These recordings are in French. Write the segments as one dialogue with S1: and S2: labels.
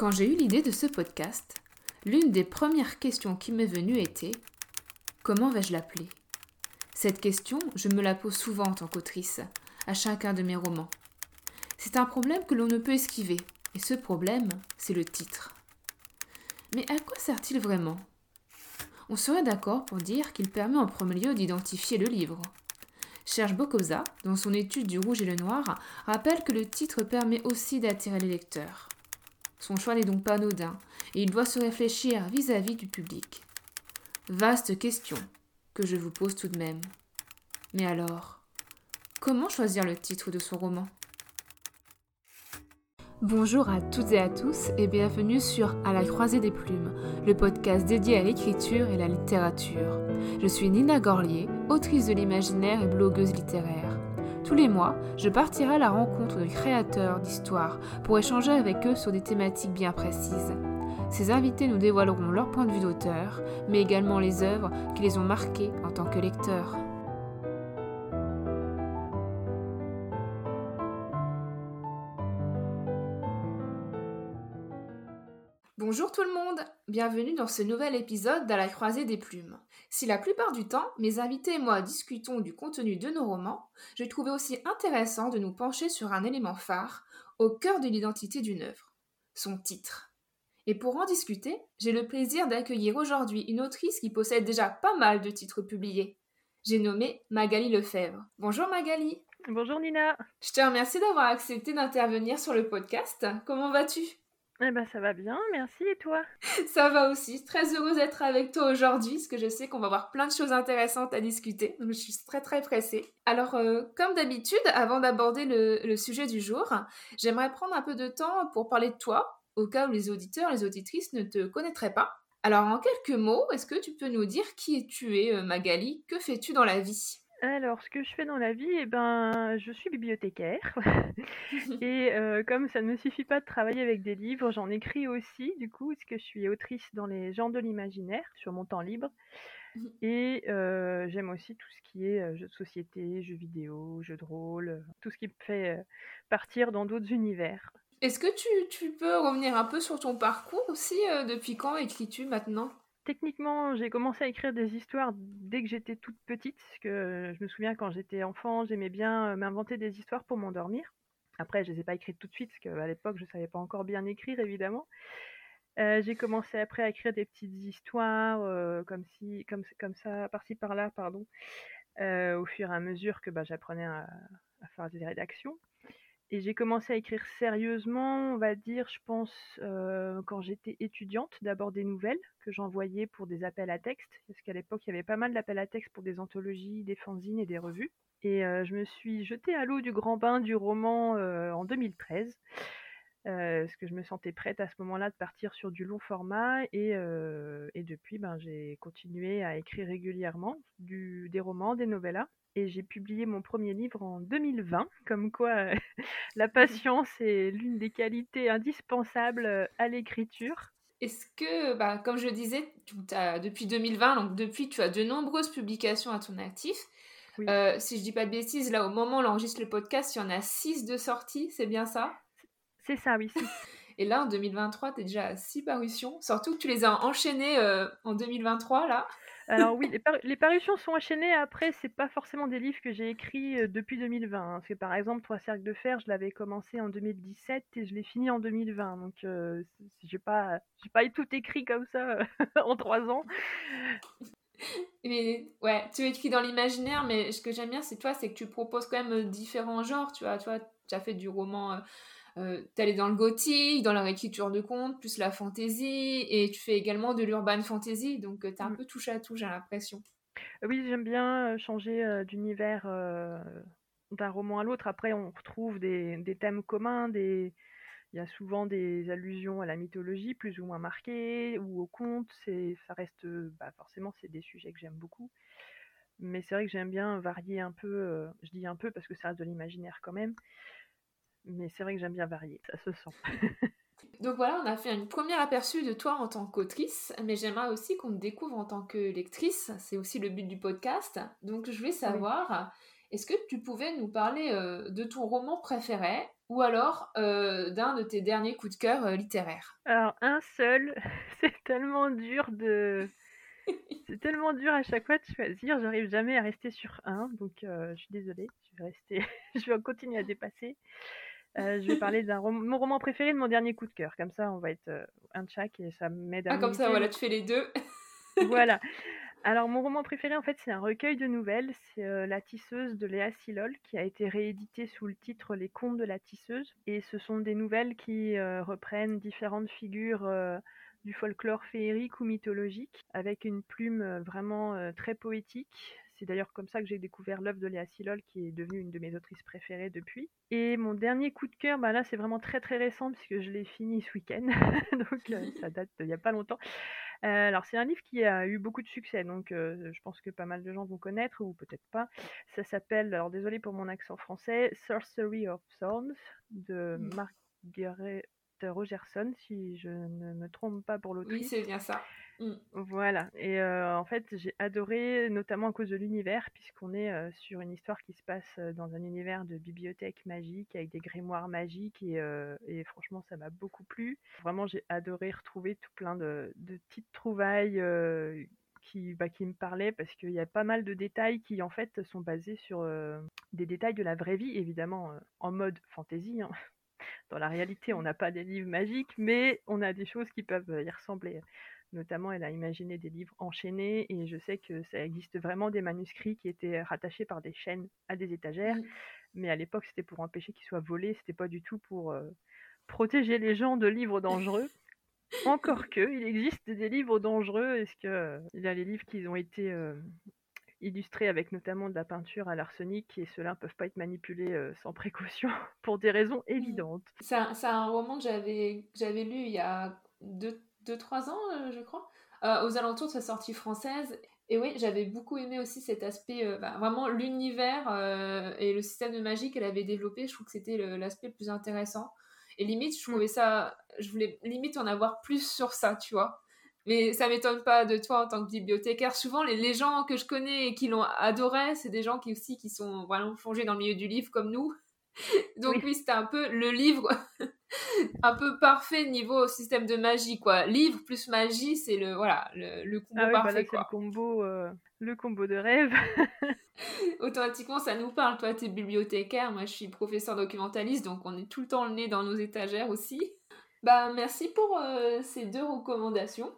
S1: Quand j'ai eu l'idée de ce podcast, l'une des premières questions qui m'est venue était Comment vais-je l'appeler? Cette question, je me la pose souvent en tant qu'autrice, à chacun de mes romans. C'est un problème que l'on ne peut esquiver, et ce problème, c'est le titre. Mais à quoi sert-il vraiment? On serait d'accord pour dire qu'il permet en premier lieu d'identifier le livre. Serge Bocosa, dans son étude du rouge et le noir, rappelle que le titre permet aussi d'attirer les lecteurs. Son choix n'est donc pas anodin, et il doit se réfléchir vis-à-vis du public. Vaste question que je vous pose tout de même. Mais alors, comment choisir le titre de son roman? Bonjour à toutes et à tous et bienvenue sur À la croisée des plumes, le podcast dédié à l'écriture et la littérature. Je suis Nina Gorlier, autrice de l'imaginaire et blogueuse littéraire. Tous les mois, je partirai à la rencontre de créateurs d'histoires pour échanger avec eux sur des thématiques bien précises. Ces invités nous dévoileront leur point de vue d'auteur, mais également les œuvres qui les ont marqués en tant que lecteurs. Bonjour tout le monde, bienvenue dans ce nouvel épisode d'À la croisée des plumes. Si la plupart du temps, mes invités et moi discutons du contenu de nos romans, j'ai trouvé aussi intéressant de nous pencher sur un élément phare au cœur de l'identité d'une œuvre, son titre. Et pour en discuter, j'ai le plaisir d'accueillir aujourd'hui une autrice qui possède déjà pas mal de titres publiés. J'ai nommé Magali Lefebvre. Bonjour Magali.
S2: Bonjour Nina.
S1: Je te remercie d'avoir accepté d'intervenir sur le podcast. Comment vas-tu?
S2: Eh ben, ça va bien, merci. Et toi?
S1: Ça va aussi. Très heureuse d'être avec toi aujourd'hui, parce que je sais qu'on va avoir plein de choses intéressantes à discuter. Donc, je suis très, très pressée. Alors, euh, comme d'habitude, avant d'aborder le, sujet du jour, j'aimerais prendre un peu de temps pour parler de toi, au cas où les auditeurs, les auditrices ne te connaîtraient pas. Alors, en quelques mots, est-ce que tu peux nous dire qui tu es, euh, Magali? Que fais-tu dans la vie?
S2: Alors, ce que je fais dans la vie, eh ben, je suis bibliothécaire. Et comme ça ne me suffit pas de travailler avec des livres, j'en écris aussi, du coup, parce que je suis autrice dans les genres de l'imaginaire, sur mon temps libre. Et j'aime aussi tout ce qui est jeux de société, jeux vidéo, jeux de rôle, tout ce qui me fait partir dans d'autres univers.
S1: Est-ce que tu, tu, peux revenir un peu sur ton parcours aussi Depuis quand écris-tu maintenant?
S2: Techniquement, j'ai commencé à écrire des histoires dès que j'étais toute petite, parce que je me souviens quand j'étais enfant, j'aimais bien m'inventer des histoires pour m'endormir. Après, je ne les ai pas écrites tout de suite, parce qu'à l'époque, je ne savais pas encore bien écrire, évidemment. j'ai commencé après à écrire des petites histoires, comme, si, comme, ça, par-ci par-là, pardon, au fur et à mesure que bah, j'apprenais à, faire des rédactions. Et j'ai commencé à écrire sérieusement, on va dire, je pense, euh, quand j'étais étudiante, d'abord des nouvelles que j'envoyais pour des appels à texte, parce qu'à l'époque, il y avait pas mal d'appels à texte pour des anthologies, des fanzines et des revues. Et euh, je me suis jetée à l'eau du grand bain du roman euh, en 2013, parce que je me sentais prête à ce moment-là de partir sur du long format. Et, depuis, ben, j'ai continué à écrire régulièrement des romans, des novellas et j'ai publié mon premier livre en 2020, comme quoi euh, la patience est l'une des qualités indispensables euh, à l'écriture.
S1: Est-ce que, bah, comme je disais, depuis 2020, donc depuis, tu as de nombreuses publications à ton actif. Euh, si je dis pas de bêtises, là, au moment où on enregistre le podcast, il y en a 6 de sorties, c'est bien ça?
S2: C'est ça, oui.
S1: Et là, en 2023, tu es déjà à 6 parutions. Surtout que tu les as enchaînées en 2023, là?
S2: Alors oui, les, parutions sont enchaînées. Après, c'est pas forcément des livres que j'ai écrits depuis 2020. Hein. Parce que par exemple, Trois cercles de fer, je l'avais commencé en 2017 et je l'ai fini en 2020. Donc, euh, j'ai pas, j'ai pas tout écrit comme ça en trois ans.
S1: Mais ouais, tu écris dans l'imaginaire, mais ce que j'aime bien, c'est toi, c'est que tu proposes quand même différents genres. Tu vois, tu as fait du roman allé dans le gothique, dans la réécriture de contes, plus la fantaisie, et tu fais également de l'urban fantasy, donc euh, tu as un mm. peu touché à tout, j'ai l'impression.
S2: Euh, oui, j'aime bien euh, changer d'univers d'un roman à l'autre. Après, on retrouve des, des, thèmes communs, des... il y a souvent des allusions à la mythologie, plus ou moins marquées, ou au conte. Ça reste, bah, forcément, c'est des sujets que j'aime beaucoup. Mais c'est vrai que j'aime bien varier un peu, je dis un peu parce que ça reste de l'imaginaire quand même. Mais c'est vrai que j'aime bien varier, ça se sent.
S1: Donc voilà, on a fait un premier aperçu de toi en tant qu'autrice, mais j'aimerais aussi qu'on te découvre en tant que lectrice. C'est aussi le but du podcast. Donc je voulais savoir, est-ce que tu pouvais nous parler euh, de ton roman préféré ou alors d'un de tes derniers coups de cœur littéraires?
S2: Alors, un seul, c'est tellement dur de. C'est tellement dur à chaque fois de choisir, j'arrive jamais à rester sur un, donc je suis désolée, je vais rester, je vais continuer à dépasser. Je vais parler d'un mon roman préféré de mon dernier coup de cœur, comme ça on va être un de chaque et ça m'aide à.
S1: Ah, comme ça, voilà, tu fais les deux.
S2: voilà. Alors, mon roman préféré, en fait, c'est un recueil de nouvelles. C'est La tisseuse de Léa Silol, qui a été réédité sous le titre Les contes de la tisseuse. Et ce sont des nouvelles qui reprennent différentes figures du folklore féerique ou mythologique, avec une plume vraiment très poétique. C'est d'ailleurs comme ça que j'ai découvert l'œuvre de Léa Silol, qui est devenue une de mes autrices préférées depuis. Et mon dernier coup de cœur, bah là c'est vraiment très très récent, puisque je l'ai fini ce week-end, donc ça date d'il n'y a pas longtemps. Euh, alors c'est un livre qui a eu beaucoup de succès, donc euh, je pense que pas mal de gens vont connaître, ou peut-être pas. Ça s'appelle, alors désolé pour mon accent français, Sorcery of Thorns de. Margaret Rogerson, si je ne me trompe pas pour l'autrice.
S1: Oui, c'est bien ça.
S2: Mmh. Voilà. Et en fait, j'ai adoré, notamment à cause de l'univers, puisqu'on est sur une histoire qui se passe dans un univers de bibliothèque magique avec des grimoires magiques. Et, franchement, ça m'a beaucoup plu. Vraiment, j'ai adoré retrouver tout plein de, petites trouvailles. Qui, bah, qui me parlaient parce qu'il y a pas mal de détails qui en fait sont basés sur des détails de la vraie vie, évidemment en mode fantasy. Hein. Dans la réalité, on n'a pas des livres magiques, mais on a des choses qui peuvent y ressembler. Notamment, elle a imaginé des livres enchaînés et je sais que ça existe vraiment des manuscrits qui étaient rattachés par des chaînes à des étagères. Mmh. Mais à l'époque, c'était pour empêcher qu'ils soient volés, c'était pas du tout pour euh, protéger les gens de livres dangereux. Encore que, il existe des livres dangereux. Est-ce que il y a les livres qui ont été euh, illustrés avec notamment de la peinture à l'arsenic et ceux-là ne peuvent pas être manipulés euh, sans précaution pour des raisons mmh. évidentes.
S1: C'est un, un, roman que j'avais lu il y a deux 2-3 ans, euh, je crois, euh, aux alentours de sa sortie française. Et oui, j'avais beaucoup aimé aussi cet aspect, bah, vraiment l'univers et le système de magie qu'elle avait développé. Je trouve que c'était l'aspect le plus intéressant. Et limite, je trouvais ça, je voulais limite en avoir plus sur ça, tu vois. Mais ça m'étonne pas de toi en tant que bibliothécaire. Souvent, les, les gens que je connais et qui l'ont adoré, c'est des gens qui aussi qui sont vraiment plongés dans le milieu du livre comme nous. Donc oui, c'était un peu le livre un peu parfait niveau système de magie quoi. Livre plus magie, c'est le voilà, le, combo ah parfait
S2: Le combo euh, le combo de rêve.
S1: Automatiquement, ça nous parle. Toi, tu es bibliothécaire, moi je suis professeur documentaliste, donc on est tout le temps le nez dans nos étagères aussi. Bah merci pour euh, ces deux recommandations.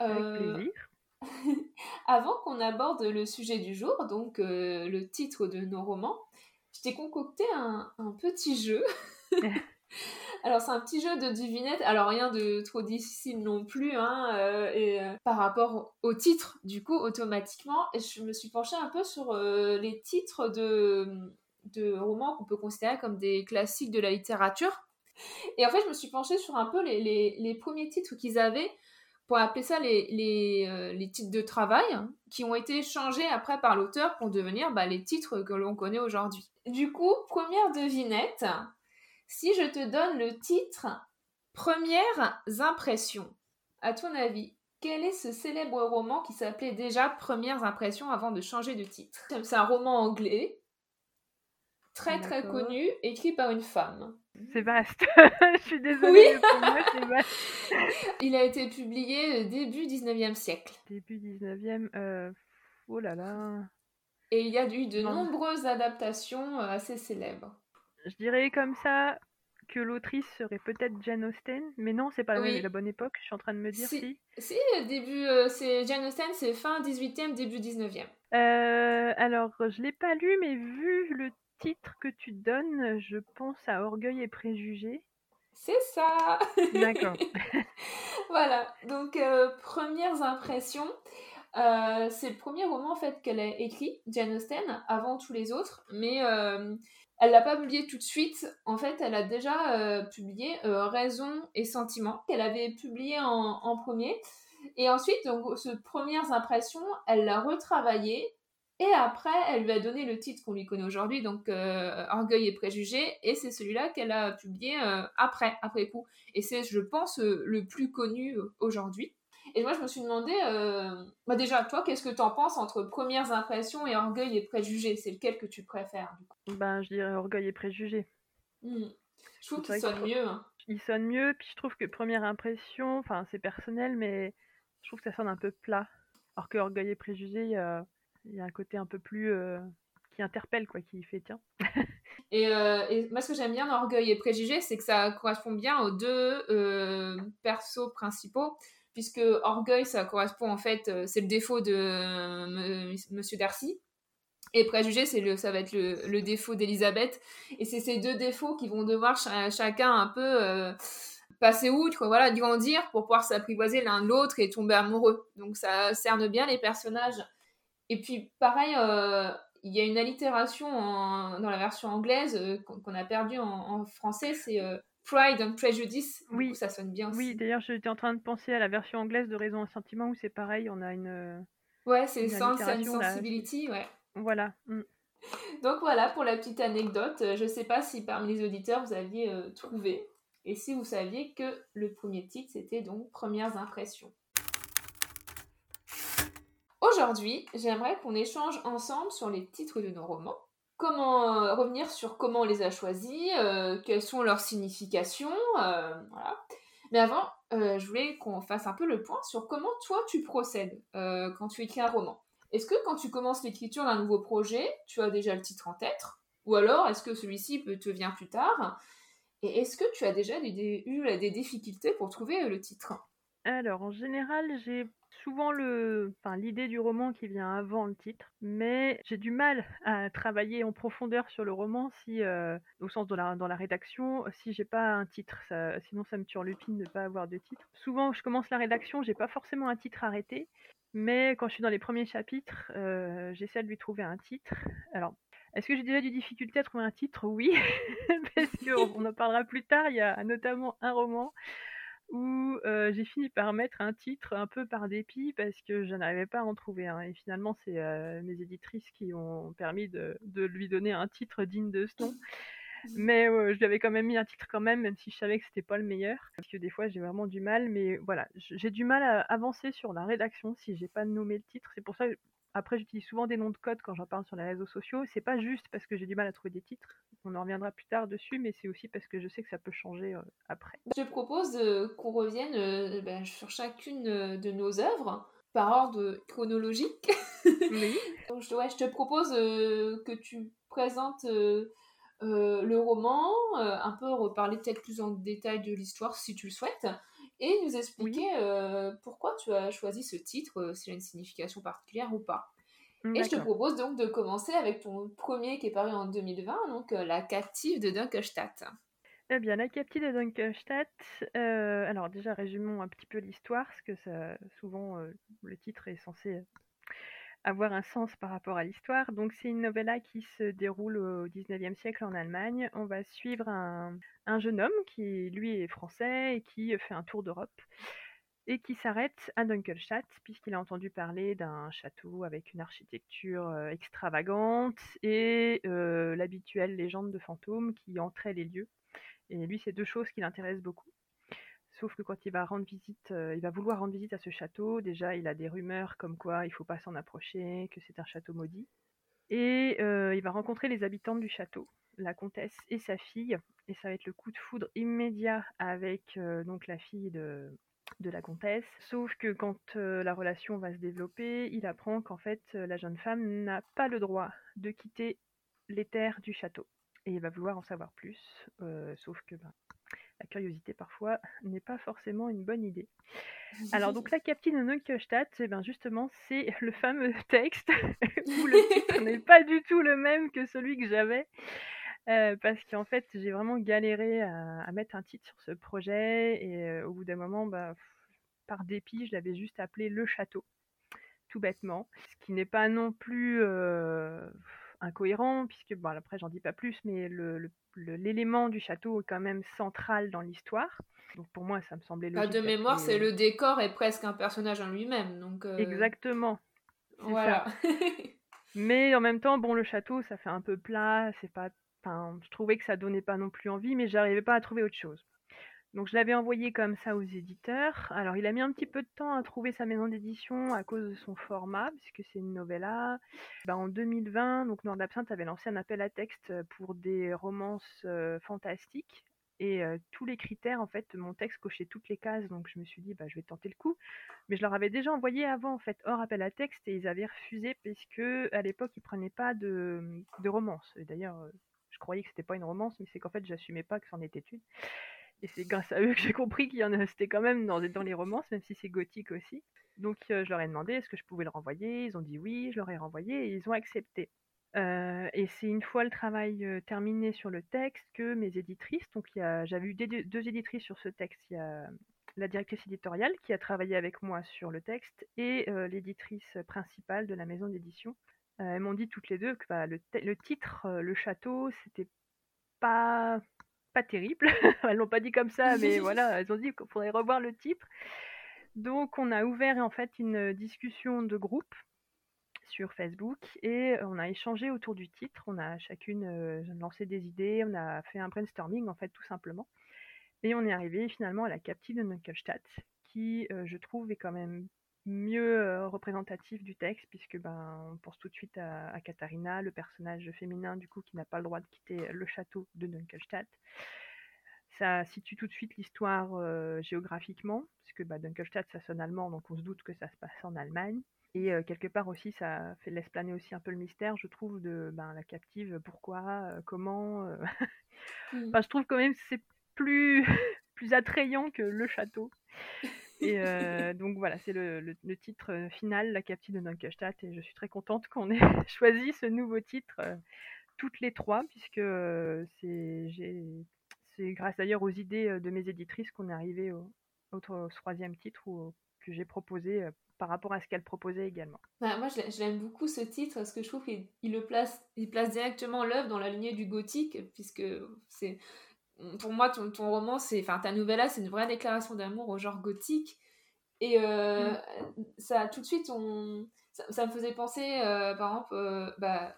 S2: Avec euh, plaisir.
S1: Avant qu'on aborde le sujet du jour, donc le titre de nos romans, je t'ai concocté un, petit jeu. Alors c'est un petit jeu de devinette, alors rien de trop difficile non plus, hein, euh, et euh, par rapport au titre, du coup, automatiquement, je me suis penchée un peu sur euh, les titres de, de romans qu'on peut considérer comme des classiques de la littérature. Et en fait, je me suis penchée sur un peu les, les, les premiers titres qu'ils avaient pour appeler ça les, les, euh, les, titres de travail, qui ont été changés après par l'auteur pour devenir bah, les titres que l'on connaît aujourd'hui. Du coup, première devinette, si je te donne le titre Premières impressions, à ton avis, quel est ce célèbre roman qui s'appelait déjà Premières impressions avant de changer de titre? C'est un roman anglais, très très connu, écrit par une femme.
S2: C'est vaste. je suis désolée.
S1: Il a été publié euh, début 19e siècle.
S2: Début 19e. Euh... Oh là là.
S1: Et il y a eu de nombreuses adaptations euh, assez célèbres.
S2: Je dirais comme ça que l'autrice serait peut-être Jane Austen, mais non, c'est pas la bonne époque, je suis en train de me dire si.
S1: Si, début, c'est Jane Austen, c'est fin 18e, début 19e.
S2: alors, je l'ai pas lu, mais vu le titre que tu donnes, je pense à Orgueil et Préjugés.
S1: C'est ça
S2: D'accord.
S1: voilà, donc euh, premières impressions. Euh, c'est le premier roman en fait qu'elle a écrit, Jane Austen, avant tous les autres, mais euh, elle l'a pas publié tout de suite. En fait, elle a déjà publié Raison et Sentiment, qu'elle avait publié en, en, premier. Et ensuite, donc, ce premières impressions, elle l'a retravaillé et après, elle lui a donné le titre qu'on lui connaît aujourd'hui, donc euh, Orgueil et Préjugés, et c'est celui-là qu'elle a publié euh, après, après coup. Et c'est, je pense, euh, le plus connu aujourd'hui. Et moi, je me suis demandé, bah déjà, toi, qu'est-ce que tu en penses entre Premières Impressions et Orgueil et Préjugés? C'est lequel que tu préfères
S2: Ben, je dirais Orgueil et Préjugés.
S1: Mmh. Je trouve qu'il sonne mieux. Hein.
S2: Il sonne mieux, puis je trouve que première impression, enfin c'est personnel, mais je trouve que ça sonne un peu plat. Alors que Orgueil et Préjugé, il y a, un côté un peu plus. Euh, qui interpelle, quoi, qui fait tiens.
S1: Euh, et, moi, ce que j'aime bien dans Orgueil et Préjugé, c'est que ça correspond bien aux deux euh, persos principaux puisque orgueil, ça correspond en fait, c'est le défaut de euh, Monsieur Darcy. Et préjugé, c'est le, ça va être le, défaut d'Elisabeth. Et c'est ces deux défauts qui vont devoir chacun un peu passer outre, voilà, grandir pour pouvoir s'apprivoiser l'un de l'autre et tomber amoureux. Donc ça cerne bien les personnages. Et puis pareil, il y a une allitération dans la version anglaise qu'on a perdue en, en français, c'est Pride and Prejudice. Oui, ça sonne bien aussi.
S2: Oui, d'ailleurs, j'étais en train de penser à la version anglaise de Raison et Sentiment où c'est pareil, on a une. Euh,
S1: ouais, c'est Sense and Sensibility, ouais.
S2: Voilà. Mm.
S1: Donc voilà pour la petite anecdote. Euh, je ne sais pas si parmi les auditeurs vous aviez euh, trouvé et si vous saviez que le premier titre c'était donc Premières impressions. Aujourd'hui, j'aimerais qu'on échange ensemble sur les titres de nos romans comment euh, revenir sur comment on les a choisis, euh, quelles sont leurs significations, euh, voilà. Mais avant, je voulais qu'on fasse un peu le point sur comment toi tu procèdes quand tu écris un roman. Est-ce que quand tu commences l'écriture d'un nouveau projet, tu as déjà le titre en tête? Ou alors est-ce que celui-ci peut te venir plus tard? Et est-ce que tu as déjà eu des difficultés pour trouver le titre?
S2: Alors en général, j'ai souvent l'idée du roman qui vient avant le titre, mais j'ai du mal à travailler en profondeur sur le roman si, euh, au sens dans la rédaction, si j'ai pas un titre. sinon, ça me tue en lupine de ne pas avoir de titre. Souvent, je commence la rédaction, j'ai pas forcément un titre arrêté, mais quand je suis dans les premiers chapitres, euh, j'essaie de lui trouver un titre. Alors, est-ce que j'ai déjà du difficulté à trouver un titre? Oui, parce qu'on en parlera plus tard. Il y a notamment un roman où j'ai fini par mettre un titre un peu par dépit parce que je n'arrivais pas à en trouver un. Et finalement, c'est mes éditrices qui ont permis de, lui donner un titre digne de ce nom. Mais je lui avais quand même mis un titre quand même, même si je savais que c'était pas le meilleur. Parce que des fois, j'ai vraiment du mal. Mais voilà, j'ai du mal à avancer sur la rédaction si j'ai pas nommé le titre. C'est pour ça que après, j'utilise souvent des noms de code quand j'en parle sur les réseaux sociaux. C'est pas juste parce que j'ai du mal à trouver des titres. On en reviendra plus tard dessus, mais c'est aussi parce que je sais que ça peut changer euh, après.
S1: Je propose qu'on revienne euh, ben, sur chacune euh, de nos œuvres par ordre chronologique. Oui. Donc, je, je, te propose que tu présentes le roman, un peu reparler peut-être plus en détail de l'histoire si tu le souhaites, et nous expliquer euh, pourquoi tu as choisi ce titre, euh, s'il a une signification particulière ou pas. Et je te propose donc de commencer avec ton premier qui est paru en 2020, donc euh, La captive de Dunkelstadt.
S2: Eh bien, La captive de Dunkelstadt, alors déjà résumons un petit peu l'histoire, parce que ça, souvent le titre est censé avoir un sens par rapport à l'histoire. Donc c'est une novella qui se déroule au 19e siècle en Allemagne. On va suivre un, jeune homme qui, lui, est français et qui fait un tour d'Europe et qui s'arrête à Dunkelstadt puisqu'il a entendu parler d'un château avec une architecture euh, extravagante et euh, l'habituelle légende de fantômes qui entrait les lieux. Et lui, c'est deux choses qui l'intéressent beaucoup. Sauf que quand il va rendre visite, euh, il va vouloir rendre visite à ce château, déjà il a des rumeurs comme quoi il faut pas s'en approcher, que c'est un château maudit. Et euh, il va rencontrer les habitants du château, la comtesse et sa fille, et ça va être le coup de foudre immédiat avec euh, donc la fille de, de la comtesse. Sauf que quand la relation va se développer, il apprend qu'en fait la jeune femme n'a pas le droit de quitter les terres du château. Et il va vouloir en savoir plus, sauf que ben, la curiosité parfois n'est pas forcément une bonne idée. Alors donc la de Neustadt, eh ben justement c'est le fameux texte où le titre n'est pas du tout le même que celui que j'avais. Euh, parce qu'en fait j'ai vraiment galéré à, mettre un titre sur ce projet et euh, au bout d'un moment bah, par dépit je l'avais juste appelé le château tout bêtement ce qui n'est pas non plus euh, incohérent, puisque, bon, après, j'en dis pas plus, mais l'élément le, du château est quand même central dans l'histoire. Donc pour moi, ça me semblait
S1: logique. de mémoire, c'est le décor est presque un personnage en lui-même. donc euh,
S2: Exactement. Voilà. mais en même temps, bon, le château, ça fait un peu plat, c'est pas. Enfin, je trouvais que ça donnait pas non plus envie, mais j'arrivais pas à trouver autre chose. Donc je l'avais envoyé comme ça aux éditeurs. Alors il a mis un petit peu de temps à trouver sa maison d'édition à cause de son format, puisque c'est une novella. Ben, en 2020, donc Noir d'Absinthe avait lancé un appel à texte pour des romances fantastiques. Et tous les critères, en fait, mon texte cochait toutes les cases, donc je me suis dit, bah, je vais tenter le coup. Mais je leur avais déjà envoyé avant, en fait, hors appel à texte, et ils avaient refusé parce à l'époque, ils prenaient pas de, de romance. D'ailleurs, je croyais que c'était pas une romance, mais c'est qu'en fait, j'assumais pas que c'en était une. Et c'est grâce à eux que j'ai compris qu'il y en a, c'était quand même dans, dans les romances, même si c'est gothique aussi. Donc je leur ai demandé est-ce que je pouvais le renvoyer. Ils ont dit oui, je leur ai renvoyé et ils ont accepté. et c'est une fois le travail terminé sur le texte que mes éditrices, donc j'avais eu deux éditrices sur ce texte. Il y a la directrice éditoriale qui a travaillé avec moi sur le texte et l'éditrice principale de la maison d'édition. elles m'ont dit toutes les deux que bah, le, le, titre, le château, c'était pas pas terrible. elles l'ont pas dit comme ça, mais voilà, elles ont dit qu'il faudrait revoir le titre. Donc on a ouvert en fait une discussion de groupe sur Facebook et on a échangé autour du titre. On a chacune euh, lancé des idées, on a fait un brainstorming en fait tout simplement. Et on est arrivé finalement à la captive de Nuckelstadt, qui euh, je trouve est quand même mieux représentatif du texte puisque ben on pense tout de suite à, à Katharina, le personnage féminin du coup qui n'a pas le droit de quitter le château de Dunkelstadt. Ça situe tout de suite l'histoire euh, géographiquement, puisque bah, Dunkelstadt ça sonne allemand, donc on se doute que ça se passe en Allemagne. Et euh, quelque part aussi, ça fait laisse planer aussi un peu le mystère, je trouve, de ben, la captive, pourquoi, comment. Mmh. enfin, je trouve quand même que c'est plus, plus attrayant que le château. Et euh, donc voilà, c'est le, titre euh, final, La captive de Dunkelstadt, et je suis très contente qu'on ait choisi ce nouveau titre euh, toutes les trois, puisque c'est grâce d'ailleurs aux idées de mes éditrices qu'on est arrivé au, troisième titre que j'ai proposé par rapport à ce qu'elles proposaient également.
S1: Bah, moi, je l'aime beaucoup ce titre parce que je trouve qu'il place, place directement l'œuvre dans la lignée du gothique, puisque c'est pour moi, ton, ton roman, c'est, enfin, ta novella, c'est une vraie déclaration d'amour au genre gothique. Et euh, mm. ça, tout de suite, on, ça, me faisait penser, euh, par exemple, euh, bah,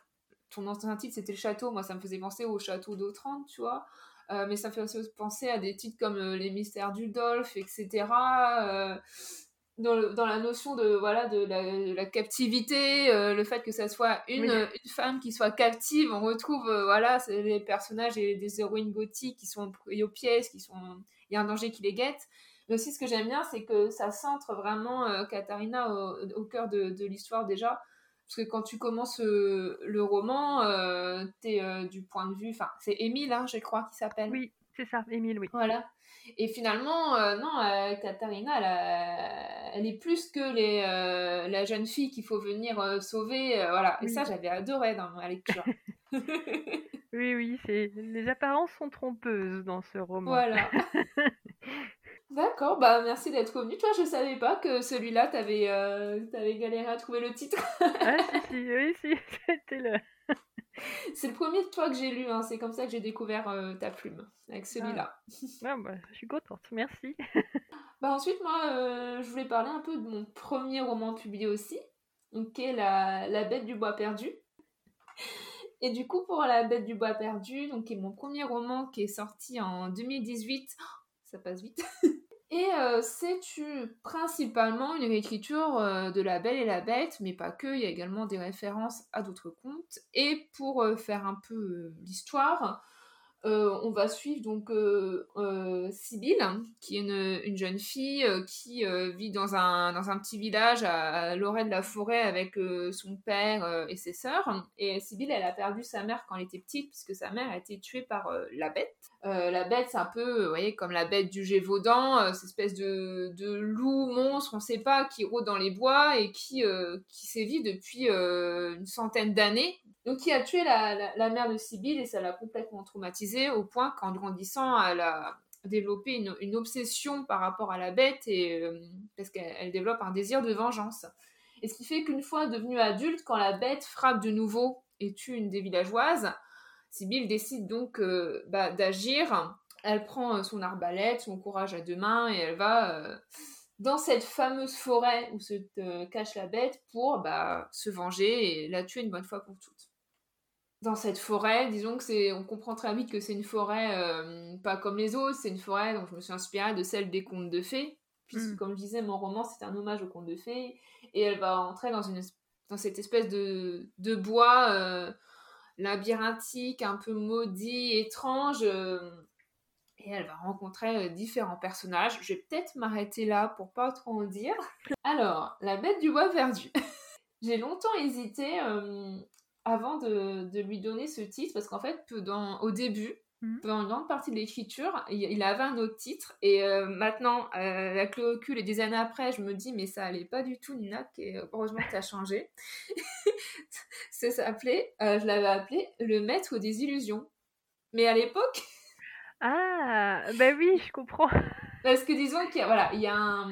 S1: ton ancien titre, c'était Le Château. Moi, ça me faisait penser au Château d'Autrande, tu vois. mais ça me fait aussi penser à des titres comme Les Mystères d'Udolphe, etc dans, la notion de voilà de la, captivité, euh, le fait que ça soit une, une, femme qui soit captive, on retrouve euh, voilà les personnages et des héroïnes gothiques qui sont pris aux pièces, qui sont il y a un danger qui les guette. Mais aussi ce que j'aime bien, c'est que ça centre vraiment euh, Katharina au, cœur de, de l'histoire déjà. Parce que quand tu commences le roman, tu es du point de vue. Enfin, c'est Émile, hein, je crois, qui s'appelle.
S2: Oui, c'est ça, Émile, oui.
S1: Voilà. Et finalement, euh, non, euh, Katharina, elle, est plus que les, euh, la jeune fille qu'il faut venir sauver. voilà. Et ça, j'avais adoré dans ma lecture.
S2: oui, oui, c'est les apparences sont trompeuses dans ce roman.
S1: Voilà. D'accord, bah merci d'être venu. Toi, je savais pas que celui-là, t'avais avais galéré à trouver le titre.
S2: ah, si, si, oui, si, c'était le
S1: c'est le premier de toi que j'ai lu, hein. c'est comme ça que j'ai découvert euh, ta plume, avec celui-là.
S2: Ah. bah, je suis contente, merci.
S1: bah, ensuite, moi, euh, je voulais parler un peu de mon premier roman publié aussi, qui est la, la Bête du Bois Perdu. Et du coup, pour La Bête du Bois Perdu, donc, qui est mon premier roman qui est sorti en 2018, ça passe vite. Et euh, c'est principalement une réécriture euh, de La Belle et la Bête, mais pas que, il y a également des références à d'autres contes. Et pour euh, faire un peu l'histoire, on va suivre donc Sibylle, qui est une, jeune fille qui vit dans un, dans un petit village à, l'orée de la forêt avec son père et ses sœurs. Et Sibylle, elle a perdu sa mère quand elle était petite, puisque sa mère a été tuée par la bête. Euh, la bête, c'est un peu, vous voyez, comme la bête du Gévaudan, euh, cette espèce de, de, loup monstre, on ne sait pas, qui rôde dans les bois et qui, euh, qui sévit depuis une centaine d'années. Donc, qui a tué la, mère de Sibylle et ça l'a complètement traumatisée au point qu'en grandissant, elle a développé une, obsession par rapport à la bête et parce qu'elle développe un désir de vengeance. Et ce qui fait qu'une fois devenue adulte, quand la bête frappe de nouveau et tue une des villageoises, Sibylle décide donc euh, bah, d'agir. Elle prend euh, son arbalète, son courage à deux mains et elle va euh, dans cette fameuse forêt où se cache la bête pour bah, se venger et la tuer une bonne fois pour toutes. Dans cette forêt, disons que c'est, on comprend très vite que c'est une forêt euh, pas comme les autres, c'est une forêt, donc je me suis inspirée de celle des contes de fées, puisque mm. comme je disais, mon roman c'est un hommage aux contes de fées, et elle va entrer dans, une, dans cette espèce de, de bois euh, labyrinthique, un peu maudit, étrange, euh, et elle va rencontrer différents personnages. Je vais peut-être m'arrêter là pour pas trop en dire. Alors, la bête du bois perdu. J'ai longtemps hésité avant de, lui donner ce titre, parce qu'en fait, dans, au début, mmh. dans une grande partie de l'écriture, il, avait un autre titre. Et euh, maintenant, euh, avec le recul et des années après, je me dis, mais ça allait pas du tout, Nina, et heureusement que tu as changé. ça s'appelait, euh, je l'avais appelé Le Maître des Illusions. Mais à l'époque.
S2: Ah, bah oui, je comprends.
S1: Parce que disons qu'il y a, voilà, il y a un.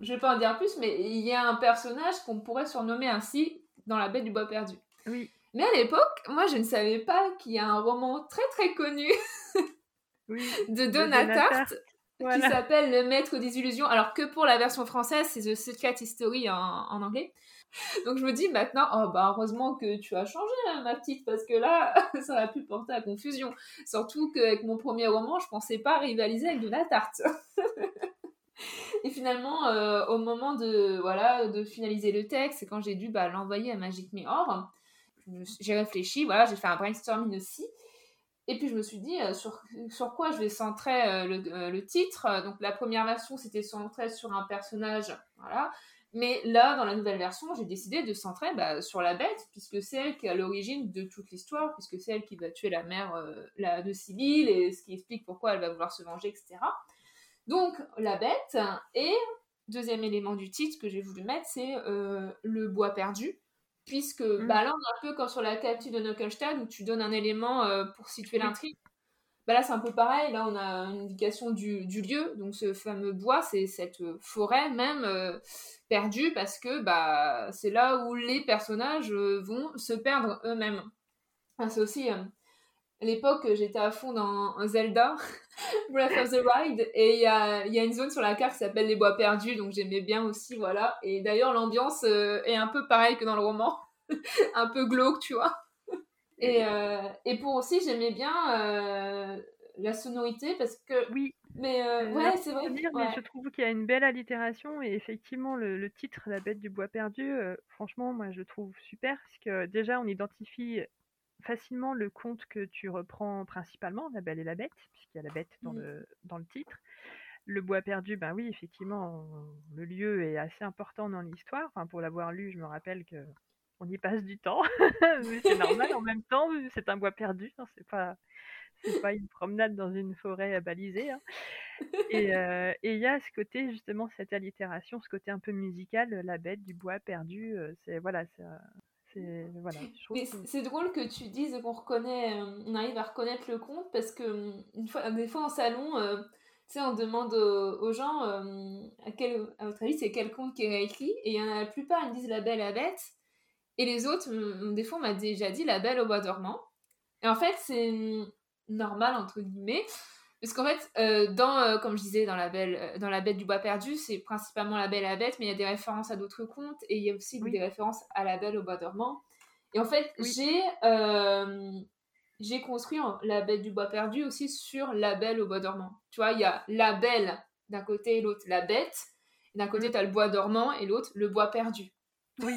S1: Je vais pas en dire plus, mais il y a un personnage qu'on pourrait surnommer ainsi dans La Bête du Bois Perdu.
S2: Oui.
S1: Mais à l'époque, moi, je ne savais pas qu'il y a un roman très très connu de Donna qui s'appelle Le Maître des Illusions. Alors que pour la version française, c'est The Secret History en, en, anglais. Donc je me dis maintenant, oh bah heureusement que tu as changé ma petite, parce que là, ça va plus porter à confusion. Surtout qu'avec mon premier roman, je pensais pas rivaliser avec Donna Tarte. Et finalement, euh, au moment de, voilà, de finaliser le texte, quand j'ai dû bah, l'envoyer à Magic Mirror j'ai réfléchi, voilà, j'ai fait un brainstorming aussi. Et puis je me suis dit euh, sur, quoi je vais centrer euh, le, euh, le, titre. Donc la première version c'était centré sur un personnage, voilà. Mais là, dans la nouvelle version, j'ai décidé de centrer bah, sur la bête, puisque c'est elle qui est à l'origine de toute l'histoire, puisque c'est elle qui va tuer la mère de Sibyl, et ce qui explique pourquoi elle va vouloir se venger, etc. Donc la bête, et deuxième élément du titre que j'ai voulu mettre, c'est le bois perdu puisque mmh. bah là on est un peu comme sur la capture de Knucklestad où tu donnes un élément euh, pour situer l'intrigue. Bah là c'est un peu pareil, là on a une indication du, du lieu, donc ce fameux bois, c'est cette forêt même euh, perdue parce que bah c'est là où les personnages euh, vont se perdre eux-mêmes. c'est aussi l'époque, j'étais à fond dans Zelda, Breath of the Wild, et il y a, y a, une zone sur la carte qui s'appelle les bois perdus, donc j'aimais bien aussi, voilà. Et d'ailleurs, l'ambiance euh, est un peu pareille que dans le roman, un peu glauque, tu vois. Et, euh, et pour aussi, j'aimais bien euh, la sonorité, parce que...
S2: Oui.
S1: Mais ouais, c'est vrai.
S2: Dire, mais je trouve qu'il y a une belle allitération, et effectivement, le, le titre, La bête du bois perdu, franchement, moi, je trouve super, parce que déjà, on identifie facilement le conte que tu reprends principalement, La Belle et la Bête, puisqu'il y a la bête dans, le, dans le titre. Le bois perdu, ben oui, effectivement, le lieu est assez important dans l'histoire. Enfin, pour l'avoir lu, je me rappelle que on y passe du temps, mais c'est normal en même temps, c'est un bois perdu, hein, c'est pas c'est pas une promenade dans une forêt balisée. Hein. Euh, et il y a ce côté justement cette allitération, ce côté un peu musical, la bête du bois perdu. Euh, c'est voilà,
S1: c'est drôle que tu dises qu'on reconnaît, euh, on arrive à reconnaître le conte parce que euh, une fois, des fois en salon, euh, tu sais, on demande aux, gens à, quel, à votre avis c'est quel conte qui est écrit et il y en a la plupart ils disent La Belle à Bête et les autres, des fois on m'a déjà dit La Belle au bois dormant. Et en fait c'est normal entre guillemets parce qu'en fait, euh, dans, euh, comme je disais, dans la, belle, euh, dans la Bête du Bois perdu, c'est principalement la Belle à la Bête, mais il y a des références à d'autres contes et il y a aussi des références à la Belle au Bois dormant. Et en fait, j'ai j'ai construit la Bête du Bois perdu aussi sur la Belle au Bois dormant. Tu vois, il y a la Belle d'un côté et l'autre la Bête. D'un côté, tu as le Bois dormant et l'autre le Bois perdu.
S2: Oui,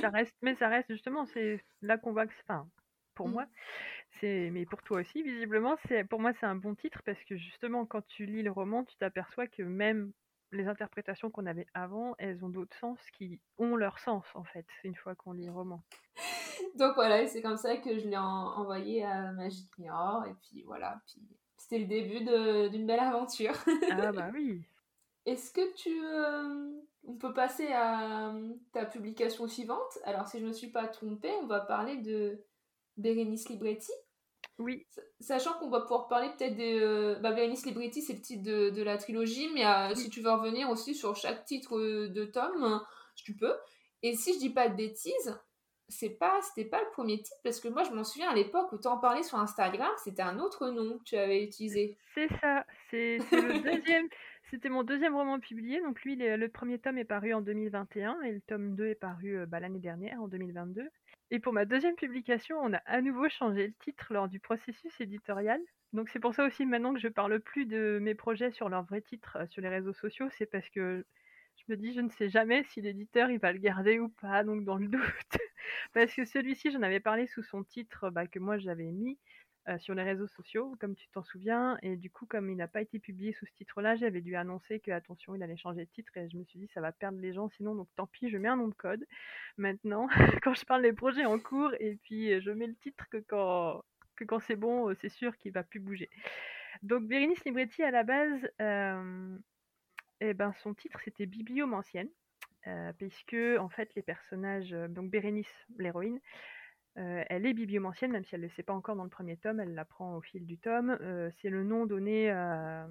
S2: ça reste, mais ça reste justement, c'est là qu'on voit que, enfin, pour mm. moi, mais pour toi aussi, visiblement, c'est pour moi c'est un bon titre parce que justement quand tu lis le roman, tu t'aperçois que même les interprétations qu'on avait avant, elles ont d'autres sens qui ont leur sens en fait une fois qu'on lit le roman.
S1: Donc voilà, c'est comme ça que je l'ai envoyé à Magic Mirror et puis voilà, puis c'était le début d'une belle aventure.
S2: ah bah oui.
S1: Est-ce que tu euh, on peut passer à ta publication suivante? Alors si je me suis pas trompée, on va parler de Bérénice Libretti.
S2: Oui.
S1: Sachant qu'on va pouvoir parler peut-être des. Euh, bah, Libretti, c'est le titre de, la trilogie, mais euh, si tu veux revenir aussi sur chaque titre euh, de tome, tu peux. Et si je dis pas de bêtises, c'est pas, c'était pas le premier titre, parce que moi je m'en souviens à l'époque où tu en parlais sur Instagram, c'était un autre nom que tu avais utilisé.
S2: C'est ça, c'est le deuxième. C'était mon deuxième roman publié, donc lui, le, premier tome est paru en 2021 et le tome 2 est paru bah, l'année dernière, en 2022. Et pour ma deuxième publication, on a à nouveau changé le titre lors du processus éditorial. Donc c'est pour ça aussi maintenant que je parle plus de mes projets sur leur vrai titre euh, sur les réseaux sociaux, c'est parce que je me dis je ne sais jamais si l'éditeur il va le garder ou pas, donc dans le doute. parce que celui-ci, j'en avais parlé sous son titre bah, que moi j'avais mis, euh, sur les réseaux sociaux, comme tu t'en souviens. Et du coup, comme il n'a pas été publié sous ce titre-là, j'avais dû annoncer que, attention, il allait changer de titre. Et je me suis dit, ça va perdre les gens sinon, donc tant pis, je mets un nom de code maintenant quand je parle des projets en cours. Et puis, je mets le titre que quand, que quand c'est bon, euh, c'est sûr qu'il va plus bouger. Donc, Bérénice Libretti, à la base, euh, eh ben, son titre, c'était Bibliomancienne. Euh, puisque en fait les personnages, donc Bérénice, l'héroïne, elle est bibliomancienne, même si elle ne le sait pas encore dans le premier tome, elle l'apprend au fil du tome. C'est le nom donné à,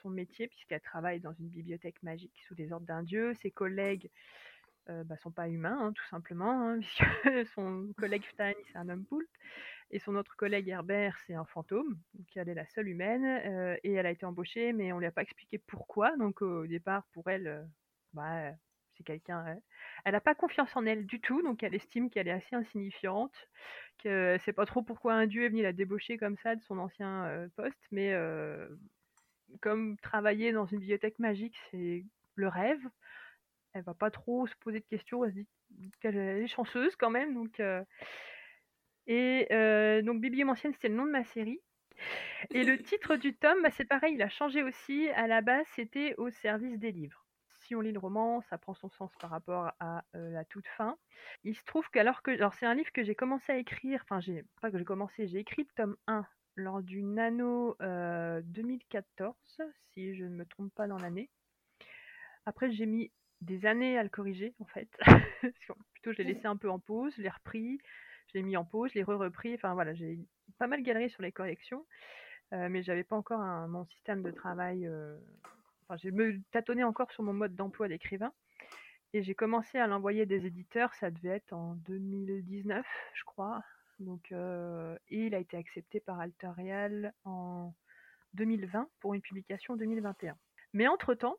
S2: son métier, puisqu'elle travaille dans une bibliothèque magique sous les ordres d'un dieu. Ses collègues ne bah, sont pas humains, hein, tout simplement, hein, puisque son collègue Stein, c'est un homme poulpe, et son autre collègue Herbert, c'est un fantôme, donc elle est la seule humaine, et elle a été embauchée, mais on ne lui a pas expliqué pourquoi, donc au départ, pour elle, bah, c'est quelqu'un. Elle n'a pas confiance en elle du tout, donc elle estime qu'elle est assez insignifiante, que c'est pas trop pourquoi un dieu est venu la débaucher comme ça de son ancien poste, mais comme travailler dans une bibliothèque magique, c'est le rêve. Elle va pas trop se poser de questions, elle se dit qu'elle est chanceuse quand même, donc. Et donc Bibliomancienne, c'était le nom de ma série. Et le titre du tome, bah, c'est pareil, il a changé aussi. À la base, c'était au service des livres on lit le roman, ça prend son sens par rapport à la toute fin. Il se trouve qu'alors que. Alors, c'est un livre que j'ai commencé à écrire, enfin, j'ai pas que j'ai commencé, j'ai écrit le tome 1 lors du Nano 2014, si je ne me trompe pas dans l'année. Après, j'ai mis des années à le corriger, en fait. Plutôt, je l'ai laissé un peu en pause, je l'ai repris, je l'ai mis en pause, je l'ai re-repris. Enfin, voilà, j'ai pas mal galéré sur les corrections. mais j'avais pas encore un, mon système de travail j'ai me tâtonné encore sur mon mode d'emploi d'écrivain. Et j'ai commencé à l'envoyer des éditeurs, ça devait être en 2019, je crois. Donc, euh, et il a été accepté par Alterial en 2020 pour une publication 2021. Mais entre-temps,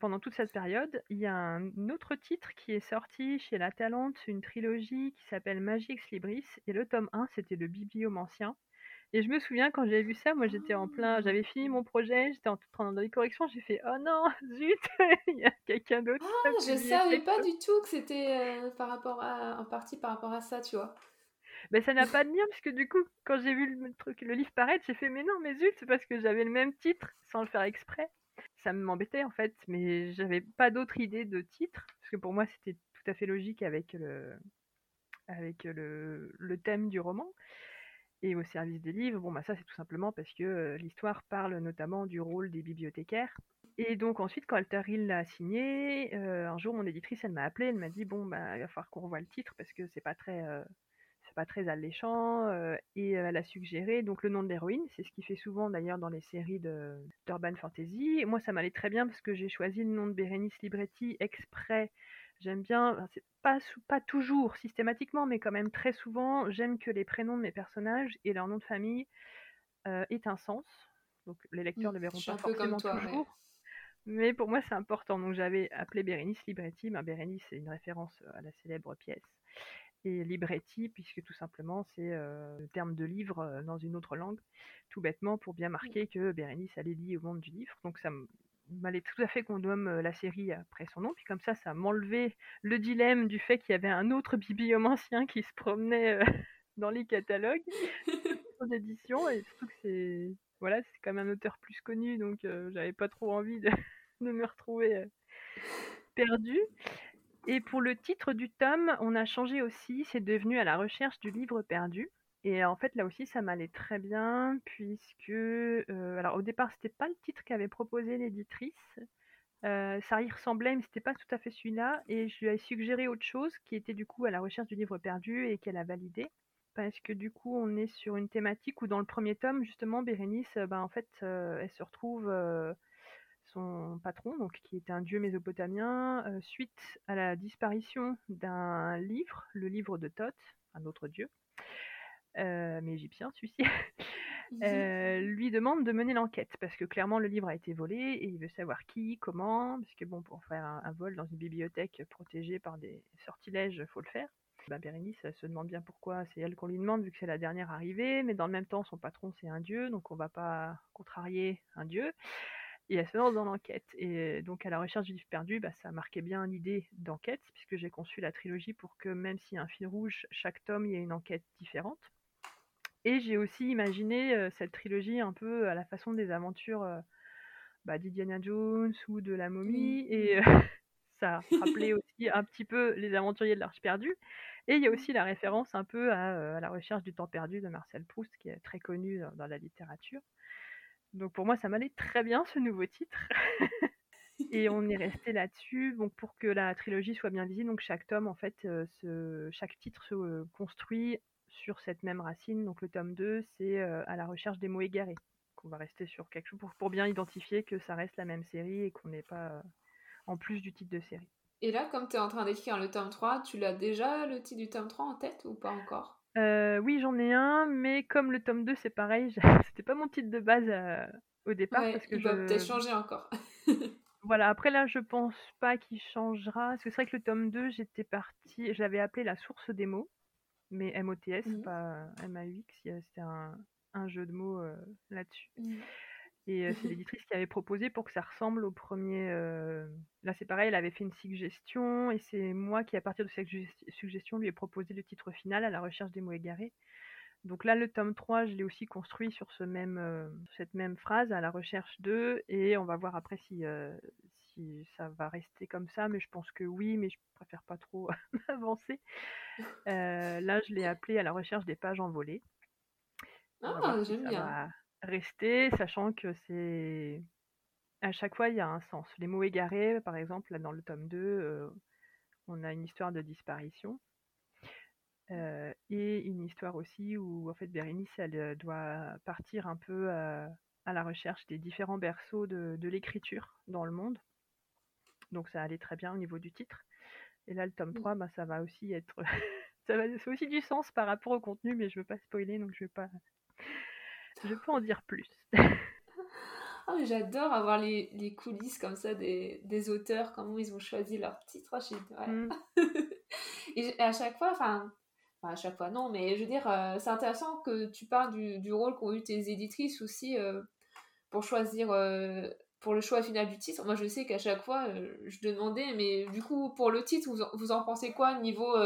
S2: pendant toute cette période, il y a un autre titre qui est sorti chez La Talente, une trilogie qui s'appelle Magix Libris, et le tome 1, c'était le Bibliomancien. Et je me souviens quand j'ai vu ça, moi j'étais en plein, j'avais fini mon projet, j'étais en train de les corrections, j'ai fait oh non, zut, il y a quelqu'un d'autre.
S1: Ah, je savais pas du tout que c'était euh, par rapport à, en partie par rapport à ça, tu vois.
S2: Ben ça n'a pas de lien parce que du coup, quand j'ai vu le truc, le livre paraître, j'ai fait mais non, mais zut, c'est parce que j'avais le même titre sans le faire exprès. Ça m'embêtait en fait, mais j'avais pas d'autre idée de titre parce que pour moi c'était tout à fait logique avec le avec le, le thème du roman et au service des livres, bon, bah ça c'est tout simplement parce que l'histoire parle notamment du rôle des bibliothécaires. Et donc ensuite, quand Altaril l'a signé, un jour mon éditrice elle m'a appelé, elle m'a dit bon bah il va falloir qu'on revoie le titre parce que c'est pas très pas très alléchant et elle a suggéré donc le nom de l'héroïne, c'est ce qui fait souvent d'ailleurs dans les séries de d'urban fantasy. Moi ça m'allait très bien parce que j'ai choisi le nom de Bérénice Libretti exprès J'aime bien, pas, pas toujours systématiquement, mais quand même très souvent, j'aime que les prénoms de mes personnages et leur nom de famille euh, aient un sens. Donc les lecteurs ne le verront pas forcément toujours. Mais pour moi, c'est important. Donc j'avais appelé Bérénice Libretti. Ben, Bérénice, c'est une référence à la célèbre pièce. Et Libretti, puisque tout simplement, c'est euh, le terme de livre dans une autre langue, tout bêtement pour bien marquer que Bérénice, allait est au monde du livre. Donc ça me m'allait tout à fait qu'on nomme la série après son nom. Puis comme ça, ça m'enlevait le dilemme du fait qu'il y avait un autre bibliomancien qui se promenait dans les catalogues aux éditions. Et surtout que c'est voilà, c'est quand même un auteur plus connu, donc j'avais pas trop envie de, de me retrouver perdu. Et pour le titre du tome, on a changé aussi, c'est devenu à la recherche du livre perdu. Et en fait, là aussi, ça m'allait très bien, puisque, euh, alors au départ, c'était pas le titre qu'avait proposé l'éditrice. Euh, ça y ressemblait, mais c'était pas tout à fait celui-là. Et je lui ai suggéré autre chose, qui était du coup à la recherche du livre perdu et qu'elle a validé. Parce que du coup, on est sur une thématique où dans le premier tome, justement, Bérénice, ben, en fait, euh, elle se retrouve son patron, donc qui était un dieu mésopotamien, suite à la disparition d'un livre, le livre de Thoth, un autre dieu. Euh, mais égyptien celui-ci, euh, lui demande de mener l'enquête parce que clairement le livre a été volé et il veut savoir qui, comment, parce que bon, pour faire un, vol dans une bibliothèque protégée par des sortilèges, faut le faire. Bah, Bérénice, se demande bien pourquoi c'est elle qu'on lui demande, vu que c'est la dernière arrivée, mais dans le même temps, son patron, c'est un dieu, donc on va pas contrarier un dieu. Et elle se lance dans l'enquête. Et donc, à la recherche du livre perdu, bah, ça marquait bien l'idée d'enquête, puisque j'ai conçu la trilogie pour que, même s'il y a un fil rouge, chaque tome, il y ait une enquête différente. Et j'ai aussi imaginé cette trilogie un peu à la façon des aventures bah, d'Indiana Jones ou de la momie. Et ça rappelait aussi un petit peu les aventuriers de l'Arche perdue. Et il y a aussi la référence un peu à, la recherche du temps perdu de Marcel Proust, qui est très connu dans la littérature. Donc pour moi, ça m'allait très bien ce nouveau titre. et on est resté là-dessus. Donc pour que la trilogie soit bien visible, donc chaque tome, en fait, euh, chaque titre se euh, construit sur cette même racine. Donc le tome 2, c'est euh, à la recherche des mots égarés. On va rester sur quelque chose pour, bien identifier que ça reste la même série et qu'on n'est pas en plus du titre de série.
S1: Et là, comme tu es en train d'écrire le tome 3, tu l'as déjà le titre du tome 3 en tête ou pas encore?
S2: Euh, oui, j'en ai un, mais comme le tome 2, c'est pareil, c'était pas mon titre de base euh, au départ. parce que
S1: il
S2: je...
S1: va peut-être changer encore.
S2: voilà, après là, je pense pas qu'il changera. Parce que c'est vrai que le tome 2, j'étais partie, je l'avais appelé la source des mots, mais MOTS, mmh. pas MAUX, c'était un, un, jeu de mots euh, là-dessus. Mmh. Et c'est l'éditrice qui avait proposé pour que ça ressemble au premier. Là, c'est pareil, elle avait fait une suggestion, et c'est moi qui, à partir de cette suggestion, lui ai proposé le titre final à la recherche des mots égarés. Donc là, le tome 3, je l'ai aussi construit sur ce même, cette même phrase, à la recherche d'eux, et on va voir après si, si ça va rester comme ça, mais je pense que oui, mais je préfère pas trop avancer. là, je l'ai appelé à la recherche des pages envolées.
S1: Ah, j'aime bien
S2: rester, sachant que c'est à chaque fois il y a un sens. Les mots égarés, par exemple, là dans le tome 2, euh, on a une histoire de disparition. Euh, et une histoire aussi où en fait Bérénice elle doit partir un peu à, la recherche des différents berceaux de, l'écriture dans le monde. Donc ça allait très bien au niveau du titre. Et là le tome 3, bah, ça va aussi être ça va aussi du sens par rapport au contenu, mais je veux pas spoiler donc je vais pas je peux en dire plus.
S1: Ah, j'adore avoir les, les, coulisses comme ça des, des, auteurs, comment ils ont choisi leur titre. Ouais. Mm. et à chaque fois, enfin, à chaque fois non, mais je veux dire, euh, c'est intéressant que tu parles du, du rôle qu'ont eu tes éditrices aussi euh, pour choisir, euh, pour le choix final du titre. Moi, je sais qu'à chaque fois, je demandais, mais du coup, pour le titre, vous, vous en pensez quoi niveau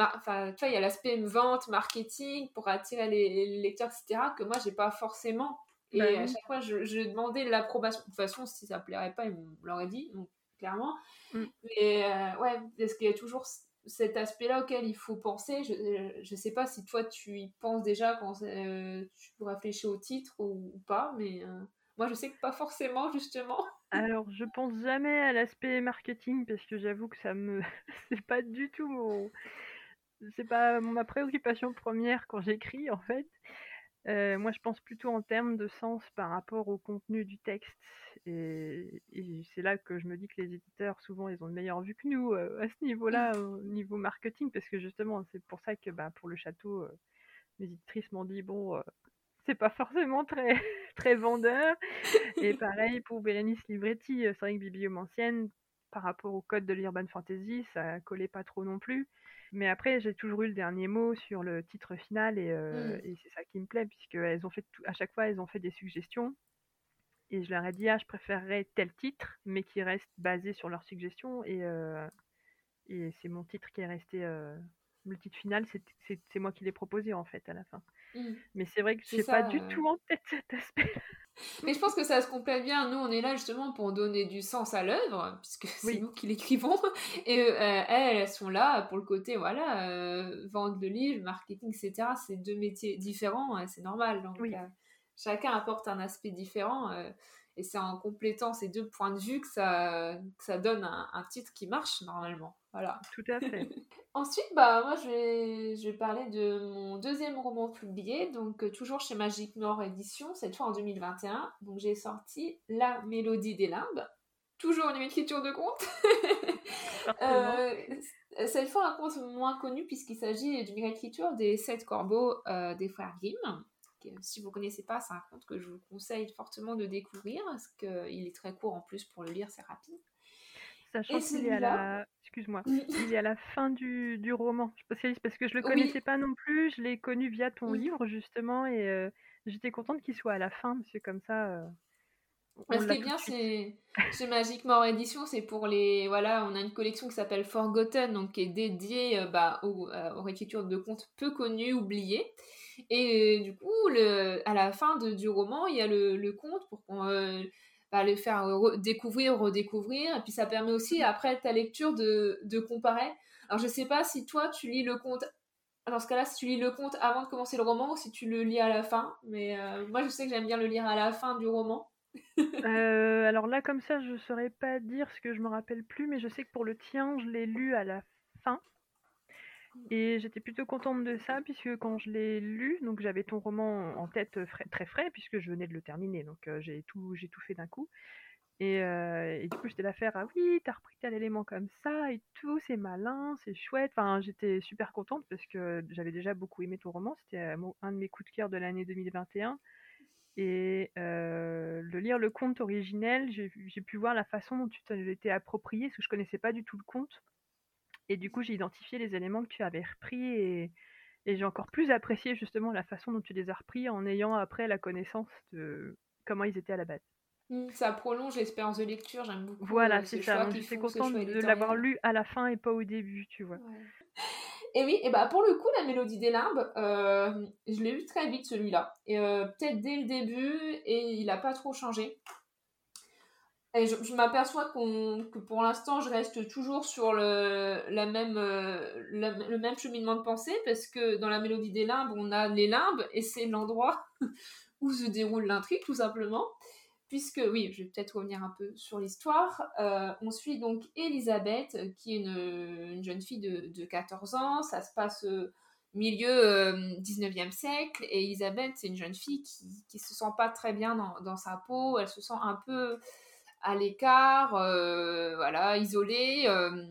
S1: enfin, tu vois, il y a l'aspect vente, marketing pour attirer les, lecteurs, etc., que moi, j'ai pas forcément. Et bah à chaque fois, je, demandais l'approbation. De toute façon, si ça plairait pas, ils m'auraient dit, donc, clairement. Mm. Mais euh, ouais, est-ce qu'il y a toujours cet aspect-là auquel il faut penser? Je ne sais pas si toi, tu y penses déjà quand euh, tu réfléchis au titre ou, pas, mais euh, moi, je sais que pas forcément, justement.
S2: Alors, je pense jamais à l'aspect marketing parce que j'avoue que ça me. c'est pas du tout mon c'est pas ma préoccupation première quand j'écris en fait. Euh, moi, je pense plutôt en termes de sens par rapport au contenu du texte. Et, c'est là que je me dis que les éditeurs, souvent, ils ont de meilleure vue que nous euh, à ce niveau-là, au niveau marketing, parce que justement, c'est pour ça que bah, pour le château, euh, mes éditrices m'ont dit bon, c'est pas forcément très, très vendeur. Et pareil pour Bérénice Livretti, c'est vrai que Bibliomancienne, par rapport au code de l'urban fantasy, ça collait pas trop non plus. Mais après, j'ai toujours eu le dernier mot sur le titre final et, euh, mmh. c'est ça qui me plaît, puisque elles ont fait à chaque fois, elles ont fait des suggestions. Et je leur ai dit, ah, je préférerais tel titre, mais qui reste basé sur leurs suggestions. Et, euh, et c'est mon titre qui est resté. Euh, le titre final, c'est moi qui l'ai proposé en fait à la fin. Mmh. Mais c'est vrai que je n'ai pas du tout en tête cet aspect.
S1: Mais je pense que ça se complète bien. Nous, on est là justement pour donner du sens à l'œuvre, puisque c'est nous qui l'écrivons. Et euh, elles, elles sont là pour le côté, voilà, euh, vente de livres, marketing, etc. C'est deux métiers différents, c'est normal. Donc, euh, chacun apporte un aspect différent. et c'est en complétant ces deux points de vue que ça, ça donne un titre qui marche normalement. Voilà.
S2: Tout à fait.
S1: Ensuite, bah, moi, je vais, je vais parler de mon deuxième roman publié, donc euh, toujours chez Magic Nord Édition, cette fois en 2021. Donc, j'ai sorti La Mélodie des Limbes, toujours une écriture de conte. euh, cette fois, un conte moins connu, puisqu'il s'agit d'une écriture des Sept Corbeaux euh, des frères Grimm. Si vous ne connaissez pas, c'est un conte que je vous conseille fortement de découvrir, parce qu'il est très court en plus pour le lire, c'est rapide.
S2: Sachant qu'il est à la, excuse-moi, il est à la fin du, du roman. Je spécialise parce que je le connaissais pas non plus. Je l'ai connu via ton livre justement et euh, j'étais contente qu'il soit à la fin parce que comme ça. Euh,
S1: ce qui est bien, c'est chez Magiquement Édition, c'est pour les. Voilà, on a une collection qui s'appelle Forgotten, donc qui est dédiée euh, bah, aux, réécritures de contes peu connus, oubliés. Et du coup, le, à la fin de, du roman, il y a le, le conte pour qu'on bah, le faire découvrir, redécouvrir. Et puis ça permet aussi, après ta lecture, de, de comparer. Alors je sais pas si toi, tu lis le conte dans ce cas-là, si tu lis le conte avant de commencer le roman ou si tu le lis à la fin. Mais euh, moi, je sais que j'aime bien le lire à la fin du roman.
S2: Euh, alors là, comme ça, je ne saurais pas dire ce que je me rappelle plus, mais je sais que pour le tien, je l'ai lu à la fin. Et j'étais plutôt contente de ça, puisque quand je l'ai lu, donc j'avais ton roman en tête très frais, puisque je venais de le terminer, donc euh, j'ai tout, tout fait d'un coup. Et, euh, et, du coup, j'étais là faire, ah oui, t'as repris tel élément comme ça et tout, c'est malin, c'est chouette. Enfin, j'étais super contente parce que j'avais déjà beaucoup aimé ton roman, c'était euh, un de mes coups de cœur de l'année 2021. Et le lire le conte originel, j'ai pu voir la façon dont tu t'étais approprié, parce que je connaissais pas du tout le conte. Et du coup, j'ai identifié les éléments que tu avais repris et, j'ai encore plus apprécié justement la façon dont tu les as repris en ayant après la connaissance de comment ils étaient à la base.
S1: Mmh, ça prolonge l'expérience de lecture, j'aime beaucoup.
S2: Voilà, euh, c'est ça. je suis contente de l'avoir lu à la fin et pas au début, tu vois.
S1: Et oui, et bah pour le coup, la mélodie des limbes, euh, je l'ai lu très vite celui-là. Et euh, peut-être dès le début, et il n'a pas trop changé. Je, m'aperçois que pour l'instant, je reste toujours sur le, la même, euh, le même cheminement de pensée, parce que dans la mélodie des limbes, on a les limbes, et c'est l'endroit où se déroule l'intrigue, tout simplement. Puisque, oui, je vais peut-être revenir un peu sur l'histoire. Euh, on suit donc Elisabeth, qui est une, jeune fille de, de, 14 ans. Ça se passe milieu 19e euh, siècle. Et Elisabeth, c'est une jeune fille qui ne se sent pas très bien dans, dans, sa peau. Elle se sent un peu à l'écart, euh, voilà, isolé. Euh,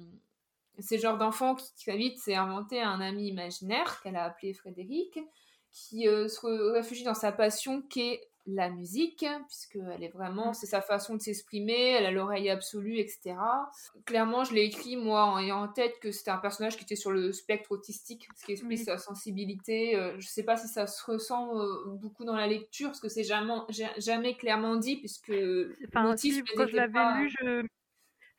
S1: c'est le genre d'enfant qui très vite s'est inventé un ami imaginaire qu'elle a appelé Frédéric, qui euh, se réfugie dans sa passion qui est la musique, puisqu'elle est vraiment, c'est sa façon de s'exprimer, elle a l'oreille absolue, etc. Clairement, je l'ai écrit, moi, en ayant en tête que c'était un personnage qui était sur le spectre autistique, ce qui explique sa sensibilité. Euh, je sais pas si ça se ressent euh, beaucoup dans la lecture, parce que c'est jamais, jamais clairement dit, puisque
S2: enfin, quand je l'avais lu, je...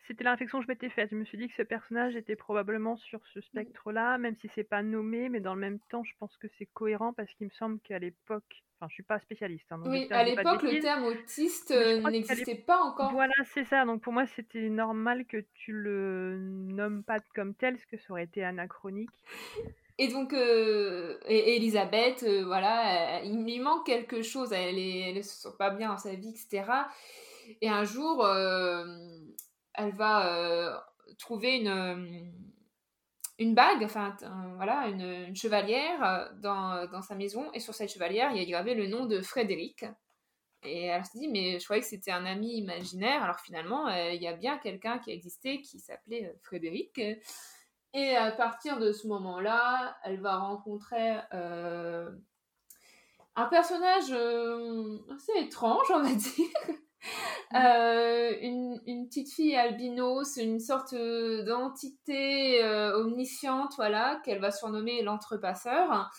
S2: c'était l'infection que je m'étais faite. Je me suis dit que ce personnage était probablement sur ce spectre-là, même si c'est pas nommé, mais dans le même temps, je pense que c'est cohérent parce qu'il me semble qu'à l'époque, Enfin, je suis pas spécialiste. Hein,
S1: oui, à l'époque, le terme autiste euh, n'existait pas encore.
S2: Voilà, c'est ça. Donc pour moi, c'était normal que tu le nommes pas comme tel, parce que ça aurait été anachronique.
S1: Et donc, euh, Elisabeth, euh, voilà, il lui manque quelque chose. Elle, elle se sent pas bien dans sa vie, etc. Et un jour, elle va trouver une une bague, enfin voilà, une, chevalière euh, dans, dans, sa maison, et sur cette chevalière, il y a gravé le nom de Frédéric. Et elle se dit, mais je croyais que c'était un ami imaginaire, alors finalement, euh, il y a bien quelqu'un qui a existé qui s'appelait euh, Frédéric. Et à partir de ce moment-là, elle va rencontrer un personnage assez étrange, on va dire, euh, une, petite fille albinos, une sorte euh, d'entité euh, omnisciente, voilà, qu'elle va surnommer l'entrepasseur.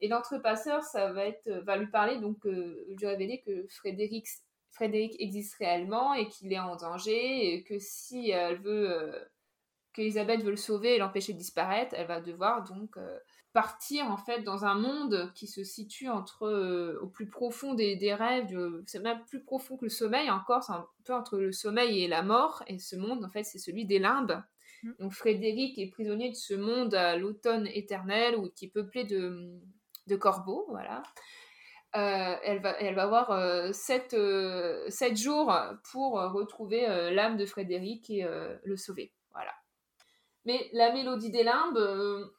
S1: Et l'entrepasseur, ça va être, va lui parler, donc, lui révéler que Frédéric, Frédéric existe réellement et qu'il est en danger et que si elle veut, qu'Elisabeth veut le sauver et l'empêcher de disparaître, elle va devoir donc partir en fait dans un monde qui se situe entre euh, au plus profond des, des rêves, c'est même plus profond que le sommeil encore, c'est un peu entre le sommeil et la mort. Et ce monde en fait c'est celui des limbes. Mm. Donc Frédéric est prisonnier de ce monde à l'automne éternel ou qui est peuplé de, de corbeaux, voilà. Euh, elle, va, elle va avoir euh, sept, sept, jours pour retrouver l'âme de Frédéric et le sauver. Voilà. Mais la mélodie des limbes,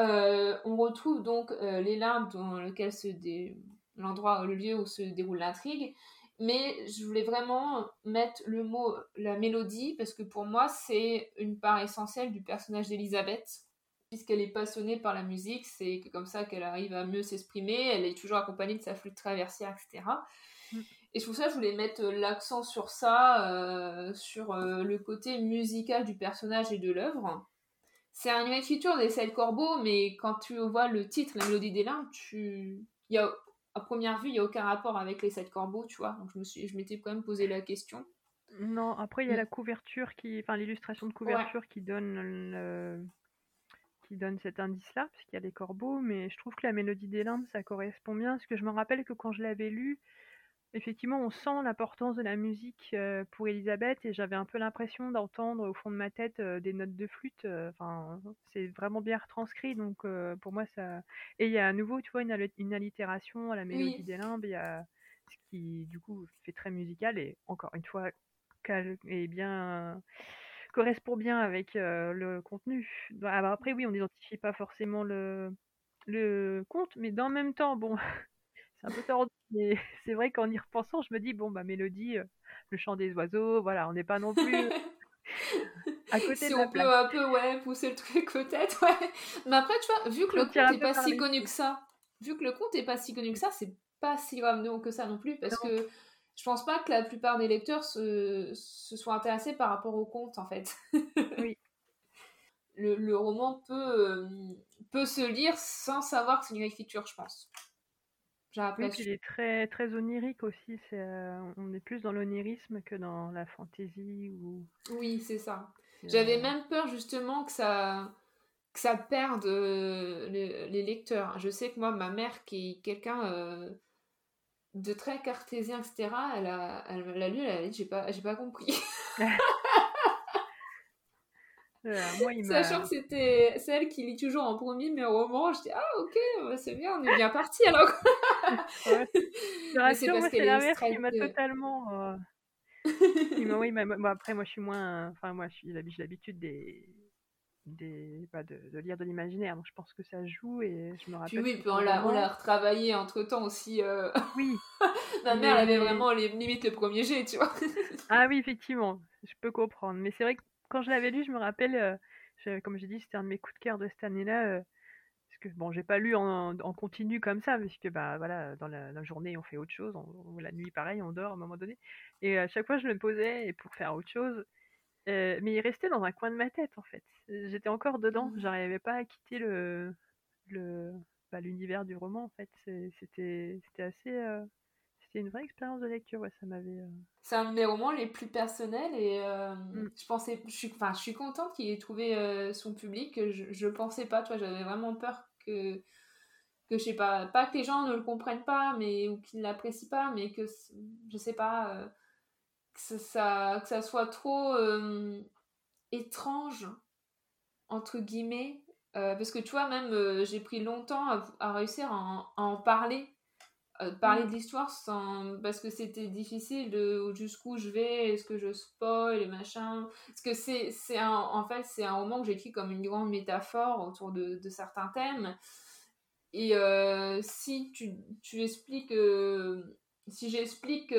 S1: euh, on retrouve donc euh, les limbes dans lequel se dé... l'endroit, le lieu où se déroule l'intrigue. Mais je voulais vraiment mettre le mot la mélodie parce que pour moi c'est une part essentielle du personnage d'Elisabeth puisqu'elle est passionnée par la musique, c'est comme ça qu'elle arrive à mieux s'exprimer. Elle est toujours accompagnée de sa flûte traversière, etc. Mm. Et c'est pour ça que je voulais mettre l'accent sur ça, sur le côté musical du personnage et de l'œuvre. C'est un une écriture des sept corbeaux, mais quand tu vois le titre, la mélodie des limbes, tu... y a, à première vue, il n'y a aucun rapport avec les sept corbeaux, tu vois. Donc je me suis, je m'étais quand même posé la question.
S2: Non, après il y a mm. la couverture qui, enfin l'illustration de couverture qui donne qui donne cet indice-là, parce qu'il y a des corbeaux, mais je trouve que la mélodie des limbes, ça correspond bien, parce que je me rappelle que quand je l'avais lu, effectivement, on sent l'importance de la musique euh, pour Elisabeth et j'avais un peu l'impression d'entendre au fond de ma tête euh, des notes de flûte. Euh, enfin, c'est vraiment bien retranscrit, donc pour moi ça. Et il y a à nouveau, tu vois, une, une allitération à la mélodie des limbes, il y a ce qui du coup fait très musical et encore une fois et bien correspond bien avec le contenu. Bah, après, oui, on n'identifie pas forcément le le conte, mais dans le même temps, bon. c'est un peu tordus, mais c'est vrai qu'en y repensant, je me dis, bon, bah, Mélodie, euh, le chant des oiseaux, voilà, on n'est pas non plus
S1: à côté si de la on peut un peu, ouais, pousser le truc peut-être, ouais. Mais après, tu vois, vu que le conte n'est pas si connu que ça, vu que le conte n'est pas si connu que ça, c'est pas si grave que ça non plus, parce que je pense pas que la plupart des lecteurs se, se soient intéressés par rapport au conte, en fait. oui. Le, le, roman peut, euh, peut se lire sans savoir que c'est une écriture, je pense.
S2: Oui, il est très, très onirique aussi. C'est, euh, on est plus dans l'onirisme que dans la fantaisie. Ou...
S1: Oui, c'est ça. J'avais euh, même peur justement que ça, que ça perde euh, les, lecteurs. Je sais que moi, ma mère, qui est quelqu'un de très cartésien, etc., elle a, elle, l'a lu, elle a dit J'ai pas, j'ai pas compris. Sachant que c'était celle qui lit toujours en premier mes romans, je dis ah ok, bah, c'est bien, on est bien parti alors.
S2: Ouais. C'est parce c'est la mère qui m'a totalement. Euh... oui, mais, après moi je suis moins, enfin moi j'ai l'habitude des des bah, de, de, lire de l'imaginaire donc je pense que ça joue et je me rappelle
S1: puis oui puis on l'a on l'a retravaillé entre temps aussi euh... oui ma mère elle avait vraiment les limites le premier jet tu vois
S2: ah oui effectivement je peux comprendre mais c'est vrai que quand je l'avais lu, je me rappelle, euh, comme j'ai dit, c'était un de mes coups de cœur de cette année-là. Euh, bon, j'ai pas lu en, continu comme ça, parce que bah voilà, dans la, journée on fait autre chose, la nuit pareil, on dort à un moment donné. Et à chaque fois je me posais pour faire autre chose, euh, mais il restait dans un coin de ma tête en fait. J'étais encore dedans, mmh. j'arrivais pas à quitter le le bah, l'univers du roman en fait. C'était c'était assez c'est une vraie expérience de lecture, ouais, ça m'avait. Euh,
S1: c'est un de mes romans les plus personnels et euh, mm. je pensais, je suis, enfin, je suis contente qu'il ait trouvé euh, son public. Je, je pensais pas, toi, j'avais vraiment peur que, que je sais pas, pas que les gens ne le comprennent pas, mais ou qu'ils l'apprécient pas, mais que je sais pas, que ça, que ça soit trop étrange entre guillemets, parce que tu vois même j'ai pris longtemps à, réussir à en parler euh, parler mm. de l'histoire sans parce que c'était difficile de jusqu'où je vais est-ce que je spoil et machin. Parce que c'est c'est un en fait c'est un roman que j'écris comme une grande métaphore autour de, de certains thèmes. Et euh, si tu, tu expliques euh, si j'explique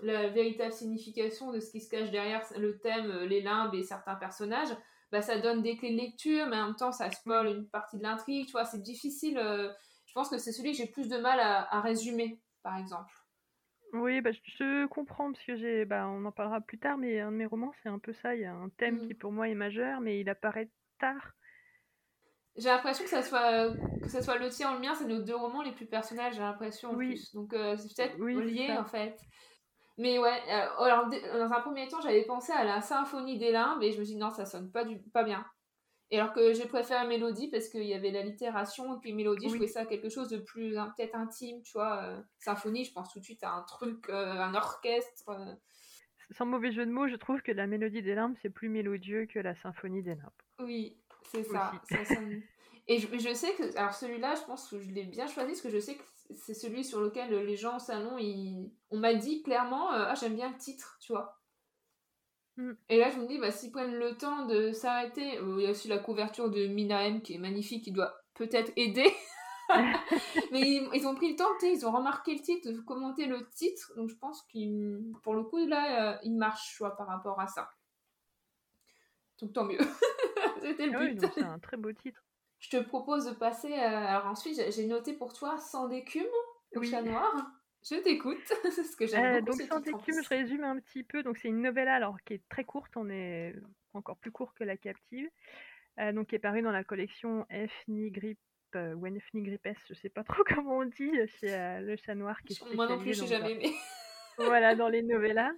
S1: la véritable signification de ce qui se cache derrière le thème les limbes et certains personnages bah ça donne des clés de lecture mais en même temps ça spoil une partie de l'intrigue. Tu vois c'est difficile pense que c'est celui que j'ai plus de mal à, résumer, par exemple.
S2: Oui, bah, je comprends, parce que j'ai, bah, on en parlera plus tard, mais un de mes romans, c'est un peu ça. Il y a un thème mm. qui pour moi est majeur, mais il apparaît tard.
S1: J'ai l'impression que ça soit que ça soit le tien ou le mien, c'est nos deux romans les plus personnels, j'ai l'impression en plus. Donc euh, c'est peut-être lié en fait. Mais ouais, euh, alors dans un premier temps, j'avais pensé à la symphonie des limbes et je me suis dit non, ça sonne pas du pas bien. Et alors que j'ai préféré Mélodie parce qu'il y avait l'allitération, et puis Mélodie, je trouvais ça quelque chose de plus hein, peut-être intime, tu vois. Euh, symphonie, je pense tout de suite à un truc, euh, un orchestre. Euh.
S2: Sans mauvais jeu de mots, je trouve que la Mélodie des larmes, c'est plus mélodieux que la Symphonie des larmes.
S1: Oui, c'est ça. Et je, sais que, alors celui-là, je pense que je l'ai bien choisi parce que je sais que c'est celui sur lequel les gens au salon, ils... on m'a dit clairement, ah j'aime bien le titre, tu vois. Mm. Et là, je me dis, bah, s'ils prennent le temps de s'arrêter, euh, il y a aussi la couverture de Minahem qui est magnifique, qui doit peut-être aider. Mais ils, ont pris le temps, ils ont remarqué le titre, commenté le titre, donc je pense qu'il, pour le coup, là, euh, il marche choix par rapport à ça. Donc tant mieux.
S2: C'était le ah but. c'est un très beau titre.
S1: Je te propose de passer. alors ensuite, j'ai noté pour toi Sans d'écume au chat noir. Je t'écoute, c'est ce que j'aime
S2: Euh,
S1: beaucoup
S2: donc sans écume, je résume un petit peu. Donc c'est une novella alors qui est très courte, on est encore plus court que La Captive, euh, donc qui est parue dans la collection Fni Grip euh, ou Fni Gripes, je sais pas trop comment on dit, chez euh, Le Chat Noir qui est
S1: Moi non plus, j'ai
S2: donc,
S1: jamais aimé.
S2: voilà, dans les novellas.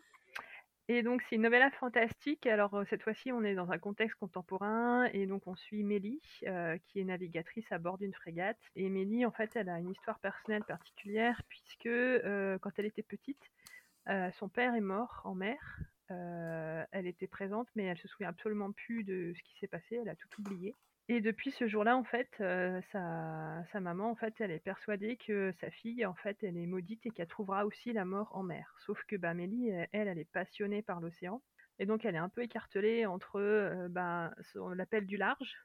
S2: Et donc, c'est une novella fantastique. Alors, euh, cette fois-ci, on est dans un contexte contemporain. Et donc, on suit Mélie, euh, qui est navigatrice à bord d'une frégate. Et Mélie, en fait, elle a une histoire personnelle particulière, puisque euh, quand elle était petite, son père est mort en mer. Elle était présente, mais elle se souvient absolument plus de ce qui s'est passé. Elle a tout oublié. Et depuis ce jour-là, en fait, euh, sa, maman, en fait, elle est persuadée que sa fille, en fait, elle est maudite et qu'elle trouvera aussi la mort en mer. Sauf que bah, Mélie, elle, elle, elle est passionnée par l'océan. Et donc, elle est un peu écartelée entre euh, bah, l'appel du large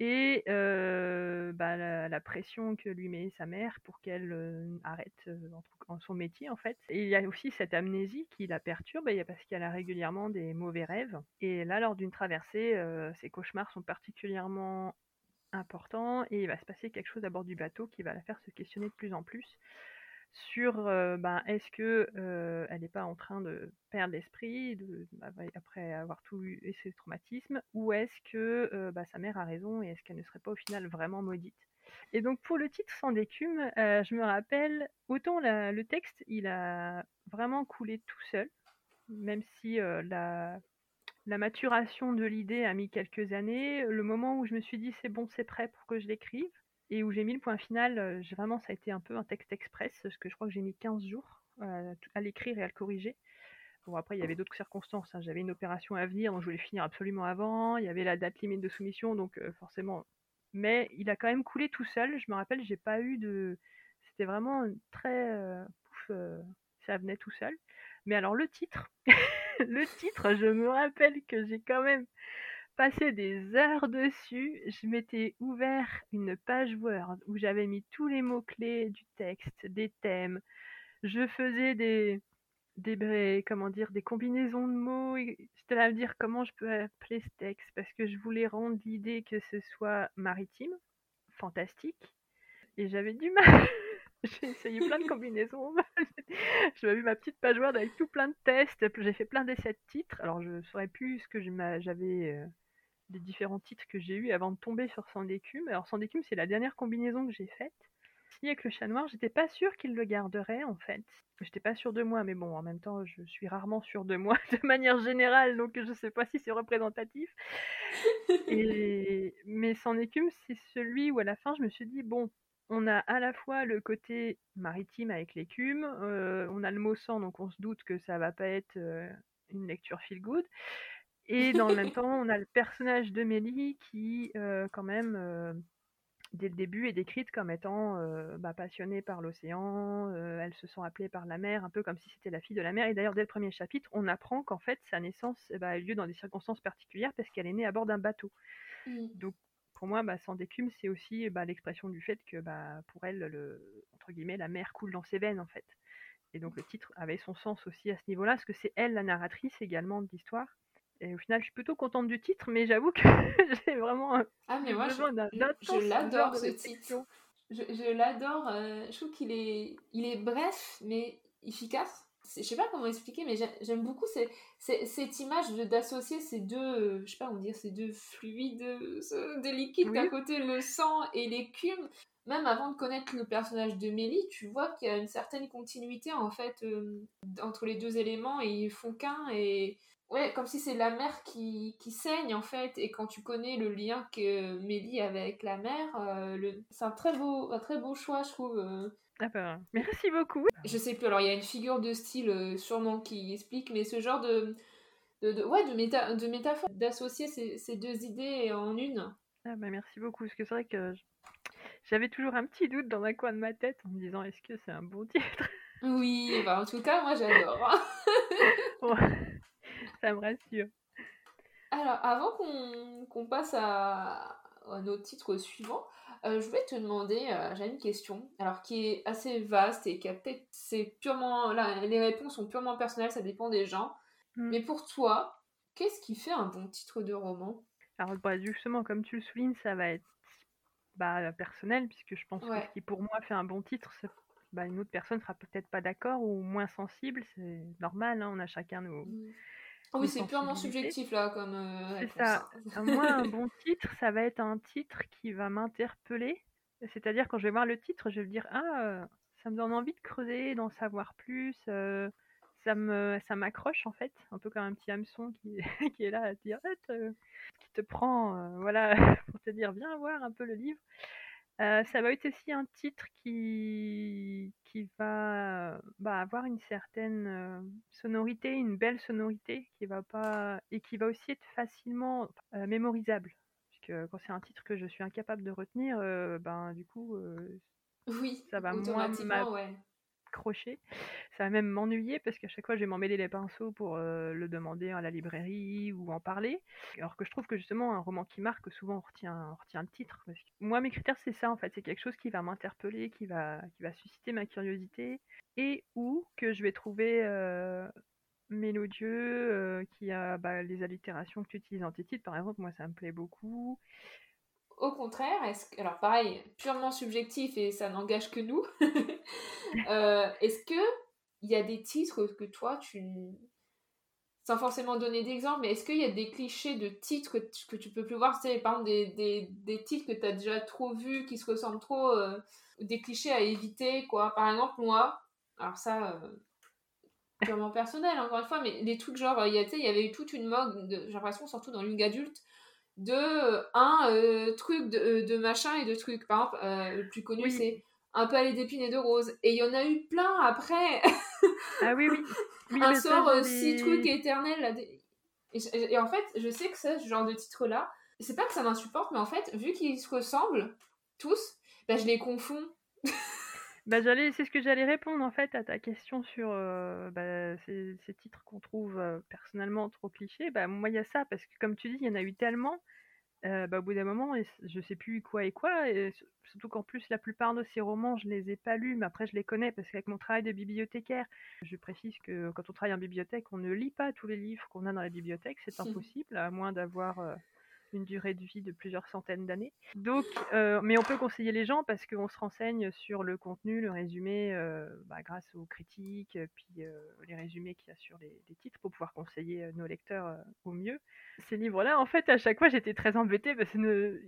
S2: et bah, la, pression que lui met sa mère pour qu'elle arrête en, son métier en fait. Il y a aussi cette amnésie qui la perturbe et parce qu'elle a régulièrement des mauvais rêves. Et là, lors d'une traversée, ses cauchemars sont particulièrement importants et il va se passer quelque chose à bord du bateau qui va la faire se questionner de plus en plus sur euh, ben, est-ce que euh, elle n'est pas en train de perdre l'esprit bah, après avoir tout eu et ses traumatismes ou est-ce que euh, bah, sa mère a raison et est-ce qu'elle ne serait pas au final vraiment maudite? Et donc pour le titre sans d'écume euh, je me rappelle autant la- le texte il a vraiment coulé tout seul même si la la maturation de l'idée a mis quelques années. Le moment où je me suis dit c'est bon, c'est prêt pour que je l'écrive, et où j'ai mis le point final, euh, vraiment ça a été un peu un texte express, parce que je crois que j'ai mis 15 jours euh, à l'écrire et à le corriger. Bon, après, il y avait d'autres circonstances. hein. J'avais une opération à venir, donc je voulais finir absolument avant. Il y avait la date limite de soumission, donc euh, forcément. Mais il a quand même coulé tout seul. Je me rappelle, j'ai pas eu de. C'était vraiment très. pouf, ça venait tout seul. Mais alors, le titre, le titre, je me rappelle que j'ai quand même passé des heures dessus. Je m'étais ouvert une page Word où j'avais mis tous les mots-clés du texte, des thèmes. Je faisais des, des combinaisons de mots. J'étais là à me dire comment je peux appeler ce texte parce que je voulais rendre l'idée que ce soit maritime, fantastique. Et j'avais du mal. J'ai essayé plein de combinaisons. J'avais vu ma petite page Word avec tout plein de tests. J'ai fait plein d'essais de titres. Alors je ne saurais plus ce que je j'avais euh, des différents titres que j'ai eu avant de tomber sur Sans d'écume. Alors Sans d'écume, c'est la dernière combinaison que j'ai faite. Signé avec le chat noir, j'étais pas sûre qu'il le garderait en fait. J'étais pas sûre de moi, mais bon, en même temps, je suis rarement sûre de moi de manière générale, donc je sais pas si c'est représentatif. Et... Mais Sans écume, c'est celui où à la fin, je me suis dit, bon, on a à la fois le côté maritime avec l'écume, euh, on a le mot sang, donc on se doute que ça va pas être euh, une lecture feel good. Et dans le même temps, on a le personnage de Mélie qui, euh, quand même, euh, dès le début, est décrite comme étant euh, bah, passionnée par l'océan. elle se sent appelée par la mer, un peu comme si c'était la fille de la mer. Et d'ailleurs, dès le premier chapitre, on apprend qu'en fait, sa naissance eh ben, a eu lieu dans des circonstances particulières parce qu'elle est née à bord d'un bateau.
S1: Mm.
S2: Donc, pour moi, bah, sans d'écume, c'est aussi bah, l'expression du fait que bah, pour elle, le, entre guillemets, la mer coule dans ses veines, en fait. Et donc, le titre avait son sens aussi à ce niveau-là, parce que c'est elle la narratrice également de l'histoire. Et au final, je suis plutôt contente du titre, mais j'avoue que j'ai vraiment
S1: Ah, mais moi, je,
S2: besoin d'un
S1: l'adore ce titre. Je, je l'adore. euh, je trouve qu'il est, il est bref, mais efficace. Je sais pas comment expliquer, mais j'ai- j'aime beaucoup ces- ces- cette image de- d'associer ces deux, euh, je sais pas comment dire, ces deux fluides, euh, des liquides
S2: Oui.
S1: d'un côté le sang et l'écume. Même avant de connaître le personnage de Mélie, tu vois qu'il y a une certaine continuité en fait euh, entre les deux éléments et ils font qu'un et ouais comme si c'est la mer qui, qui saigne en fait et quand tu connais le lien que Mélie avait avec la mer, euh, le... c'est un très beau un très beau choix je trouve. euh.
S2: Ah bah, merci beaucoup.
S1: Je sais plus alors il y a une figure de style euh, sûrement qui explique mais ce genre de de, de- ouais de méta de métaphore d'associer ces, ces deux idées en une.
S2: Ah bah, merci beaucoup, parce que c'est vrai que j'avais toujours un petit doute dans un coin de ma tête en me disant est-ce que c'est un bon titre?
S1: Oui, bah en tout cas moi j'adore.
S2: Ouais, Ça me rassure.
S1: Alors, avant qu'on passe à, à notre titre suivant, euh, je voulais te demander, euh, j'ai une question, alors qui est assez vaste et qui a peut-être, c'est purement, là, les réponses sont purement personnelles, ça dépend des gens.
S2: Mm.
S1: Mais pour toi, qu'est-ce qui fait un bon titre de roman?
S2: Alors bah, justement, comme tu le soulignes, ça va être bah, personnel, puisque je pense
S1: Ouais.
S2: que ce qui pour moi fait un bon titre, bah, une autre personne sera peut-être pas d'accord ou moins sensible. C'est normal, hein, on a chacun nos.
S1: Mmh. Ah oui, c'est purement subjectif là, comme. Euh,
S2: c'est ça. Moi, un bon titre, ça va être un titre qui va m'interpeller. C'est-à-dire, quand je vais voir le titre, je vais me dire Ah, ça me donne envie de creuser, d'en savoir plus. Euh, ça me, ça m'accroche en fait, un peu comme un petit hameçon qui, qui est là à te dire, qui te prend, euh, voilà, pour te dire, viens voir un peu le livre. Euh, ça va être aussi un titre qui, qui va bah, avoir une certaine euh, sonorité, une belle sonorité, qui va pas et qui va aussi être facilement mémorisable. Puisque quand c'est un titre que je suis incapable de retenir, ben du coup,
S1: oui,
S2: ça va moins Ça va même m'ennuyer parce qu'à chaque fois, je vais m'emmêler les pinceaux pour euh, le demander à la librairie ou en parler. Alors que je trouve que justement, un roman qui marque, souvent on retient, le titre. moi, mes critères, c'est ça en fait. C'est quelque chose qui va m'interpeller, qui va, qui va susciter ma curiosité et ou que je vais trouver euh, mélodieux, euh, qui a bah, les allitérations que tu utilises en tes titres, par exemple. Moi, ça me plaît beaucoup.
S1: Au contraire, est-ce alors pareil, purement subjectif et ça n'engage que nous, euh, est-ce que il y a des titres que toi tu sans forcément donner d'exemple, mais est-ce qu'il y a des clichés de titres que tu, que peux plus voir? C'est par exemple des, des, titres que tu as déjà trop vus, qui se ressemblent trop, euh, des clichés à éviter, quoi. Par exemple, moi, alors ça, euh, purement personnel, encore une fois, mais les trucs genre, il y, avait eu toute une mode, j'ai l'impression, surtout dans l'une adulte, de euh, un euh, truc euh, de, machin et de trucs. Par exemple, le plus connu, c'est un palais d'épines et de roses. Et il y en a eu plein après.
S2: ah oui,
S1: oui. un sort six trucs éternels. Et, en fait, je sais que ce genre de titre-là, c'est pas que ça m'insupporte, mais en fait, vu qu'ils se ressemblent tous, bah, je les confonds.
S2: Bah, j'allais, c'est ce que j'allais répondre en fait à ta question sur euh, bah, ces, titres qu'on trouve euh, personnellement trop clichés. Bah, moi, il y a ça parce que comme tu dis, il y en a eu tellement. Euh, bah, au bout d'un moment, je sais plus quoi et quoi. Et surtout qu'en plus, la plupart de ces romans, je les ai pas lus, mais après, je les connais parce qu'avec mon travail de bibliothécaire, je précise que quand on travaille en bibliothèque, on ne lit pas tous les livres qu'on a dans la bibliothèque. C'est impossible, à moins d'avoir une durée de vie de plusieurs centaines d'années. Donc, euh, mais on peut conseiller les gens parce qu'on se renseigne sur le contenu, le résumé, euh, bah, grâce aux critiques, puis euh, les résumés qu'il y a sur les, titres pour pouvoir conseiller nos lecteurs au mieux. Ces livres-là, en fait, à chaque fois, j'étais très embêtée parce que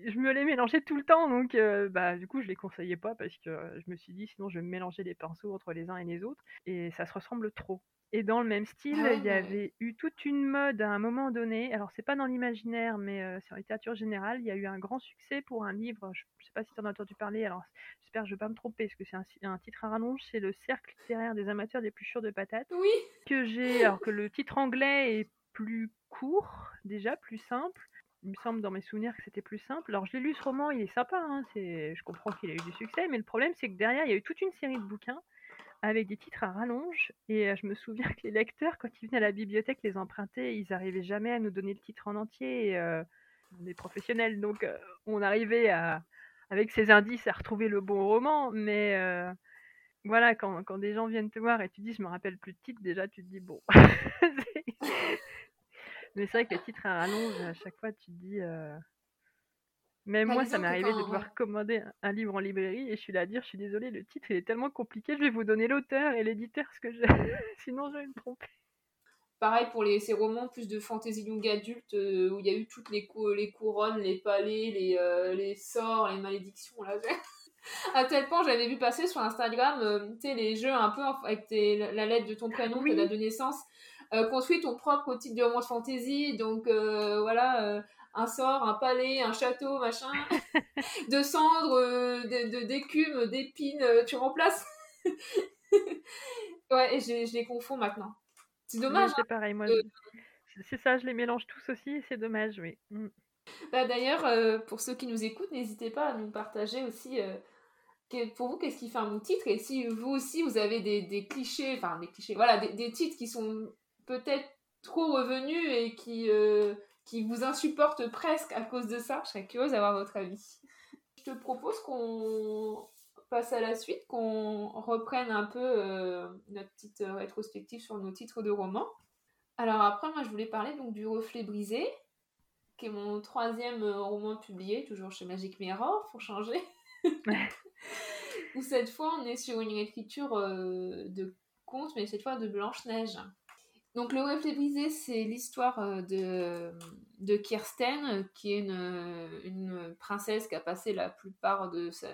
S2: je me les mélangeais tout le temps, donc bah, du coup, je les conseillais pas parce que je me suis dit sinon je mélanger les pinceaux entre les uns et les autres et ça se ressemble trop. Et dans le même style, ah il y avait eu toute une mode à un moment donné. Alors, c'est pas dans l'imaginaire, mais euh, c'est en littérature générale. Il y a eu un grand succès pour un livre. Je, ne sais pas si tu en as entendu parler. Alors, j'espère que je vais pas me tromper, parce que c'est un, titre à rallonge. C'est le cercle littéraire des amateurs des pluchures de patates.
S1: Oui.
S2: Que j'ai. Alors que le titre anglais est plus court, déjà plus simple. Il me semble dans mes souvenirs que c'était plus simple. Alors, je l'ai lu ce roman, il est sympa. Hein, c'est, je comprends qu'il a eu du succès, mais le problème, c'est que derrière, il y a eu toute une série de bouquins avec des titres à rallonge. Et je me souviens que les lecteurs, quand ils venaient à la bibliothèque les emprunter, ils n'arrivaient jamais à nous donner le titre en entier. Et, on est professionnels, donc on arrivait avec ces indices à retrouver le bon roman. Mais voilà, quand, quand, des gens viennent te voir et tu dis je me rappelle plus de titre, déjà tu te dis bon. mais c'est vrai que les titres à rallonge, à chaque fois tu te dis même moi, ça m'est arrivé de devoir commander un livre en librairie et je suis là à dire, je suis désolée, le titre il est tellement compliqué, je vais vous donner l'auteur et l'éditeur, ce que sinon je vais me tromper.
S1: Pareil pour les, ces romans plus de fantasy young adulte euh, où il y a eu toutes les, les couronnes, les palais, les, euh, les sorts, les malédictions. Là, à tel point, j'avais vu passer sur Instagram euh, les jeux un peu avec la lettre de ton prénom, de date de naissance. construis ton propre titre de roman de fantasy. Donc voilà, un sort, un palais, un château, machin, de cendres, euh, d'écume, d'épines, euh, tu remplaces. ouais, et je, les confonds maintenant. C'est dommage.
S2: c'est hein, pareil, moi. C'est ça, je les mélange tous aussi, c'est dommage, oui. Mm.
S1: Bah, D'ailleurs, euh, pour ceux qui nous écoutent, n'hésitez pas à nous partager aussi pour vous, qu'est-ce qui fait un bon titre Et si vous aussi, vous avez des, clichés, enfin des clichés, voilà, des, titres qui sont peut-être trop revenus et qui, qui vous insupporte presque à cause de ça. Je serais curieuse d'avoir votre avis. Je te propose qu'on passe à la suite, qu'on reprenne un peu euh, notre petite rétrospective sur nos titres de romans. Alors après, moi, je voulais parler donc du Reflet brisé, qui est mon troisième roman publié, toujours chez Magic Mirror, pour changer. où cette fois on est sur une écriture de conte, mais cette fois de Blanche-Neige. Donc le reflet brisé, c'est l'histoire de, de Kirsten, qui est une, une, princesse qui a passé la plupart de sa,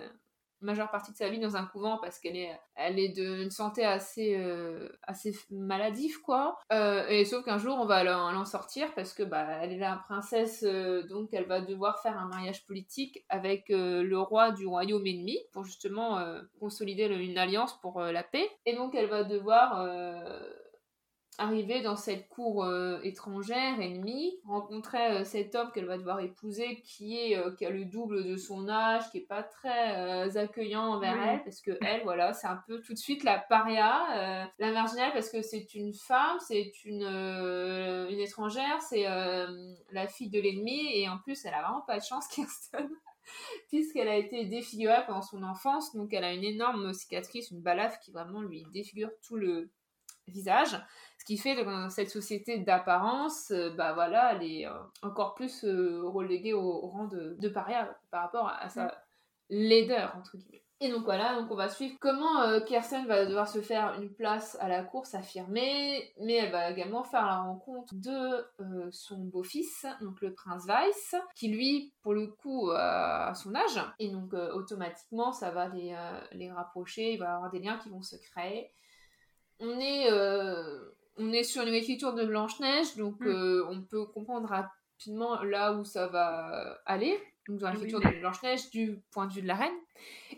S1: majeure partie de sa vie dans un couvent parce qu'elle est, elle est d'une santé assez, euh, assez maladive, quoi. Euh, et sauf qu'un jour, on va l'en sortir parce que bah, elle est la princesse, euh, donc elle va devoir faire un mariage politique avec le roi du royaume ennemi pour justement consolider une alliance pour la paix. Et donc elle va devoir arriver dans cette cour euh, étrangère, ennemie, rencontrer euh, cet homme qu'elle va devoir épouser qui est euh, qui a le double de son âge, qui est pas très accueillant envers elle parce que elle voilà, c'est un peu tout de suite la paria, la marginale parce que c'est une femme, c'est une une étrangère, c'est la fille de l'ennemi et en plus elle a vraiment pas de chance Kirsten. puisqu'elle a été défigurée pendant son enfance, donc elle a une énorme cicatrice, une balafre qui vraiment lui défigure tout le visage. Ce qui fait que dans cette société d'apparence, euh, bah voilà, elle est euh, encore plus euh, reléguée au, rang de, paria par rapport à, sa laideur, entre guillemets. Et donc voilà, donc on va suivre comment Kirsten va devoir se faire une place à la course affirmée, mais elle va également faire la rencontre de son beau-fils, donc le prince Weiss, qui lui, pour le coup, a son âge, et donc automatiquement ça va les, les rapprocher, il va y avoir des liens qui vont se créer. On est on est sur une écriture de Blanche-Neige, donc mm. euh, on peut comprendre rapidement là où ça va aller. Donc dans l'écriture de Blanche-Neige du point de vue de la reine.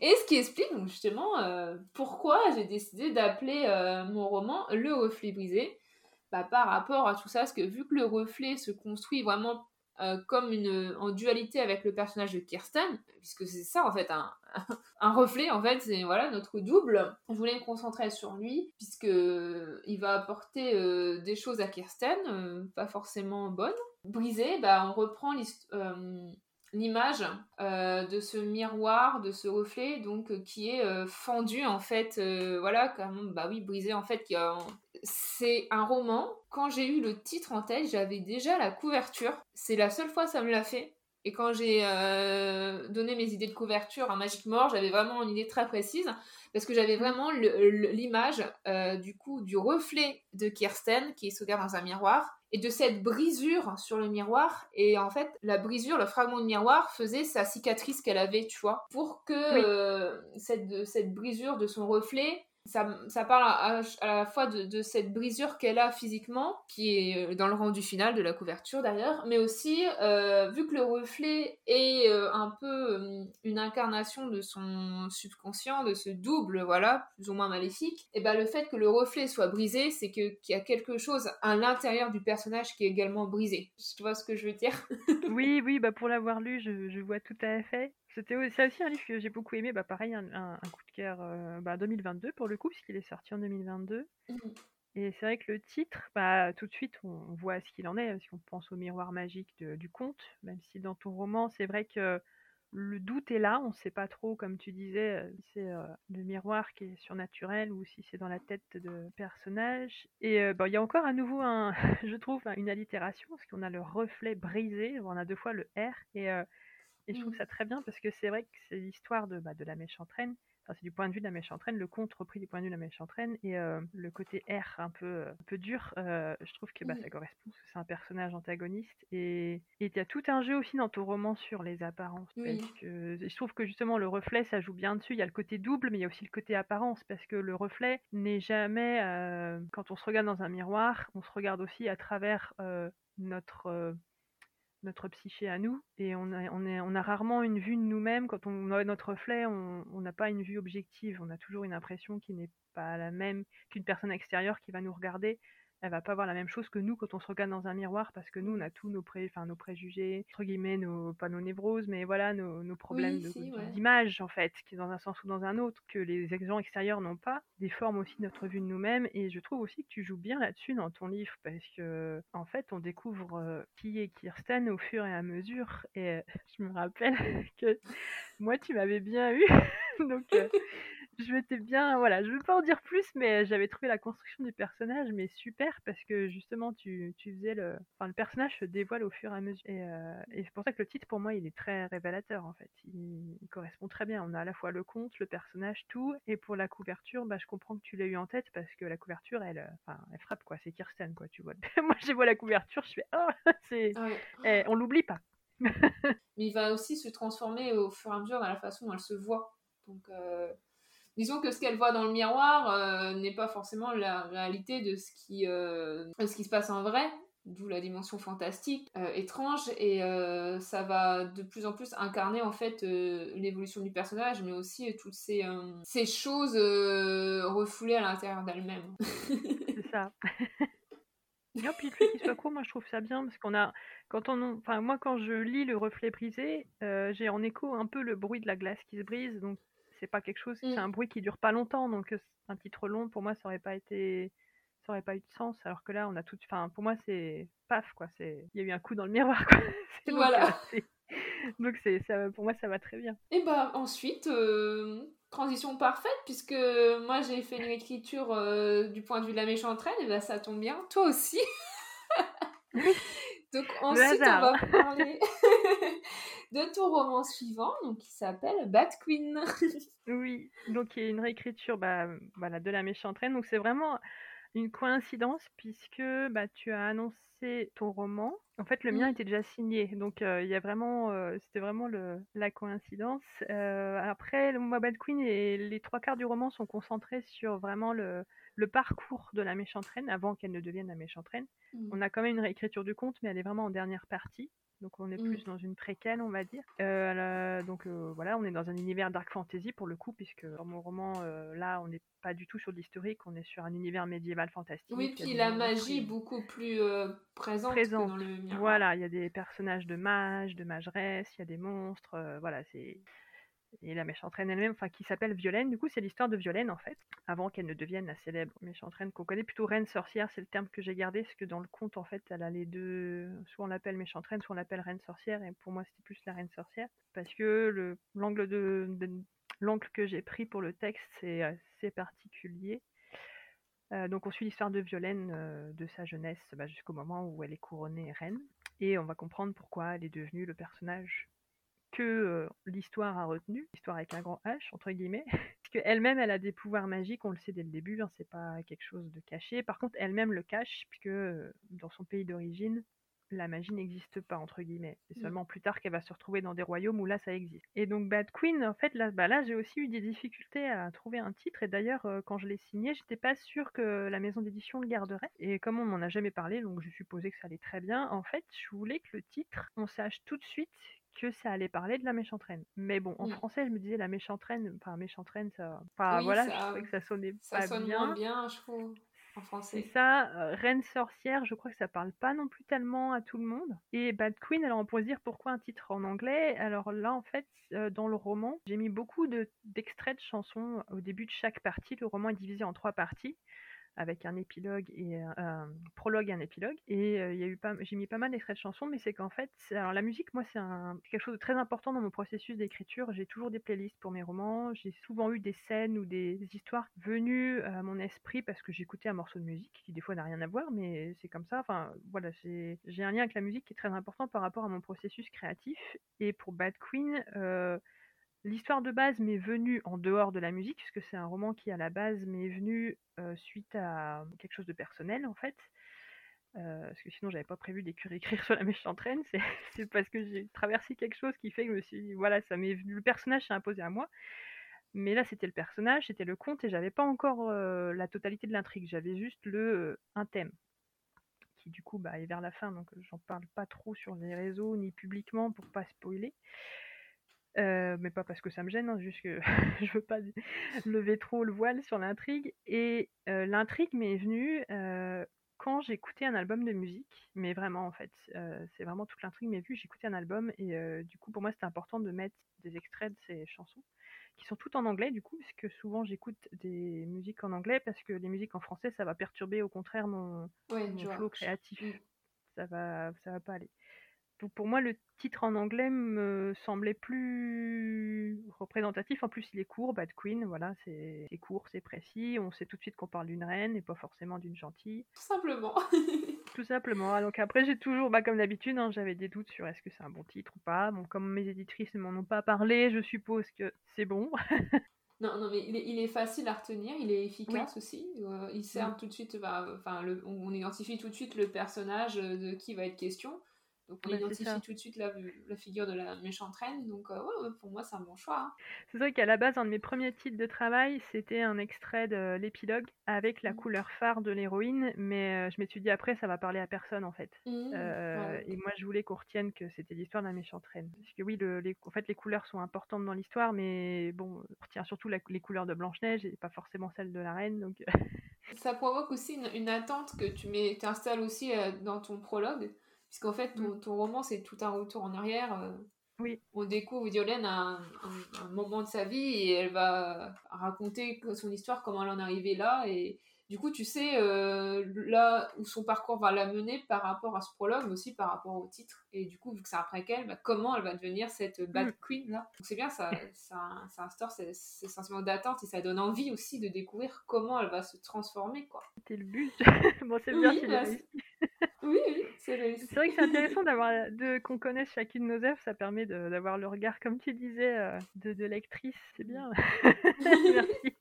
S1: Et ce qui explique donc justement euh, pourquoi j'ai décidé d'appeler euh, mon roman Le reflet brisé. Bah, par rapport à tout ça, parce que vu que le reflet se construit vraiment euh, comme une, en dualité avec le personnage de Kirsten, puisque c'est ça en fait, un, un reflet en fait, c'est voilà notre double. Je voulais me concentrer sur lui, puisque il va apporter euh, des choses à Kirsten, euh, pas forcément bonnes. Brisé, bah, on reprend l'image de ce miroir, de ce reflet, donc qui est fendu en fait, voilà, comme bah oui, brisé en fait, c'est un roman. Quand j'ai eu le titre en tête, j'avais déjà la couverture. C'est la seule fois que ça me l'a fait. Et quand j'ai euh, donné mes idées de couverture à Magic More, j'avais vraiment une idée très précise parce que j'avais vraiment l'image euh, du coup du reflet de Kirsten qui se regarde dans un miroir et de cette brisure sur le miroir. Et en fait, la brisure, le fragment de miroir faisait sa cicatrice qu'elle avait, tu vois, pour que euh, cette, cette brisure de son reflet ça, parle à, la fois de, cette brisure qu'elle a physiquement, qui est euh, dans le rendu final de la couverture d'ailleurs, mais aussi, euh, vu que le reflet est euh, un peu une incarnation de son subconscient, de ce double, voilà, plus ou moins maléfique, et ben le fait que le reflet soit brisé, c'est qu'il y a quelque chose à l'intérieur du personnage qui est également brisé. Tu vois ce que je veux dire?
S2: Oui, oui, bah pour l'avoir lu, je, je vois tout à fait. C'était aussi un livre que j'ai beaucoup aimé, bah pareil, un, coup de cœur euh, bah, 2022 pour le coup, puisqu'il est sorti en 2022. Mmh. Et c'est vrai que le titre, bah, tout de suite, on, voit ce qu'il en est, si on pense au miroir magique du conte, même si dans ton roman, c'est vrai que le doute est là, on ne sait pas trop, comme tu disais, euh, si c'est euh, le miroir qui est surnaturel ou si c'est dans la tête de personnage. Et il y a encore à nouveau, un, je trouve, une allitération, parce qu'on a le reflet brisé, on a deux fois le R, et et je trouve mmh. ça très bien parce que c'est vrai que c'est l'histoire de, bah, de la méchante reine. Enfin, c'est du point de vue de la méchante reine, le conte repris du point de vue de la méchante reine. Et euh, le côté R un peu, un peu dur, euh, je trouve que bah, ça correspond parce que c'est un personnage antagoniste. Et il y a tout un jeu aussi dans ton roman sur les apparences. Parce que je trouve que justement le reflet, ça joue bien dessus. Il y a le côté double, mais il y a aussi le côté apparence. Parce que le reflet n'est jamais, euh, quand on se regarde dans un miroir, on se regarde aussi à travers notre notre psyché à nous et on a, on, a rarement une vue de nous-mêmes. Quand on a notre reflet, on n'a pas une vue objective. On a toujours une impression qui n'est pas la même qu'une personne extérieure qui va nous regarder elle va pas voir la même chose que nous quand on se regarde dans un miroir parce que nous on a tous nos pré enfin nos préjugés entre guillemets nos pas nos névroses mais voilà nos, nos problèmes d'image en fait qui dans un sens ou dans un autre que les gens extérieurs n'ont pas déforment aussi notre vue de nous-mêmes. Et je trouve aussi que tu joues bien là-dessus dans ton livre parce que en fait on découvre euh, qui est Kirsten au fur et à mesure. Et je me rappelle que moi tu m'avais bien eu. Donc euh, je m'étais bien, voilà, je veux pas en dire plus, mais j'avais trouvé la construction du personnage mais super parce que justement tu, tu faisais le, enfin le personnage se dévoile au fur et à mesure et, euh, et c'est pour ça que le titre pour moi il est très révélateur en fait, il, correspond très bien. On a à la fois le conte, le personnage, tout et pour la couverture, bah je comprends que tu l'as eu en tête parce que la couverture elle, euh, enfin elle frappe quoi, c'est Kirsten quoi, tu vois. moi je vois la couverture, je fais oh c'est, eh, on l'oublie pas.
S1: mais il va aussi se transformer au fur et à mesure dans la façon dont elle se voit. Donc, euh, disons que ce qu'elle voit dans le miroir euh, n'est pas forcément la réalité de ce qui, euh, ce qui se passe en vrai, d'où la dimension fantastique, étrange, et ça va de plus en plus incarner en fait l'évolution du personnage, mais aussi toutes ces, ces choses refoulées à l'intérieur d'elle-même.
S2: C'est ça. Non, puis le fait qu'il soit court, moi je trouve ça bien parce qu'on a, quand on, enfin moi quand je lis le reflet brisé, j'ai en écho un peu le bruit de la glace qui se brise, donc c'est pas quelque chose, c'est mmh. un bruit qui dure pas longtemps, donc un titre long pour moi ça aurait pas été, ça aurait pas eu de sens, alors que là on a tout, enfin pour moi c'est paf quoi, c'est, il y a eu un coup dans le miroir quoi.
S1: voilà.
S2: Donc c'est, ça, pour moi ça va très bien.
S1: Et bah ensuite transition parfaite puisque moi j'ai fait une écriture du point de vue de la méchantraine et bah ça tombe bien, toi aussi. Donc ensuite on va parler de ton roman suivant, donc qui s'appelle Bat Queen.
S2: oui, donc il y a une réécriture bah, voilà, de la méchante reine. Donc c'est vraiment une coïncidence puisque bah, tu as annoncé ton roman. En fait, le mien était déjà signé, donc euh, il y a vraiment, euh, c'était vraiment le, la coïncidence. Euh, après, le Bad Queen et les trois quarts du roman sont concentrés sur vraiment le, le parcours de la méchante reine avant qu'elle ne devienne la méchante reine. Mmh. On a quand même une réécriture du conte, mais elle est vraiment en dernière partie. Donc on est plus mmh. dans une préquelle, on va dire. Euh, donc euh, voilà, on est dans un univers dark fantasy pour le coup, puisque dans mon roman, euh, là, on n'est pas du tout sur l'historique, on est sur un univers médiéval fantastique.
S1: Oui, puis la magie beaucoup plus présente, présente. Que dans le miroir.
S2: Voilà, il y a des personnages de mages, de mageresses, il y a des monstres, voilà, c'est et la méchante reine elle-même, enfin qui s'appelle Violaine. Du coup, c'est l'histoire de Violaine en fait, avant qu'elle ne devienne la célèbre méchante reine qu'on connaît plutôt reine sorcière, c'est le terme que j'ai gardé, parce que dans le conte en fait, elle a les deux, soit on l'appelle méchante reine, soit on l'appelle reine sorcière, et pour moi c'était plus la reine sorcière, parce que l'angle de, l'angle que j'ai pris pour le texte c'est assez particulier. Euh, donc on suit l'histoire de Violaine euh, de sa jeunesse bah, jusqu'au moment où elle est couronnée reine, et on va comprendre pourquoi elle est devenue le personnage que l'histoire a retenu, l'histoire avec un grand H, entre guillemets, parce qu'elle-même, elle a des pouvoirs magiques, on le sait dès le début, hein, c'est pas quelque chose de caché. Par contre, elle-même le cache, puisque dans son pays d'origine, la magie n'existe pas, entre guillemets. C'est mmh. seulement plus tard qu'elle va se retrouver dans des royaumes où là, ça existe. Et donc, Bad Queen, en fait, là, bah, là j'ai aussi eu des difficultés à trouver un titre. Et d'ailleurs, quand je l'ai signé, j'étais pas sûre que la maison d'édition le garderait. Et comme on m'en a jamais parlé, donc je supposais que ça allait très bien, en fait, je voulais que le titre, on sache tout de suite que ça allait parler de la méchante reine. Mais bon, en mmh. français, je me disais la méchante reine, enfin méchante reine, ça, enfin voilà, je trouvais que ça sonnait
S1: ça
S2: pas
S1: sonne
S2: bien.
S1: moins bien, je trouve. En français.
S2: C'est ça, euh, Reine sorcière, je crois que ça parle pas non plus tellement à tout le monde. Et Bad Queen, alors on pourrait se dire pourquoi un titre en anglais? Alors là, en fait, euh, dans le roman, j'ai mis beaucoup d'extraits de chansons au début de chaque partie. Le roman est divisé en trois parties avec un épilogue et un, prologue et un épilogue. Et il y a eu pas, j'ai mis pas mal d'extraits de chansons, mais c'est qu'en fait, alors la musique, moi, c'est quelque chose de très important dans mon processus d'écriture. J'ai toujours des playlists pour mes romans. J'ai souvent eu des scènes ou des histoires venues à mon esprit parce que j'écoutais un morceau de musique qui des fois n'a rien à voir, mais c'est comme ça. Enfin, voilà, j'ai un lien avec la musique qui est très important par rapport à mon processus créatif. Et pour Bad Queen, L'histoire de base m'est venue en dehors de la musique, puisque c'est un roman qui, à la base, m'est venu suite à quelque chose de personnel, en fait. parce que sinon, j'avais pas prévu d'écrire écrire sur la méchante reine. C'est parce que j'ai traversé quelque chose qui fait que je me suis voilà, ça m'est le personnage s'est imposé à moi. Mais là, c'était le personnage, c'était le conte, et j'avais pas encore la totalité de l'intrigue. J'avais juste le un thème qui du coup bah, est vers la fin, donc j'en parle pas trop sur les réseaux ni publiquement pour pas spoiler. Euh, mais pas parce que ça me gêne, hein, juste que je veux pas lever trop le voile sur l'intrigue. Et euh, l'intrigue m'est venue euh, quand j'écoutais un album de musique, mais vraiment en fait, c'est vraiment toute l'intrigue m'est venue. J'écoutais un album et du coup pour moi c'était important de mettre des extraits de ces chansons qui sont toutes en anglais du coup, parce que souvent j'écoute des musiques en anglais parce que les musiques en français ça va perturber au contraire mon, flow créatif. Mm. Ça va, ça va pas aller. Pour moi, le titre en anglais me semblait plus représentatif. En plus, il est court, Bad Queen, voilà, c'est court, c'est précis. On sait tout de suite qu'on parle d'une reine et pas forcément d'une gentille.
S1: Tout simplement.
S2: tout simplement. Donc après, j'ai toujours, bah, comme d'habitude, hein, j'avais des doutes sur est-ce que c'est un bon titre ou pas. Bon, comme mes éditrices ne m'en ont pas parlé, je suppose que c'est bon.
S1: Non, non, mais il est, facile à retenir, il est efficace aussi. Euh, il sert tout de suite, bah, enfin, on identifie tout de suite le personnage de qui va être question. Donc on identifie tout de suite la, la, figure de la méchante reine. Donc euh, ouais, pour moi, c'est un bon choix. Hein.
S2: C'est vrai qu'à la base, un de mes premiers titres de travail, c'était un extrait de l'épilogue avec la mmh. couleur phare de l'héroïne. Mais euh, je me suis dit après, ça va parler à personne en fait. Mmh, euh, et moi, je voulais qu'on retienne que c'était l'histoire de la méchante reine. Parce que oui, le, les, en fait, les couleurs sont importantes dans l'histoire, mais bon, on retient surtout les couleurs de Blanche-Neige et pas forcément celles de la reine. Donc...
S1: ça provoque aussi une, une attente que tu installes aussi dans ton prologue Puisqu'en fait, ton, mm. roman, c'est tout un retour en arrière. Euh.
S2: Oui.
S1: On découvre Violaine à un, moment de sa vie et elle va raconter son histoire, comment elle en est arrivée là. Et, du coup, tu sais euh, là où son parcours va la mener par rapport à ce prologue, mais aussi par rapport au titre. Et du coup, vu que c'est après qu'elle, bah, comment elle va devenir cette bad mm. queen là? Donc c'est bien, ça, ça, ça instaure ce, sentiment d'attente et ça donne envie aussi de découvrir comment elle va se transformer. quoi.
S2: C'était le but. bon, c'est bien
S1: oui, bah, oui, oui, c'est réussi.
S2: C'est vrai que c'est intéressant d'avoir de qu'on connaisse chacune de nos œuvres, ça permet d'avoir le regard, comme tu disais, euh, de, de lectrice. C'est bien. Merci.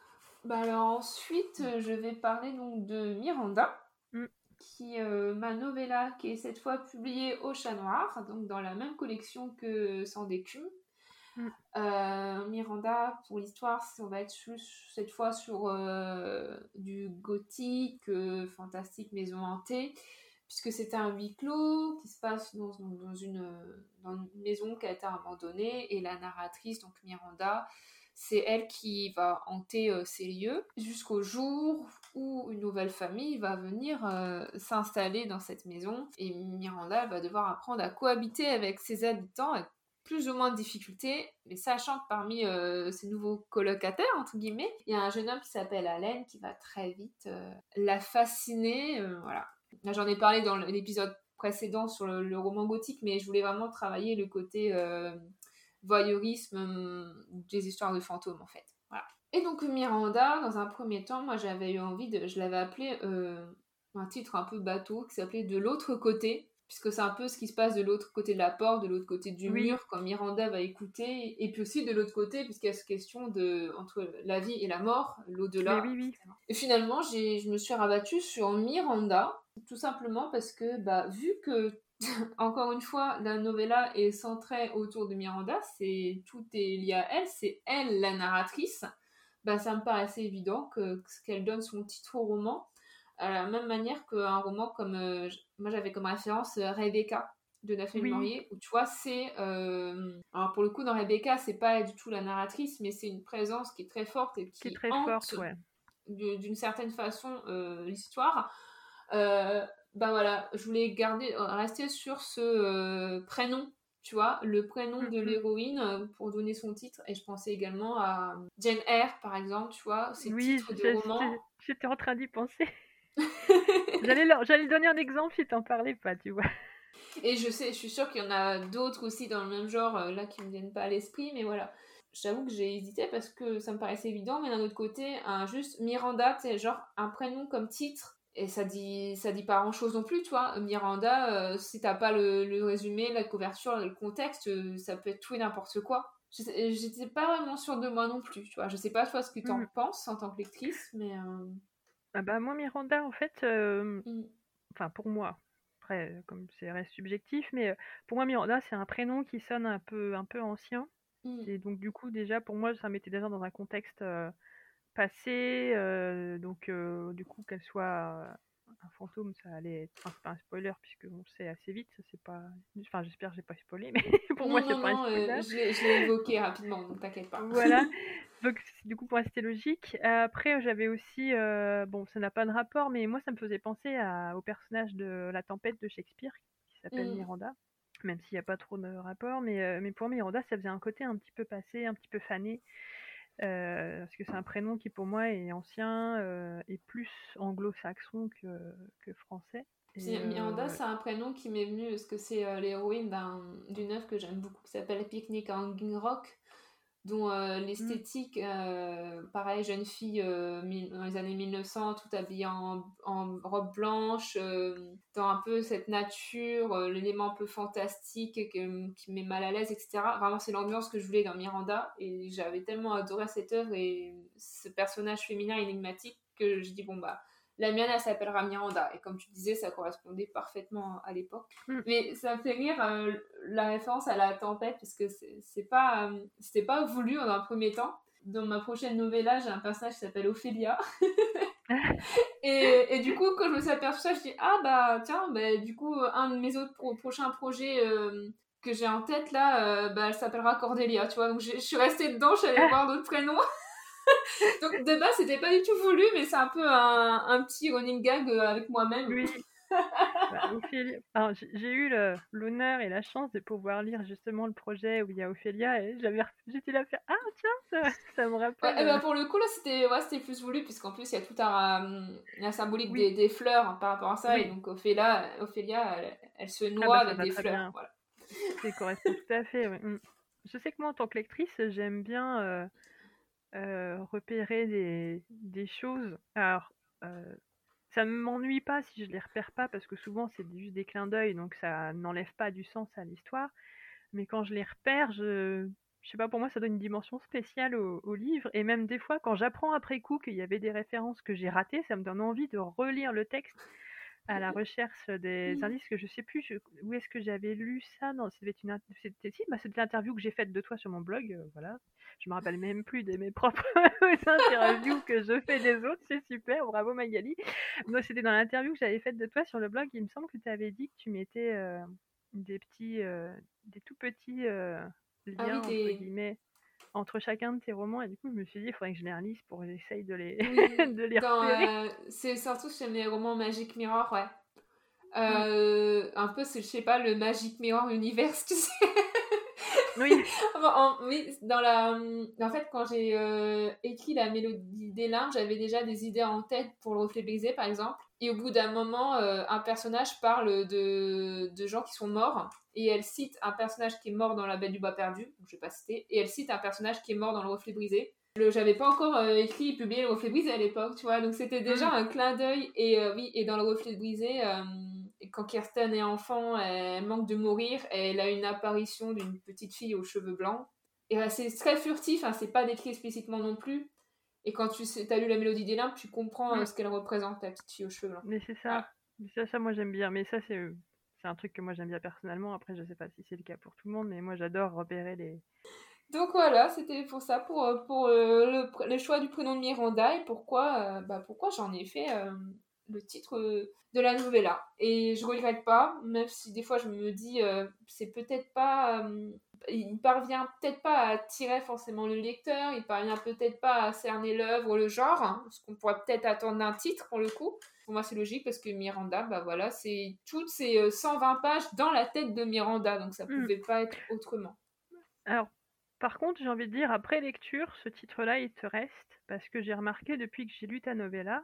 S1: Bah alors ensuite, euh, je vais parler donc de Miranda, mm. qui euh, ma novella qui est cette fois publiée au Chat Noir, donc dans la même collection que Sans d'écume. Mm. Euh, Miranda, pour l'histoire, on va être cette fois sur du gothique, fantastique, maison hantée, puisque c'est un huis clos qui se passe dans, une, maison qui a été abandonnée, et la narratrice, donc Miranda, c'est elle qui va hanter euh, ces lieux jusqu'au jour où une nouvelle famille va venir euh, s'installer dans cette maison et Miranda va devoir apprendre à cohabiter avec ses habitants avec plus ou moins de difficultés, mais sachant que parmi euh, nouveaux colocataires, entre guillemets, il y a un jeune homme qui s'appelle Allen qui va très vite la fasciner. voilà. J'en ai parlé dans l'épisode précédent sur le, roman gothique, mais je voulais vraiment travailler le côté voyeurisme euh, des histoires de fantômes en fait. Voilà. Et donc Miranda, dans un premier temps, moi j'avais eu envie de, je l'avais appelé euh, un titre un peu bateau qui s'appelait De l'autre côté, puisque c'est un peu ce qui se passe de l'autre côté de la porte, de l'autre côté du mur, quand Miranda va écouter, et puis aussi de l'autre côté, puisqu'il y a cette question de entre la vie et la mort, l'au-delà. et finalement, je me suis rabattue sur Miranda, tout simplement parce que, bah, vu que encore une fois, la novella est centrée autour de Miranda, c'est tout est lié à elle, c'est elle la narratrice. Bah, ça me paraissait évident que, qu'elle donne son titre au roman, à la même manière qu'un roman comme euh, moi j'avais comme référence euh, Rebecca de Daphné oui. Maurier, où tu vois c'est euh, alors pour le coup dans Rebecca c'est pas du tout la narratrice, mais c'est une présence qui est très forte et qui, est très forte, d'une certaine façon l'histoire bah voilà, je voulais garder, euh, rester sur ce euh, prénom, tu vois, le prénom de l'héroïne pour donner son titre. Et je pensais également à Jane Eyre, par exemple, tu vois, c'est oui, titres de roman.
S2: J'étais en train d'y penser. j'allais, j'allais donner un exemple si t'en parlais pas, tu vois.
S1: Et je sais, je suis sûre qu'il y en a d'autres aussi dans le même genre, là, qui me viennent pas à l'esprit, mais voilà. J'avoue que j'ai hésité parce que ça me paraissait évident, mais d'un autre côté, un juste Miranda, c'est genre un prénom comme titre et ça dit ça dit pas grand chose non plus tu vois Miranda euh, si t'as pas le, résumé la couverture le contexte euh, ça peut être tout et n'importe quoi j'étais pas vraiment sûre de moi non plus tu vois je sais pas toi ce que tu en mm. penses en tant que lectrice mais euh,
S2: ah bah moi Miranda en fait mm. enfin pour moi après comme c'est reste subjectif mais pour moi Miranda c'est un prénom qui sonne un peu un peu ancien mm. et donc du coup déjà pour moi ça mettait déjà dans un contexte passé, euh, donc euh, du coup qu'elle soit un fantôme, ça allait être. Enfin, c'est pas un spoiler puisque on sait assez vite, ça c'est pas. Enfin, j'espère que j'ai pas spoilé, mais pour moi c'est pas un spoiler.
S1: Euh, je l'ai évoqué rapidement, donc t'inquiète pas.
S2: Voilà. Donc du coup pour c'était logique. Après j'avais aussi, bon ça n'a pas de rapport, mais moi ça me faisait penser à, au personnage de La Tempête de Shakespeare qui s'appelle mmh. Miranda, même s'il n'y a pas trop de rapport, mais, mais pour Miranda ça faisait un côté un petit peu passé, un petit peu fané. Euh, parce que c'est un prénom qui pour moi est ancien euh, et plus anglo-saxon que, que, français.
S1: Miranda, c'est un prénom qui m'est venu parce que c'est l'héroïne d'une œuvre que j'aime beaucoup qui s'appelle Picnic à Hanging Rock dont euh, mmh. l'esthétique, euh, pareil, jeune fille euh, dans les années 1900, tout habillée en, robe blanche, dans un peu cette nature, l'élément un peu fantastique qui met mal à l'aise, etc. Vraiment, c'est l'ambiance que je voulais dans Miranda, et j'avais tellement adoré cette œuvre et ce personnage féminin énigmatique que je dis, bon, bah, la mienne, elle s'appellera Miranda. Et comme tu disais, ça correspondait parfaitement à l'époque. Mm. Mais ça me fait rire euh, la référence à la tempête, parce que c'est pas, euh, c'était pas voulu en un premier temps. Dans ma prochaine novella, j'ai un personnage qui s'appelle Ophélia. et, et, du coup, quand je me suis aperçue ça, je dis Ah bah tiens, bah, du coup, un de mes autres prochains projets euh, que j'ai en tête là, bah, elle s'appellera Cordélia, tu vois. Donc je suis restée dedans, je suis allée voir d'autres prénoms. Donc de base, c'était pas du tout voulu, mais c'est un peu un, petit running gag euh, avec moi-même.
S2: Oui. Bah, j'ai eu l'honneur et la chance de pouvoir lire justement le projet où il y a Ophélia et j'avais j'étais là faire ah tiens ça, me rappelle.
S1: Ouais, bah, pour le coup là c'était ouais, plus voulu puisqu'en plus il y a tout un, la symbolique des, des, fleurs hein, par rapport à ça et donc Ophélia, Ophélia elle, se ah, noie bah, avec des fleurs. Voilà.
S2: Ça correspond tout à fait. Mm. Je sais que moi en tant que lectrice j'aime bien euh, euh, repérer des, des, choses. Alors, euh, ça ne m'ennuie pas si je les repère pas, parce que souvent c'est juste des clins d'œil, donc ça n'enlève pas du sens à l'histoire. Mais quand je les repère, je, je sais pas, pour moi ça donne une dimension spéciale au, au livre. Et même des fois, quand j'apprends après coup qu'il y avait des références que j'ai ratées, ça me donne envie de relire le texte à la recherche des indices que je sais plus où est-ce que j'avais lu ça? Non c'était une c'était si bah, c'était l'interview que j'ai faite de toi sur mon blog euh, voilà. Je me rappelle même plus de mes propres interviews que je fais des autres c'est super bravo Magali. Moi c'était dans l'interview que j'avais faite de toi sur le blog il me semble que tu avais dit que tu mettais euh, des petits euh, des tout petits liens ah entre guillemets entre chacun de tes romans et du coup je me suis dit il faudrait que je les relise pour que j'essaye de les, de les
S1: euh, c'est surtout chez mes romans Magic Mirror, ouais. Euh, un peu, je sais pas, le Magic Mirror Universe, tu sais. Oui. en, oui, dans la, en fait, quand j'ai euh, écrit la mélodie des limbes, j'avais déjà des idées en tête pour le reflet brisé, par exemple. Et au bout d'un moment, un personnage parle de, de gens qui sont morts et elle cite un personnage qui est mort dans La Belle du Bois perdu, je vais pas citer, et elle cite un personnage qui est mort dans Le Reflet brisé. J'avais pas encore euh, écrit et publié Le Reflet brisé à l'époque, tu vois, donc c'était déjà mm. un clin d'œil. Et euh, oui, et dans Le Reflet brisé, euh, quand Kirsten est enfant, elle manque de mourir, elle a une apparition d'une petite fille aux cheveux blancs. Et c'est très furtif, hein, c'est pas décrit explicitement non plus. Et quand tu as lu la mélodie des limbes, tu comprends mm. ce qu'elle représente, la petite fille aux cheveux blancs.
S2: Mais c'est ça. Ça, ça, moi j'aime bien. Mais ça, c'est c'est un truc que moi j'aime bien personnellement. Après, je sais pas si c'est le cas pour tout le monde, mais moi j'adore repérer les.
S1: Donc voilà, c'était pour ça, pour, euh, pour euh, le, choix du prénom de Miranda et pourquoi, euh, bah, pourquoi j'en ai fait le titre de la novella. Et je regrette pas, même si des fois je me dis, c'est peut-être pas. Il parvient peut-être pas à attirer forcément le lecteur, il parvient peut-être pas à cerner l'œuvre, le genre, hein, ce qu'on pourrait peut-être attendre d'un titre pour le coup. Pour moi, c'est logique parce que Miranda, bah voilà, c'est toutes ces 120 euh, pages dans la tête de Miranda, donc ça ne hmm. pouvait pas être autrement.
S2: Alors, par contre, j'ai envie de dire, après lecture, ce titre-là, il te reste, parce que j'ai remarqué depuis que j'ai lu ta novella,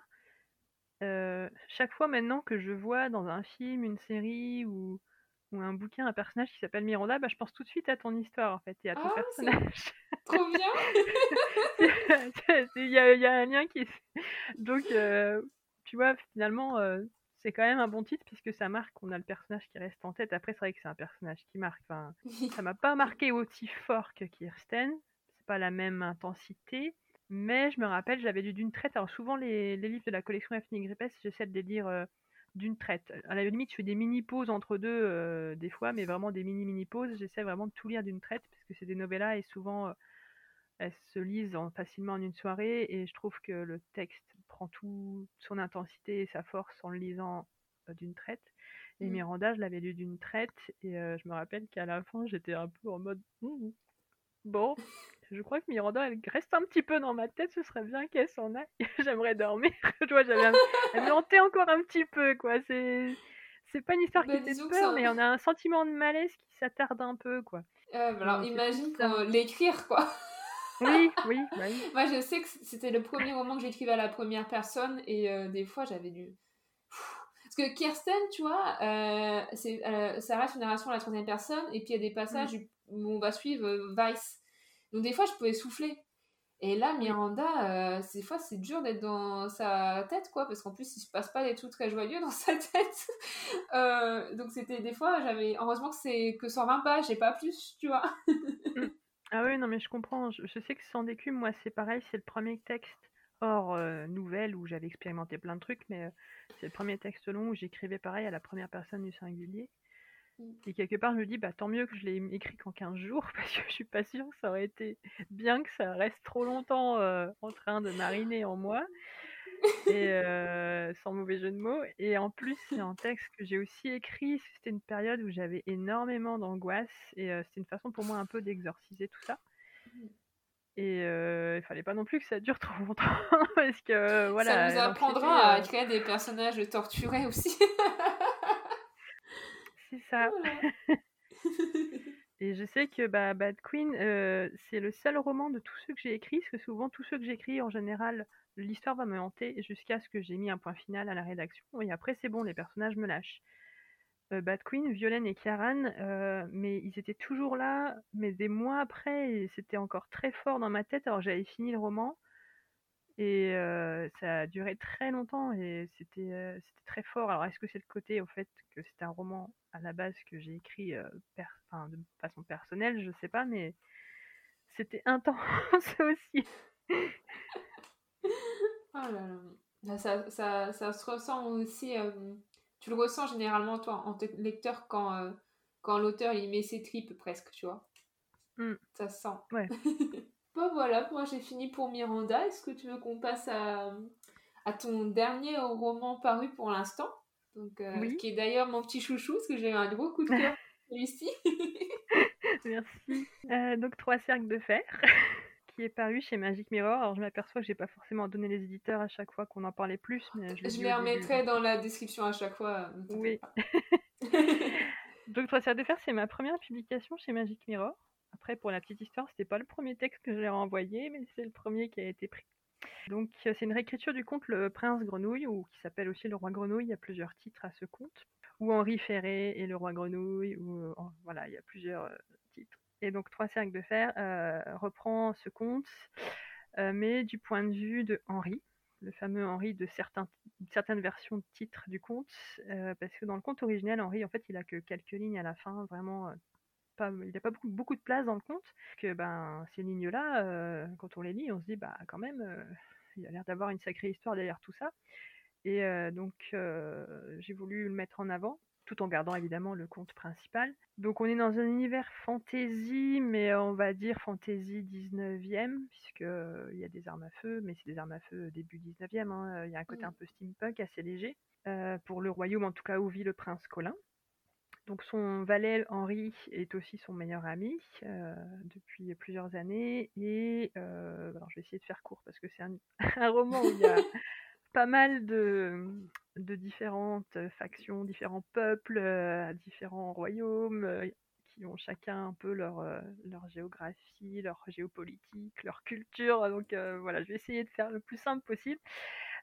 S2: euh, chaque fois maintenant que je vois dans un film, une série ou, ou un bouquin un personnage qui s'appelle Miranda, bah, je pense tout de suite à ton histoire en fait et à ton ah, personnage.
S1: Trop bien
S2: Il y, a, y, a un lien qui. Donc, euh, tu vois, finalement, euh, c'est quand même un bon titre puisque ça marque qu'on a le personnage qui reste en tête. Après, c'est vrai que c'est un personnage qui marque. Enfin, ça m'a pas marqué aussi fort que Kirsten. C'est pas la même intensité. Mais je me rappelle, j'avais lu d'une traite. Alors, souvent, les, livres de la collection Daphne Grippes, j'essaie de les lire euh, d'une traite. À la limite, je fais des mini-pauses entre deux, euh, des fois, mais vraiment des mini-mini-pauses. J'essaie vraiment de tout lire d'une traite parce que c'est des novellas et souvent, elles se lisent facilement en une soirée. Et je trouve que le texte prend toute son intensité et sa force en le lisant euh, d'une traite. Et mmh. Miranda, je l'avais lu d'une traite et euh, je me rappelle qu'à la fin, j'étais un peu en mode mmh, bon, je crois que Miranda, elle reste un petit peu dans ma tête, ce serait bien qu'elle s'en aille. J'aimerais dormir. tu vois, j'avais elle me hantait encore un petit peu, quoi. C'est c'est pas une histoire qui bah, fait peur, mais on a un sentiment de malaise qui s'attarde un peu, quoi.
S1: Euh, bah, alors, imagine l'écrire, quoi.
S2: Oui, oui,
S1: Moi, je sais que c'était le premier roman que j'écrivais à la première personne et euh, des fois, j'avais du. Parce que Kirsten, tu vois, euh, c'est, euh, ça reste une narration à la troisième personne, et puis il y a des passages où on va suivre euh, Vice. Donc des fois, je pouvais souffler. Et là, Miranda, euh, des fois, c'est dur d'être dans sa tête, quoi, parce qu'en plus, il se passe pas des trucs très joyeux dans sa tête. Euh, donc c'était des fois, j'avais, heureusement que c'est que 120 pages, j'ai pas plus, tu vois.
S2: Ah oui, non, mais je comprends. Je, je sais que sans décume, moi, c'est pareil, c'est le premier texte hors euh, nouvelle où j'avais expérimenté plein de trucs, mais euh, c'est le premier texte long où j'écrivais pareil à la première personne du singulier. Et quelque part, je me dis, bah tant mieux que je l'ai écrit qu'en 15 jours, parce que je suis pas sûre que ça aurait été bien que ça reste trop longtemps euh, en train de mariner en moi, et euh, sans mauvais jeu de mots. Et en plus, c'est un texte que j'ai aussi écrit, c'était une période où j'avais énormément d'angoisse, et euh, c'était une façon pour moi un peu d'exorciser tout ça. Et euh, il fallait pas non plus que ça dure trop longtemps, parce que voilà.
S1: ça nous apprendra à créer des personnages torturés aussi.
S2: c'est ça.
S1: Voilà.
S2: Et je sais que bah, Bad Queen, euh, c'est le seul roman de tous ceux que j'ai écrits, parce que souvent tous ceux que j'écris, en général, l'histoire va me hanter jusqu'à ce que j'ai mis un point final à la rédaction, et après c'est bon, les personnages me lâchent. Euh, Bad Queen, Violaine et Kiaran, euh, mais ils étaient toujours là, mais des mois après, et c'était encore très fort dans ma tête, alors j'avais fini le roman, et euh, ça a duré très longtemps, et c'était euh, très fort. Alors est-ce que c'est le côté, au fait, que c'était un roman à la base que j'ai écrit euh, enfin, de façon personnelle, je sais pas, mais c'était intense aussi.
S1: Oh là là. Là, ça, ça, ça se ressent aussi. tu le ressens généralement, toi, en te- lecteur, quand, quand l'auteur il met ses tripes presque, tu vois?
S2: Mm.
S1: Ça se sent.
S2: Ouais.
S1: bon, voilà, moi j'ai fini pour Miranda. Est-ce que tu veux qu'on passe à, à ton dernier roman paru pour l'instant? Donc, euh,
S2: Oui.
S1: Qui est d'ailleurs mon petit chouchou, parce que j'ai eu un gros coup de cœur celui-ci.
S2: Merci. Euh, donc Trois cercles de fer, qui est paru chez Magic Mirror. Alors je m'aperçois que j'ai pas forcément donné les éditeurs à chaque fois qu'on en parlait plus, mais je,
S1: je les remettrai dans la description à chaque fois.
S2: Oui. Donc Trois cercles de fer, c'est ma première publication chez Magic Mirror. Après, pour la petite histoire, c'était pas le premier texte que je leur ai envoyé, mais c'est le premier qui a été pris. Donc euh, c'est une réécriture du conte Le Prince Grenouille, ou qui s'appelle aussi Le Roi Grenouille. Il y a plusieurs titres à ce conte. Ou Henri Ferré et Le Roi Grenouille, ou euh, voilà, il y a plusieurs euh, titres. Et donc Trois cercles de fer reprend ce conte, mais du point de vue de Henri, le fameux Henri de certaines versions de titres du conte, parce que dans le conte originel, Henri, en fait, il a que quelques lignes à la fin, vraiment, pas, il n'a pas beaucoup, beaucoup de place dans le conte, que ben, ces lignes-là, euh, quand on les lit, on se dit, bah quand même, euh, il a l'air d'avoir une sacrée histoire derrière tout ça. Et euh, donc, euh, j'ai voulu le mettre en avant, tout en gardant évidemment le conte principal. Donc, on est dans un univers fantasy, mais on va dire fantasy 19e, puisqu'il y a des armes à feu, mais c'est des armes à feu début 19e. hein, Il y a un côté
S1: Mm.
S2: un peu steampunk, assez léger. Euh, pour le royaume, en tout cas, où vit le prince Colin. Donc son valet Henri est aussi son meilleur ami euh, depuis plusieurs années. Et euh, alors je vais essayer de faire court parce que c'est un, un roman où il y a pas mal de, de différentes factions, différents peuples, euh, différents royaumes qui ont chacun un peu leur, leur géographie, leur géopolitique, leur culture. Donc voilà, je vais essayer de faire le plus simple possible.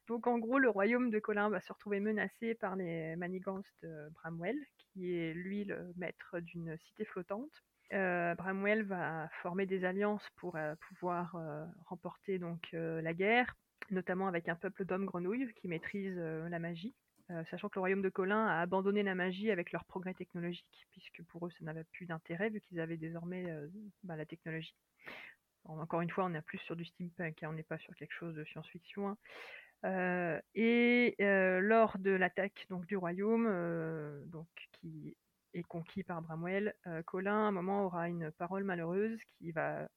S2: Donc en gros, le royaume de Colin va se retrouver menacé par les manigances de Bramwell, qui est lui le maître d'une cité flottante. Euh, Bramwell va former des alliances pour euh, pouvoir euh, remporter donc la guerre, notamment avec un peuple d'hommes grenouilles qui maîtrise la magie. Sachant que le royaume de Colin a abandonné la magie avec leur progrès technologique, puisque pour eux ça n'avait plus d'intérêt vu qu'ils avaient désormais bah, la technologie. Encore une fois, on est plus sur du steampunk, hein, on n'est pas sur quelque chose de science-fiction. hein. Euh, et euh, lors de l'attaque donc du royaume, euh, donc qui est conquis par Bramwell, Colin à un moment aura une parole malheureuse qui va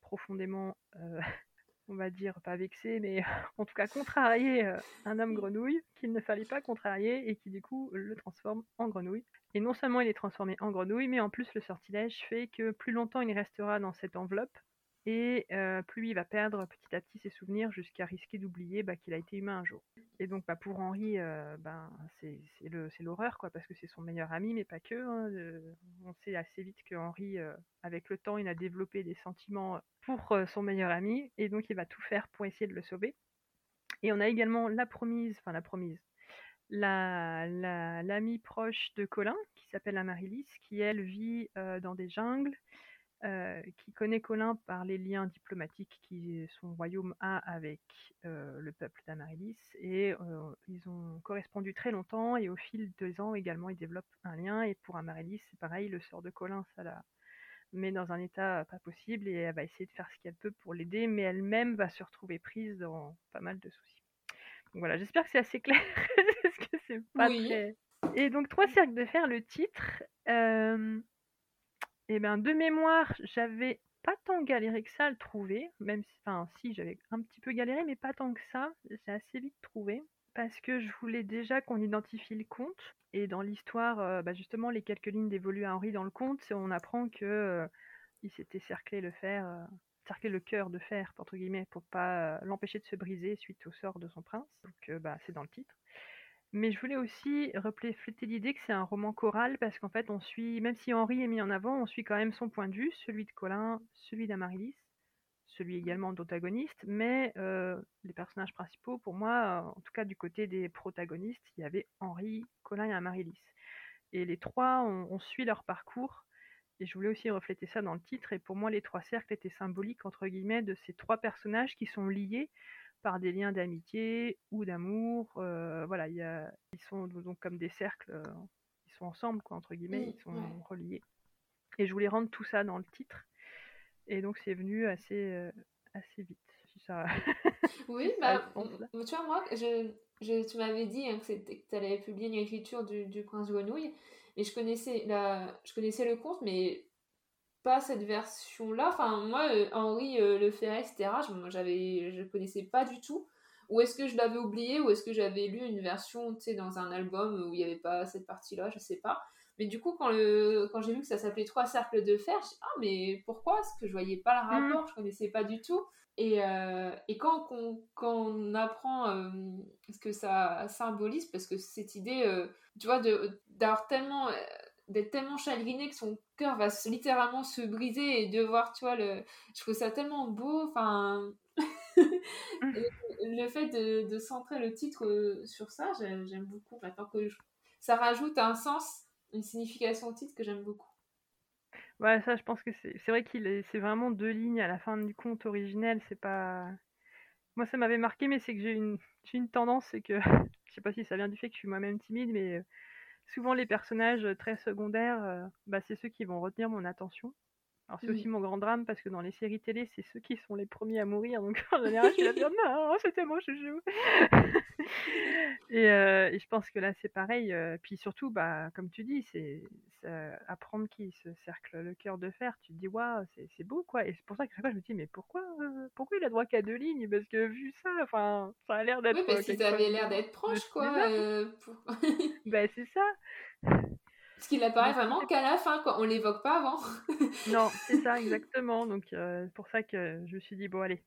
S2: profondément, on va dire pas vexer, mais en tout cas contrarier un homme grenouille qu'il ne fallait pas contrarier et qui du coup le transforme en grenouille. Et non seulement il est transformé en grenouille, mais en plus le sortilège fait que plus longtemps il restera dans cette enveloppe et plus il va perdre petit à petit ses souvenirs jusqu'à risquer d'oublier bah, qu'il a été humain un jour. Et donc bah, pour Henri, ben, c'est l'horreur, parce que c'est son meilleur ami, mais pas que. hein, on sait assez vite que Henri, avec le temps, il a développé des sentiments pour son meilleur ami, et donc il va tout faire pour essayer de le sauver. Et on a également la promise, enfin la promise, l'amie proche de Colin, qui s'appelle Amaryllis, qui elle vit dans des jungles, qui connaît Colin par les liens diplomatiques que son royaume a avec le peuple d'Amaryllis, et ils ont correspondu très longtemps, et au fil des ans également, ils développent un lien, et pour Amaryllis, c'est pareil, le sort de Colin, ça la met dans un état pas possible, et elle va essayer de faire ce qu'elle peut pour l'aider, mais elle-même va se retrouver prise dans pas mal de soucis. Donc voilà, j'espère que c'est assez clair, parce que c'est pas très... Et donc, Trois cercles de fer, le titre, et ben, de mémoire, j'avais pas tant galéré que ça à le trouver, même si, enfin, si, j'avais un petit peu galéré, mais pas tant que ça. J'ai assez vite trouvé parce que je voulais déjà qu'on identifie le conte. Et dans l'histoire, euh, bah, justement, les quelques lignes d'évolu à Henri dans le conte, on apprend que euh, il s'était cerclé le fer, euh, cerclé le cœur de fer, entre guillemets, pour pas l'empêcher de se briser suite au sort de son prince. Donc, bah, c'est dans le titre. Mais je voulais aussi refléter l'idée que c'est un roman choral parce qu'en fait, on suit, même si Henri est mis en avant, on suit quand même son point de vue, celui de Colin, celui d'Amaryllis, celui également d'Antagoniste, mais les personnages principaux, pour moi, en tout cas du côté des protagonistes, il y avait Henri, Colin et Amaryllis. Et les trois, on, suit leur parcours, et je voulais aussi refléter ça dans le titre, et pour moi, les trois cercles étaient symboliques, entre guillemets, de ces trois personnages qui sont liés par des liens d'amitié ou d'amour. Euh, voilà, y a, ils sont donc comme des cercles, euh, ils sont ensemble, quoi, entre guillemets, mmh, ils sont reliés. Et je voulais rendre tout ça dans le titre. Et donc c'est venu assez, euh, assez vite. Ça...
S1: oui, bah, tu vois, moi, je, je tu m'avais dit hein, que tu allais publier une écriture du, du Prince Grenouille, et je connaissais, la, je connaissais le conte, mais pas cette version-là. Enfin, moi, euh, Henri euh, Le Ferret, etc., je, j'avais, je connaissais pas du tout. Ou est-ce que je l'avais oublié, ou est-ce que j'avais lu une version, tu sais, dans un album où il n'y avait pas cette partie-là, je sais pas. Mais du coup, quand, le, quand j'ai vu que ça s'appelait Trois cercles de fer, je ah, mais pourquoi Parce que je voyais pas le mm. rapport, je connaissais pas du tout. Et, euh, et quand, on, quand on apprend ce que ça symbolise, parce que cette idée, tu vois, de, d'avoir tellement d'être tellement chagriné que son cœur va littéralement se briser et de voir, tu vois, le... je trouve ça tellement beau. Enfin, le fait de, de, centrer le titre euh, sur ça, j'aime beaucoup. Maintenant que ça rajoute un sens, une signification au titre que j'aime beaucoup.
S2: Ouais, ça, je pense que c'est vrai qu'il est, c'est vraiment deux lignes à la fin du conte originel. C'est pas. Moi, ça m'avait marqué, mais c'est que j'ai une, une tendance, c'est que je sais pas si ça vient du fait que je suis moi-même timide, mais souvent les personnages très secondaires, bah, c'est ceux qui vont retenir mon attention. Alors c'est aussi mon grand drame parce que dans les séries télé, c'est ceux qui sont les premiers à mourir. Donc en général, je suis là, non, c'était moi, je joue. et, et, je pense que là, c'est pareil. puis surtout, bah, comme tu dis, c'est apprendre qui se cercle le cœur de fer. Tu te dis, waouh, c'est beau, quoi. Et c'est pour ça que chaque fois, je me dis, mais pourquoi, pourquoi il a droit qu'à deux lignes? Parce que vu ça, enfin, ça a l'air d'être.
S1: Oui, parce qu'il avait l'air d'être proche, quoi.
S2: bah, c'est ça.
S1: Parce qu'il apparaît vraiment qu'à la fin, quoi. On l'évoque pas avant.
S2: non, c'est ça, exactement. Donc, euh, c'est pour ça que je me suis dit, bon, allez.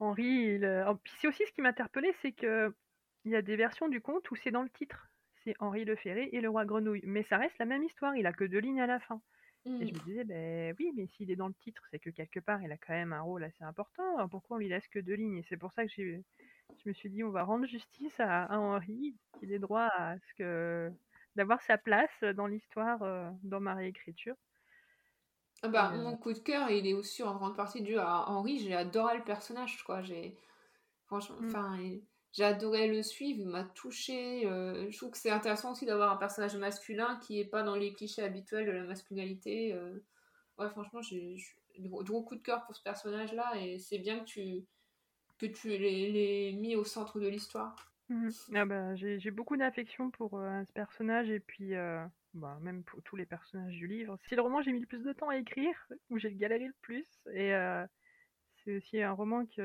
S2: Henri, il... Euh, puis c'est aussi ce qui m'interpellait, c'est que il y a des versions du conte où c'est dans le titre. C'est Henri le Ferré et le roi Grenouille. Mais ça reste la même histoire, il a que deux lignes à la fin. Et je mm. me disais, ben oui, mais s'il est dans le titre, c'est que quelque part, il a quand même un rôle assez important. Pourquoi on lui laisse que deux lignes? Et c'est pour ça que je me suis dit, on va rendre justice à, à Henri, qu'il ait droit à ce que d'avoir sa place dans l'histoire, dans ma réécriture.
S1: Ah bah, mon coup de cœur, il est aussi en grande partie dû à Henri. J'ai adoré le personnage, quoi. J'ai franchement, mm. enfin, j'ai adoré le suivre. Il m'a touché. Euh, je trouve que c'est intéressant aussi d'avoir un personnage masculin qui est pas dans les clichés habituels de la masculinité. Euh. Ouais, franchement, j'ai gros coup de cœur pour ce personnage-là et c'est bien que tu que tu l'aies mis au centre de l'histoire.
S2: Mmh ah bah, j'ai beaucoup d'affection pour ce personnage et puis bah, même pour tous les personnages du livre. C'est le roman que j'ai mis le plus de temps à écrire, où j'ai galéré le plus. Et c'est aussi un roman qui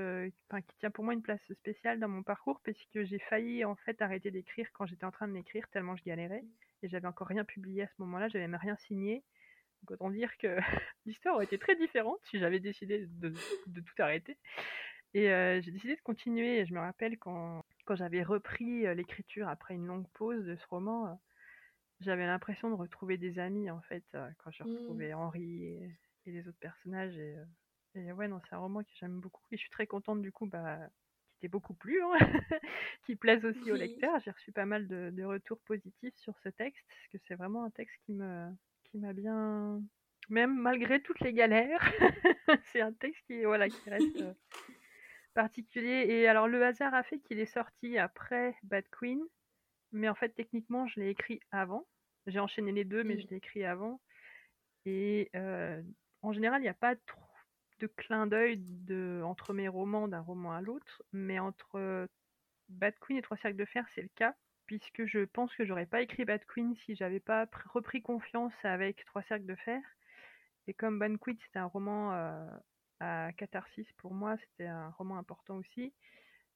S2: tient pour moi une place spéciale dans mon parcours, puisque j'ai failli en fait arrêter d'écrire quand j'étais en train de m'écrire, tellement je galérais. Et j'avais encore rien publié à ce moment-là, j'avais même rien signé. Donc autant dire que l'histoire aurait été très différente si j'avais décidé de, tout arrêter. Et j'ai décidé de continuer. Et je me rappelle quand quand j'avais repris l'écriture après une longue pause de ce roman, j'avais l'impression de retrouver des amis en fait quand je mmh. retrouvais Henri et, les autres personnages et, ouais non c'est un roman que j'aime beaucoup et je suis très contente du coup bah, t'est beaucoup plu, hein, qui plaise aussi au lecteur. J'ai reçu pas mal de, retours positifs sur ce texte, parce que c'est vraiment un texte qui me qui m'a bien, même malgré toutes les galères, c'est un texte qui voilà qui reste particulier. Et alors le hasard a fait qu'il est sorti après Bad Queen, mais en fait techniquement je l'ai écrit avant. J'ai enchaîné les deux, mais mmh. je l'ai écrit avant. Et euh, en général, il n'y a pas trop de clin d'œil de, entre mes romans d'un roman à l'autre, mais entre Bad Queen et Trois cercles de fer, c'est le cas, puisque je pense que j'aurais pas écrit Bad Queen si j'avais pas repris confiance avec Trois cercles de fer. Et comme Bad Queen, c'était un roman à catharsis pour moi, c'était un roman important aussi.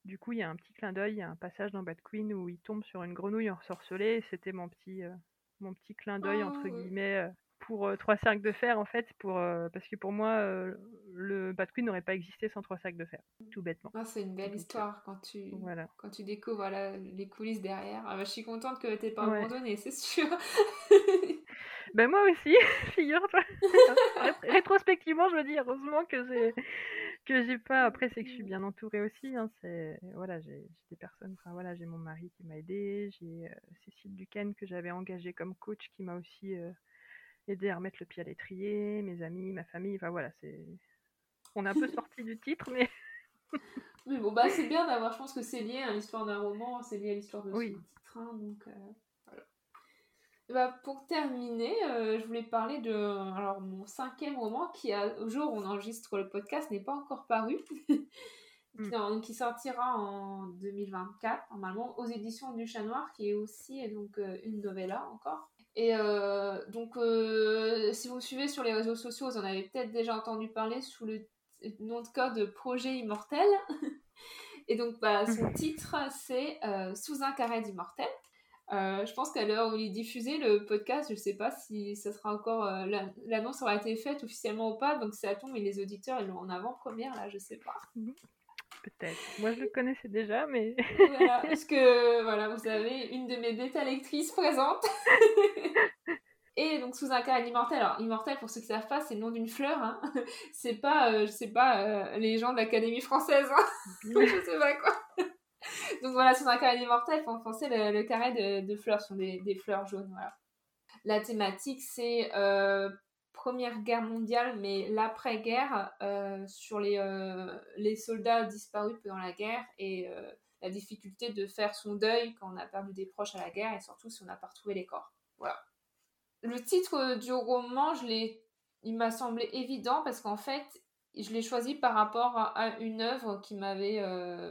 S2: Du coup, il y a un petit clin d'œil, il y a un passage dans Bad Queen où il tombe sur une grenouille ensorcelée. C'était mon petit, mon petit clin d'œil, entre oh, guillemets, pour euh, trois sacs de fer en fait pour euh, parce que pour moi euh, le Bad Queen n'aurait pas existé sans trois sacs de fer tout bêtement
S1: ah, c'est une belle histoire quand tu voilà. quand tu découvres voilà, les coulisses derrière ah, bah, je suis contente que tu pas abandonné c'est sûr
S2: ben moi aussi figure-toi rétrospectivement je me dis heureusement que j'ai que j'ai pas après c'est que je suis bien entourée aussi hein, c'est voilà j'ai des personnes enfin voilà j'ai mon mari qui m'a aidé j'ai Cécile Duquesne que j'avais engagée comme coach qui m'a aussi aider à remettre le pied à l'étrier, mes amis, ma famille, enfin voilà, c'est. On est un peu sorti du titre, mais.
S1: mais bon, bah c'est bien d'avoir, je pense que c'est lié à l'histoire d'un roman, c'est lié à l'histoire de oui. ce titre, hein, donc euh. Bah, pour terminer, euh, je voulais parler de alors, mon cinquième roman qui, a, au jour où on enregistre le podcast, n'est pas encore paru. Mm. qui sortira en 2024, normalement, aux éditions du Chat Noir, qui est aussi donc, euh, une novella encore. Et euh, donc, euh, si vous suivez sur les réseaux sociaux, vous en avez peut-être déjà entendu parler sous le nom de code Projet Immortel. Et donc, bah, son mhm. titre, c'est euh, Sous un carré d'immortel. Je pense qu'à l'heure où il est diffusé, le podcast, je ne sais pas si ça sera encore. L'annonce aura été faite officiellement ou pas, donc c'est à tombe, mais les auditeurs, ils l'ont en avant-première, là, je sais pas. Mhm.
S2: Peut-être. Moi, je le connaissais déjà, mais.
S1: voilà, parce que, voilà, vous avez une de mes bêta lectrices présente. Et donc, sous un carré immortel. Alors, immortel, pour ceux qui ne savent pas, c'est le nom d'une fleur. Hein. C'est pas, euh, je sais pas, euh, les gens de l'Académie française. Hein. je sais pas quoi. donc, voilà, sous un carré immortel, en français, le, carré de, fleurs sont des, fleurs jaunes. Voilà. La thématique, c'est euh, Première Guerre mondiale, mais l'après-guerre, euh, sur les, euh, les soldats disparus pendant la guerre et la difficulté de faire son deuil quand on a perdu des proches à la guerre et surtout si on n'a pas retrouvé les corps. Voilà. Le titre du roman, je il m'a semblé évident parce qu'en fait, je l'ai choisi par rapport à une œuvre qui m'avait.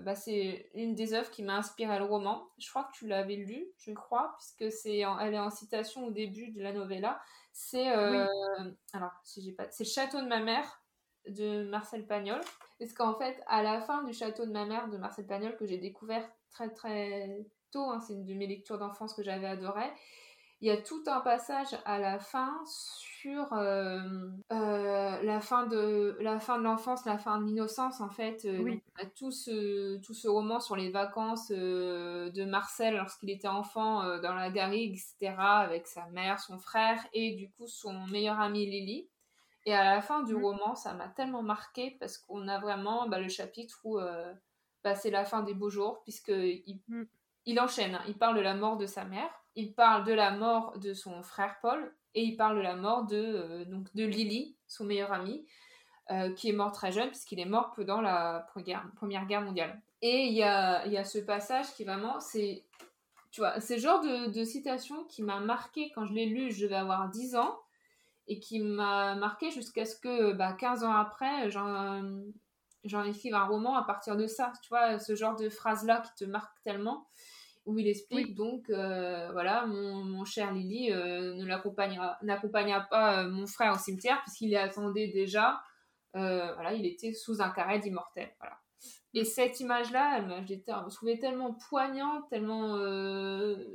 S1: bah c'est une des œuvres qui m'a inspiré le roman. Je crois que tu l'avais lu, je crois, puisque c'est elle est en citation au début de la novella. C'est euh, alors si j'ai pas, c'est le château de ma mère de Marcel Pagnol. Parce qu'en fait, à la fin du château de ma mère de Marcel Pagnol que j'ai découvert très très tôt, hein, c'est une de mes lectures d'enfance que j'avais adoré. Il y a tout un passage à la fin sur euh, euh, la fin de la fin de l'enfance, la fin de l'innocence en fait. oui. tout ce tout ce roman sur les vacances de Marcel lorsqu'il était enfant dans la garrigue, etc. avec sa mère, son frère et du coup son meilleur ami Lily. Et à la fin du mmh. roman, ça m'a tellement marqué parce qu'on a vraiment bah, le chapitre où bah, c'est la fin des beaux jours puisque il, mmh. Il enchaîne. Hein. il parle de la mort de sa mère il parle de la mort de son frère Paul et il parle de la mort de, euh, donc de Lily, son meilleur ami, euh, qui est mort très jeune puisqu'il est mort pendant la Première Guerre mondiale. Et il y a, y a, ce passage qui vraiment, c'est tu vois, c'est le genre de, citation qui m'a marqué quand je l'ai lu, je devais avoir 10 ans, et qui m'a marqué jusqu'à ce que bah, 15 ans après, j'en écrive un roman à partir de ça. Tu vois, ce genre de phrase-là qui te marque tellement où il explique donc, euh, voilà, mon, cher Lily euh, ne n'accompagna pas euh, mon frère au cimetière puisqu'il attendait déjà, voilà, il était sous un carré d'immortel, voilà. Et cette image-là, elle m'a, je trouvée tellement poignante, tellement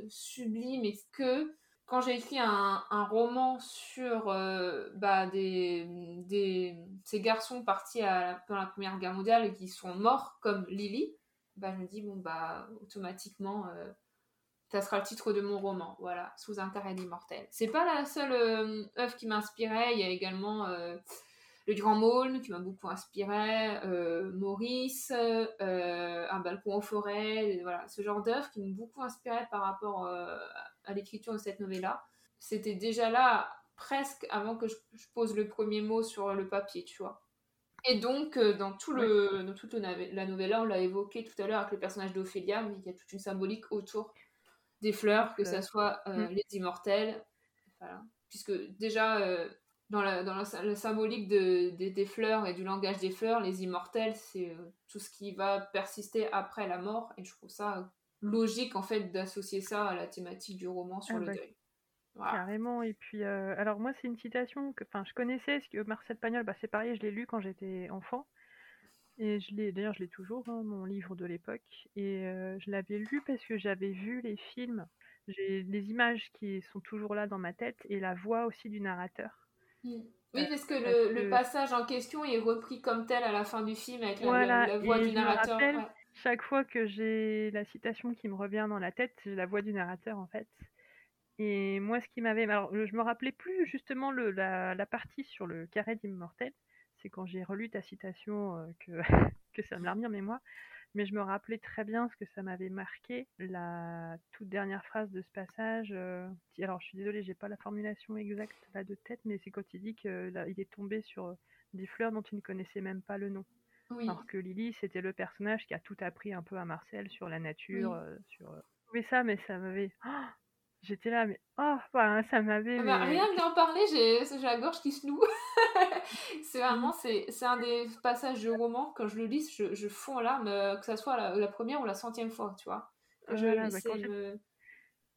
S1: sublime, et que quand j'ai écrit un, roman sur bah, des, ces garçons partis pendant la Première Guerre mondiale et qui sont morts comme Lily, bah, je me dis, bon, bah, automatiquement, euh, ça sera le titre de mon roman, voilà, Sous un carré d'immortel. C'est pas la seule euh, œuvre qui m'inspirait, il y a également euh, Le Grand Maulne, qui m'a beaucoup inspiré, Maurice, Un balcon en forêt, voilà, ce genre d'œuvres qui m'ont beaucoup inspiré par rapport à l'écriture de cette novella. C'était déjà là presque avant que je, pose le premier mot sur le papier, tu vois. Et donc, euh, dans, tout le, dans toute la novella, on l'a évoqué tout à l'heure avec le personnage d'Ophélia, mais il y a toute une symbolique autour des fleurs, que ce soit euh, mm. les immortels, puisque déjà, euh, dans, la, dans la, symbolique de, des fleurs et du langage des fleurs, les immortels, c'est tout ce qui va persister après la mort, et je trouve ça logique, en fait, d'associer ça à la thématique du roman sur ah le deuil.
S2: Carrément. Et puis, euh, alors moi, c'est une citation que, enfin, je connaissais, que Marcel Pagnol, bah, c'est pareil, je l'ai lu quand j'étais enfant. Et je l'ai, d'ailleurs, je l'ai toujours, hein, mon livre de l'époque. Et euh, je l'avais lu parce que j'avais vu les films. J'ai les images qui sont toujours là dans ma tête et la voix aussi du narrateur.
S1: Mmh. Oui, parce que le, passage en question est repris comme tel à la fin du film avec la, voix du narrateur.
S2: Chaque fois que j'ai la citation qui me revient dans la tête, c'est la voix du narrateur en fait. Et moi, ce qui m'avait. Alors, je me rappelais plus justement le, la, partie sur le carré d'immortel. C'est quand j'ai relu ta citation euh, que, ça me l'a remis en mémoire. Mais je me rappelais très bien ce que ça m'avait marqué, la toute dernière phrase de ce passage. Euh, alors, je suis désolée, j'ai pas la formulation exacte là de tête, mais c'est quand il dit qu'il est tombé sur des fleurs dont il ne connaissait même pas le nom. Alors que Lily, c'était le personnage qui a tout appris un peu à Marcel sur la nature, euh, sur. Mais ça, mais ça m'avait. Oh J'étais là, mais oh, ça m'avait.
S1: Ah bah, rien que d'en parler, j'ai la gorge qui se noue. c'est vraiment, c'est un des passages de roman, quand je le lis, je, je fonds en larmes, euh, que ce soit la, première ou la centième fois, tu vois. Je
S2: bah,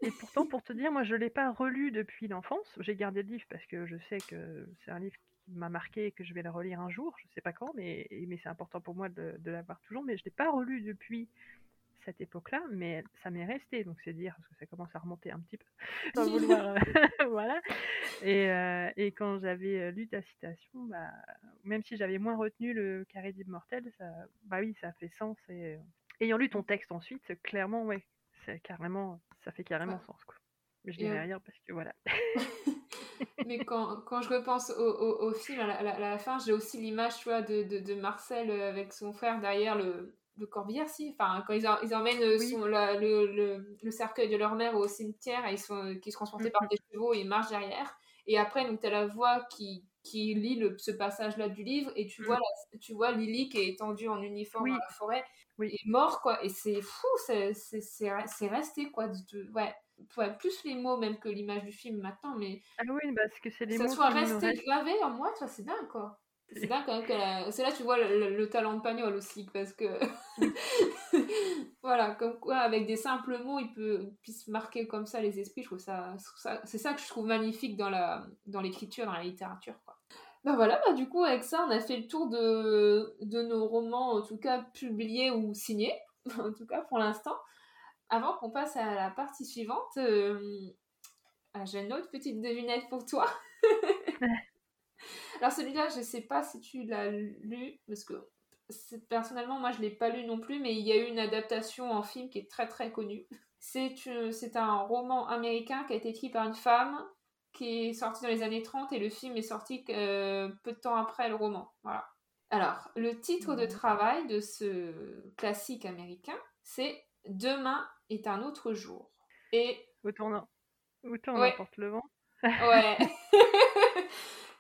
S2: Et pourtant, pour te dire, moi, je ne l'ai pas relu depuis l'enfance. J'ai gardé le livre parce que je sais que c'est un livre qui m'a marqué et que je vais le relire un jour. Je ne sais pas quand, mais, mais c'est important pour moi de, de l'avoir toujours. Mais je ne l'ai pas relu depuis cette époque-là, mais ça m'est resté, donc c'est dire, parce que ça commence à remonter un petit peu, vouloir, euh, voilà. Et, euh, et quand j'avais euh, lu ta citation, bah, même si j'avais moins retenu le carré d'immortel, ça, bah oui, ça fait sens. Et ayant lu ton texte ensuite, clairement, ouais, c'est carrément, ça fait carrément sens, quoi. Mais je dirais rien parce que voilà.
S1: mais quand, quand, je repense au, au, film, à la, fin, j'ai aussi l'image, tu vois, de, de, de, Marcel avec son frère derrière le, le Corbière, si. Enfin, quand ils, ils emmènent euh, le, le, cercueil de leur mère au cimetière, et ils sont, qui sont transportés par des chevaux et ils marchent derrière. Et après, donc, tu as la voix qui, qui lit le, ce passage-là du livre, et tu, mm. vois tu vois Lily qui est étendue en uniforme dans la forêt, oui. et mort, quoi. Et c'est fou, c'est resté, quoi. De, ouais. Ouais. plus les mots même que l'image du film maintenant, mais.
S2: Ah oui, parce que c'est mots.
S1: Ça soit resté gravé en moi, c'est dingue, quoi. C'est là quand même C'est là tu vois le, talent de Pagnol aussi, parce que. voilà, comme quoi, avec des simples mots, il peut puisse marquer comme ça les esprits. Je trouve ça. C'est ça que je trouve magnifique dans l'écriture, dans, dans la littérature, quoi. Ben voilà, bah du coup, avec ça, on a fait le tour de, de nos romans, en tout cas publiés ou signés, en tout cas pour l'instant. Avant qu'on passe à la partie suivante, euh, ah, j'ai une autre petite devinette pour toi. Alors celui-là, je ne sais pas si tu l'as lu, parce que personnellement, moi, je ne l'ai pas lu non plus, mais il y a eu une adaptation en film qui est très très connue. C'est un roman américain qui a été écrit par une femme qui est sorti dans les années 30 et le film est sorti euh, peu de temps après le roman. Voilà. Alors, le titre de travail de ce classique américain, c'est Demain est un autre jour. Et
S2: autant, autant ouais. le vent.
S1: ouais.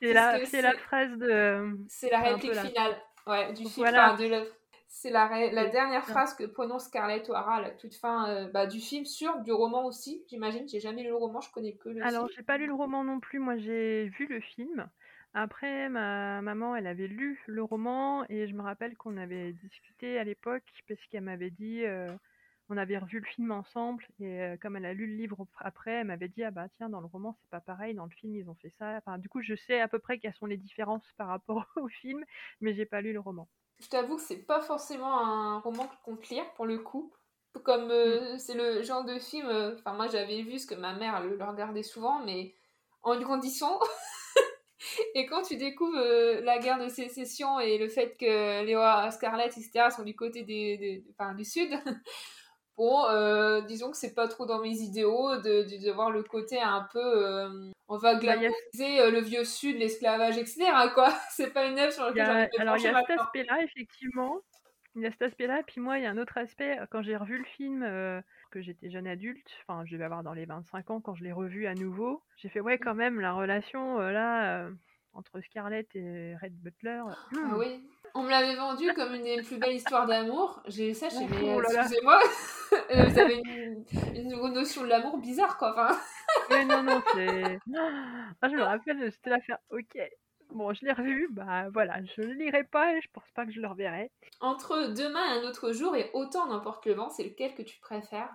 S2: C'est la, c'est la phrase de.
S1: C'est la réplique finale ouais, du film. Voilà. de C'est la, la dernière phrase que prononce Scarlett O'Hara à la toute fin euh, bah, du film, sur du roman aussi, j'imagine. J'ai jamais lu le roman, je connais que le
S2: Alors, j'ai pas lu le roman non plus, moi j'ai vu le film. Après, ma maman, elle avait lu le roman et je me rappelle qu'on avait discuté à l'époque parce qu'elle m'avait dit. Euh, on avait revu le film ensemble et euh, comme elle a lu le livre après, elle m'avait dit ah bah tiens dans le roman c'est pas pareil, dans le film ils ont fait ça. Enfin du coup je sais à peu près quelles sont les différences par rapport au film, mais j'ai pas lu le roman.
S1: Je t'avoue que c'est pas forcément un roman que je compte lire pour le coup. Comme euh, mm. c'est le genre de film, euh, enfin moi j'avais vu ce que ma mère le, regardait souvent, mais en grandissant. et quand tu découvres la guerre de sécession et le fait que Léo Scarlett, etc., sont du côté des, des, du sud, Bon, euh, disons que c'est pas trop dans mes idéaux de, de, voir le côté un peu. Euh, on va bah, glamouriser euh, le vieux sud, l'esclavage, etc. Quoi. c'est pas une œuvre sur laquelle
S2: j'ai Alors, il y a cet aspect-là, effectivement. Il y a cet aspect-là. Puis moi, il y a un autre aspect. Quand j'ai revu le film, que j'étais jeune adulte, enfin, je devais avoir dans les 25 ans quand je l'ai revu à nouveau, j'ai fait, ouais, quand même, la relation là entre Scarlett et Red Butler.
S1: Ah hmm. oui, on me l'avait vendu comme une des plus belles histoires d'amour. J'ai eu ça chez mes. Oh excusez-moi, euh, vous avez une, une, notion de l'amour bizarre, quoi. Enfin...
S2: Mais non, non, c'est. Ah, je me rappelle, j'étais là faire OK. Bon, je l'ai revu, bah voilà, je ne lirai pas et je pense pas que je le reverrai.
S1: Entre demain et un autre jour et autant n'importe le vent, c'est lequel que tu préfères?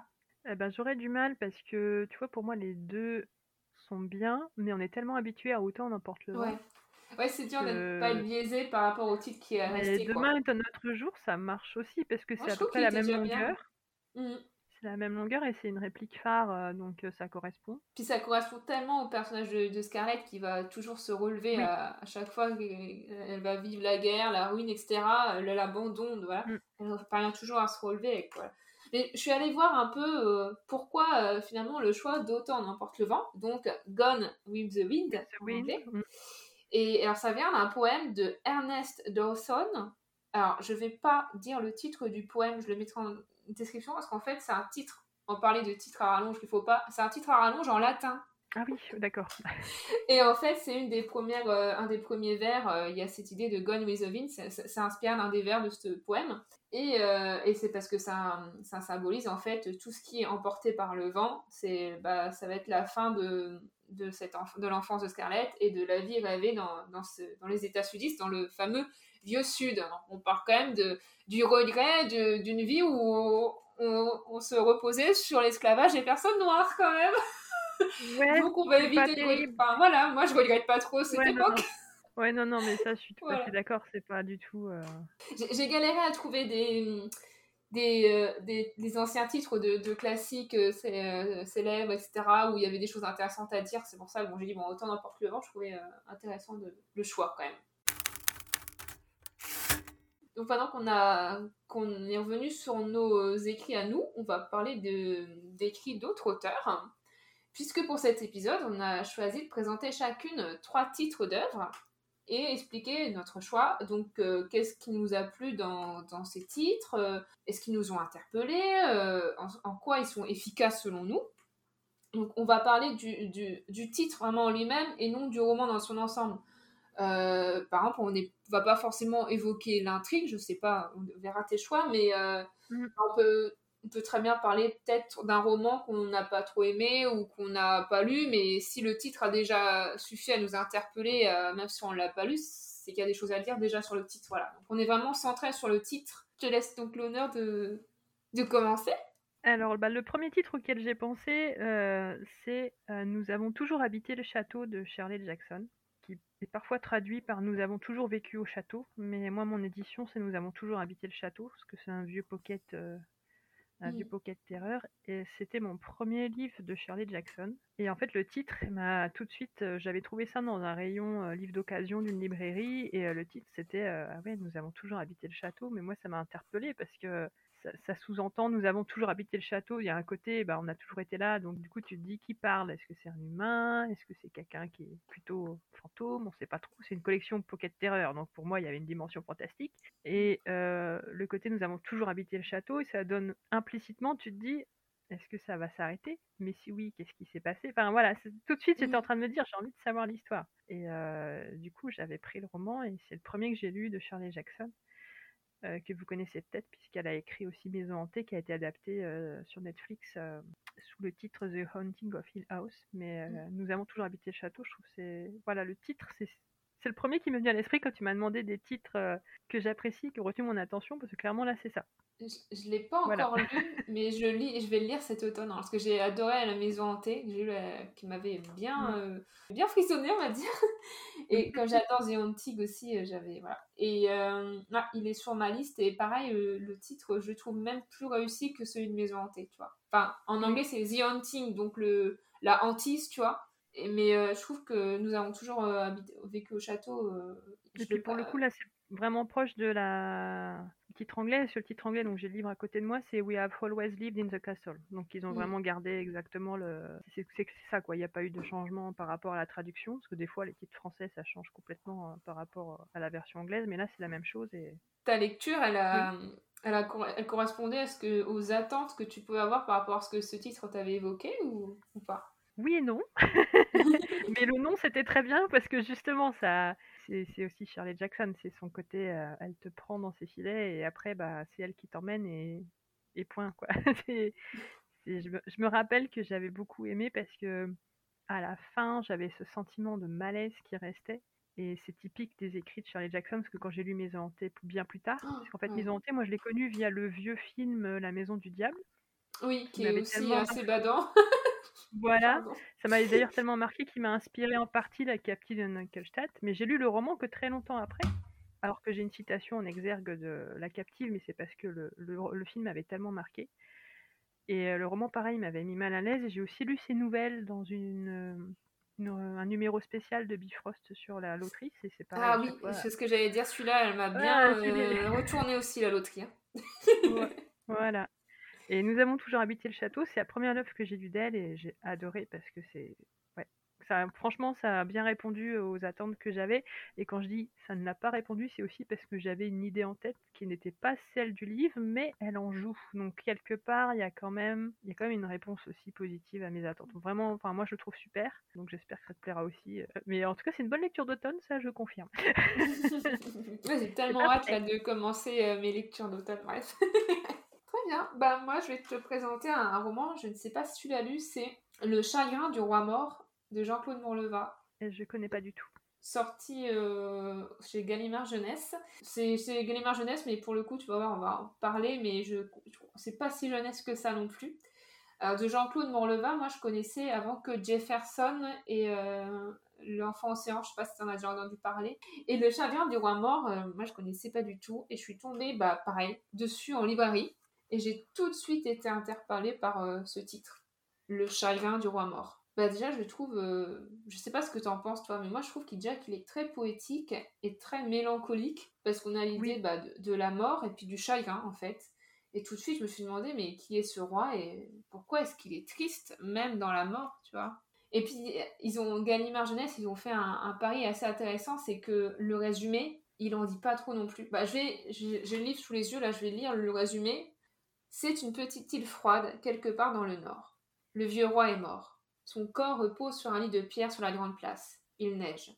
S2: Eh ben, J'aurais du mal parce que, tu vois, pour moi, les deux sont bien, mais on est tellement habitué à autant n'importe le vent.
S1: Ouais, c'est dur d'être pas biaisé par rapport au titre qui est resté.
S2: Demain est un autre jour, ça marche aussi parce que c'est à peu près la même longueur. Mmh. C'est la même longueur et c'est une réplique phare, euh, donc euh, ça correspond.
S1: Puis ça correspond tellement au personnage de, Scarlett qui va toujours se relever à, chaque fois qu'elle va vivre la guerre, la ruine, etc. L'abandon, voilà. Mmh. Elle parvient toujours à se relever. Quoi. Mais je suis allée voir un peu euh, pourquoi finalement le choix d'Autant n'importe le vent, donc Gone with the Wind. The wind. Et alors, ça vient d'un poème de Ernest Dawson. Alors, je vais pas dire le titre du poème, je le mettrai en description parce qu'en fait, c'est un titre. On parlait de titre à rallonge qu'il faut pas. C'est un titre à rallonge en latin.
S2: Ah oui, d'accord.
S1: Et en fait, c'est une des premières, euh, un des premiers vers. Euh, il y a cette idée de Gone with the Wind. Ça inspire d'un des vers de ce poème. Et, euh, et c'est parce que ça, ça, symbolise en fait tout ce qui est emporté par le vent. C'est, bah, ça va être la fin de, de, cette de l'enfance de Scarlett et de la vie rêvée dans, dans, les États sudistes, dans le fameux vieux sud. On parle quand même de, du regret d'une vie où on, se reposait sur l'esclavage des personnes noires quand même. Donc on va éviter de... Enfin voilà, moi je regrette pas trop cette époque.
S2: Ouais, non, non, mais ça, je suis tout à fait d'accord, c'est pas du tout. Euh,
S1: j'ai galéré à trouver des, des, euh, des, des, anciens titres de, de classiques euh, euh, célèbres, etc., où il y avait des choses intéressantes à dire. C'est pour ça que bon, j'ai dit, bon, autant n'importe le vent, je trouvais intéressant de, le choix quand même. Donc pendant qu'on a qu'on est revenu sur nos écrits à nous, on va parler d'écrits d'autres auteurs. Puisque pour cet épisode, on a choisi de présenter chacune trois titres d'œuvres et expliquer notre choix. Donc, euh, qu'est-ce qui nous a plu dans, dans ces titres? Euh, Est-ce qu'ils nous ont interpellés? Euh, en, quoi ils sont efficaces selon nous? Donc, on va parler du, du, du titre vraiment en lui-même et non du roman dans son ensemble. par exemple, on ne va pas forcément évoquer l'intrigue, je sais pas, on verra tes choix, mais mm. on peut on peut très bien parler peut-être d'un roman qu'on n'a pas trop aimé ou qu'on n'a pas lu, mais si le titre a déjà suffi à nous interpeller, euh, même si on ne l'a pas lu, c'est qu'il y a des choses à dire déjà sur le titre. Voilà. Donc on est vraiment centré sur le titre. Je te laisse donc l'honneur de, de commencer.
S2: Alors, bah, le premier titre auquel j'ai pensé, euh, c'est euh, Nous avons toujours habité le château de Shirley Jackson, qui est parfois traduit par Nous avons toujours vécu au château, mais moi, mon édition, c'est Nous avons toujours habité le château, parce que c'est un vieux pocket mmh. Pocket Terreur. Et c'était mon premier livre de Shirley Jackson. Et en fait, le titre m'a tout de suite. Euh, j'avais trouvé ça dans un rayon euh, livre d'occasion d'une librairie. Et euh, le titre, c'était Ah ouais, nous avons toujours habité le château. Mais moi, ça m'a interpellé parce que ça, sous-entend nous avons toujours habité le château. Il y a un côté, bah, on a toujours été là. Donc, du coup, tu te dis qui parle? Est-ce que c'est un humain? Est-ce que c'est quelqu'un qui est plutôt fantôme? On sait pas trop. C'est une collection Pocket Terreur. Donc, pour moi, il y avait une dimension fantastique. Et euh, le côté nous avons toujours habité le château. Et ça donne implicitement, tu te dis est-ce que ça va s'arrêter? Mais si oui, qu'est-ce qui s'est passé? Enfin voilà, tout de suite j'étais en train de me dire j'ai envie de savoir l'histoire. Et euh, du coup j'avais pris le roman et c'est le premier que j'ai lu de Shirley Jackson. Euh, que vous connaissez peut-être puisqu'elle a écrit aussi Maison hantée qui a été adaptée euh, sur Netflix euh, sous le titre The Haunting of Hill House. Mais mmh. nous avons toujours habité le château. Je trouve c'est voilà le titre c'est c'est le premier qui me vient à l'esprit quand tu m'as demandé des titres que j'apprécie, qui ont retenu mon attention, parce que clairement là c'est ça.
S1: Je, ne l'ai pas encore lu, mais je lis, je vais le lire cet automne, hein, parce que j'ai adoré La Maison hantée, qui m'avait bien, euh, bien frissonné, on va dire. Et comme j'adore The Haunting aussi, euh, j'avais voilà. Et euh, il est sur ma liste et pareil, le titre, je trouve même plus réussi que celui de Maison hantée, tu vois. Enfin, en anglais c'est The Haunting, donc le la hantise, tu vois. mais je trouve que nous avons toujours vécu au château.
S2: et puis pour le coup là, c'est vraiment proche de la titre anglais. Sur le titre anglais, donc j'ai le livre à côté de moi, c'est We Have Always Lived in the Castle. Donc ils ont
S1: Mm.
S2: vraiment gardé exactement le. C'est ça quoi. Il n'y a pas eu de changement par rapport à la traduction, parce que des fois les titres français ça change complètement euh, par rapport à la version anglaise, mais là c'est la même chose et
S1: Ta lecture, elle, a, elle, a, elle correspondait à ce que, aux attentes que tu pouvais avoir par rapport à ce que ce titre t'avait évoqué ou, ou pas?
S2: Oui et non. Mais le nom, c'était très bien parce que justement, ça, c'est aussi Shirley Jackson, c'est son côté, euh, elle te prend dans ses filets et après, bah, c'est elle qui t'emmène et, et point, quoi. Je, me, je me rappelle que j'avais beaucoup aimé parce que à la fin, j'avais ce sentiment de malaise qui restait. Et c'est typique des écrits de Shirley Jackson, parce que quand j'ai lu Maison hantée bien plus tard, parce qu'en fait. Maison hantée, moi je l'ai connu via le vieux film euh, La Maison du Diable.
S1: Oui, qui
S2: Il
S1: est aussi assez badant.
S2: Voilà, ça m'avait d'ailleurs tellement marqué qu'il m'a inspiré en partie la captive de Neukelstadt, mais j'ai lu le roman que très longtemps après, alors que j'ai une citation en exergue de la captive, mais c'est parce que le, le, le film m'avait tellement marqué. Et euh, le roman, pareil, m'avait mis mal à l'aise, j'ai aussi lu ses nouvelles dans une, euh, une- un numéro spécial de Bifrost sur la loterie, et c'est pareil.
S1: Ah oui, c'est ce que j'allais dire, celui-là, elle m'a
S2: Ouais,
S1: bien euh, retourné aussi la loterie. hein.
S2: Ouais, voilà. Et nous avons toujours habité le château. C'est la première œuvre que j'ai lue d'elle et j'ai adoré parce que c'est. Ouais. Ça, franchement, ça a bien répondu aux attentes que j'avais. Et quand je dis ça ne l'a pas répondu, c'est aussi parce que j'avais une idée en tête qui n'était pas celle du livre, mais elle en joue. Donc, quelque part, il y a quand même, il y a quand même une réponse aussi positive à mes attentes. Donc, vraiment, enfin, moi, je le trouve super. Donc, j'espère que ça te plaira aussi. Euh, Mais en tout cas, c'est une bonne lecture d'automne, ça, je confirme.
S1: J'ai tellement hâte là, de commencer euh, mes lectures d'automne, bref. Bien, bah moi je vais te présenter un, un roman, je ne sais pas si tu l'as lu, c'est Le chagrin du roi mort de Jean-Claude Morleva,
S2: Et je connais pas du tout.
S1: sorti euh, chez Gallimard Jeunesse. C'est chez Gallimard Jeunesse, mais pour le coup, tu vas voir, on va en parler, mais je c'est pas si jeunesse que ça non plus. Alors, de Jean-Claude Morleva, moi je connaissais avant que Jefferson et euh, l'enfant océan, je sais pas si tu en as déjà entendu parler. Et le chagrin du roi mort, euh, moi je connaissais pas du tout. Et je suis tombée, bah pareil, dessus en librairie. Et j'ai tout de suite été interpellée par euh, ce titre, Le chagrin du roi mort. Bah déjà, je trouve, euh, je sais pas ce que tu en penses toi, mais moi je trouve qu'il déjà qu'il est très poétique et très mélancolique parce qu'on a l'idée
S2: Oui.
S1: bah, de, de la mort et puis du chagrin en fait. Et tout de suite, je me suis demandé, mais qui est ce roi et pourquoi est-ce qu'il est triste, même dans la mort, tu vois? Et puis, ils ont, Gallimard Jeunesse, ils ont fait un, un pari assez intéressant, c'est que le résumé, il en dit pas trop non plus. Bah, je vais, j'ai le livre sous les yeux, là, je vais lire le résumé. C'est une petite île froide, quelque part dans le nord. Le vieux roi est mort. Son corps repose sur un lit de pierre sur la grande place. Il neige.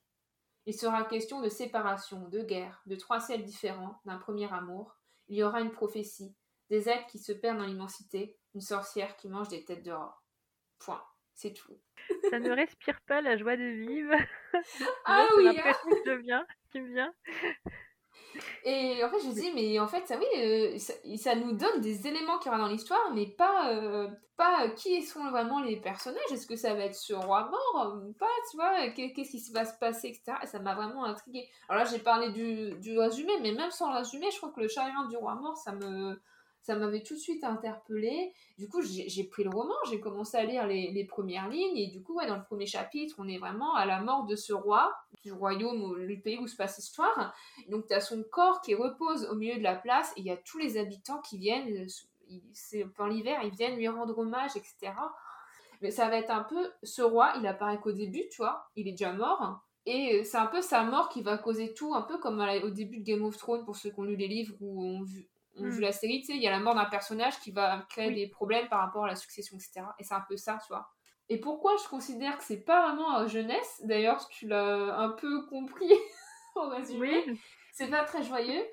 S1: Il sera question de séparation, de guerre, de trois ciels différents, d'un premier amour. Il y aura une prophétie, des êtres qui se perdent dans l'immensité, une sorcière qui mange des têtes d'or. Point. C'est tout.
S2: Ça ne respire pas la joie de vivre.
S1: Ah
S2: Là, c'est
S1: oui,
S2: l'impression qui me vient.
S1: Et en fait, je me dis, mais en fait, ça euh, nous donne des éléments qu'il y dans l'histoire, mais pas, euh, pas qui sont vraiment les personnages. Est-ce que ça va être ce roi mort ou pas, tu vois Qu'est- Qu'est-ce qui va se passer, etc. Et ça m'a vraiment intriguée. Alors là, j'ai parlé du, du résumé, mais même sans résumé, je crois que le chagrin du roi mort, ça me ça m'avait tout de suite interpellée. Du coup, j'ai pris le roman, j'ai commencé à lire les, premières lignes, et du coup, ouais, dans le premier chapitre, on est vraiment à la mort de ce roi, du royaume, du pays où se passe l'histoire. Donc, tu as son corps qui repose au milieu de la place, et il y a tous les habitants qui viennent, euh, pendant l'hiver, ils viennent lui rendre hommage, etc. Mais ça va être un peu, ce roi, il apparaît qu'au début, tu vois, il est déjà mort, et c'est un peu sa mort qui va causer tout, un peu comme au début de Game of Thrones, pour ceux qui ont lu les livres ou ont vu, ont vu
S2: Mm.
S1: la série, tu sais, il y a la mort d'un personnage qui va créer
S2: Oui.
S1: des problèmes par rapport à la succession, etc. Et c'est un peu ça, tu vois. Et pourquoi je considère que c'est pas vraiment euh, jeunesse, d'ailleurs, tu l'as un peu compris au résumé,
S2: Oui,
S1: c'est pas très joyeux.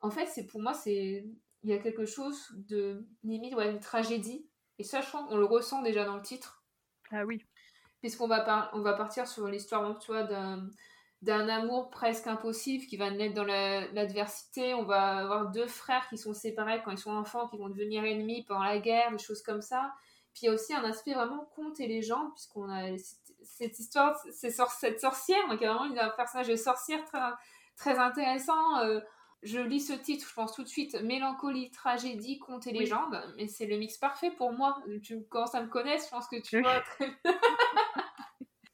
S1: En fait, c'est pour moi, c'est il y a quelque chose de limite, ouais, une tragédie. Et ça, je crois qu'on le ressent déjà dans le titre
S2: ah oui.
S1: puisqu'on va, par- on va partir sur l'histoire tu vois, d'un, d'un amour presque impossible qui va naître dans la- l'adversité. On va avoir deux frères qui sont séparés quand ils sont enfants, qui vont devenir ennemis pendant la guerre, des choses comme ça. Puis il y a aussi un aspect vraiment conte et légende, puisqu'on a cette, cette histoire, c'est sor- cette sorcière, donc il y a vraiment un personnage de sorcière très, très intéressant. Euh, je lis ce titre, je pense tout de suite mélancolie, tragédie, conte et légende, mais c'est le mix parfait pour moi. Tu commences à me connaître, je pense que tu vois très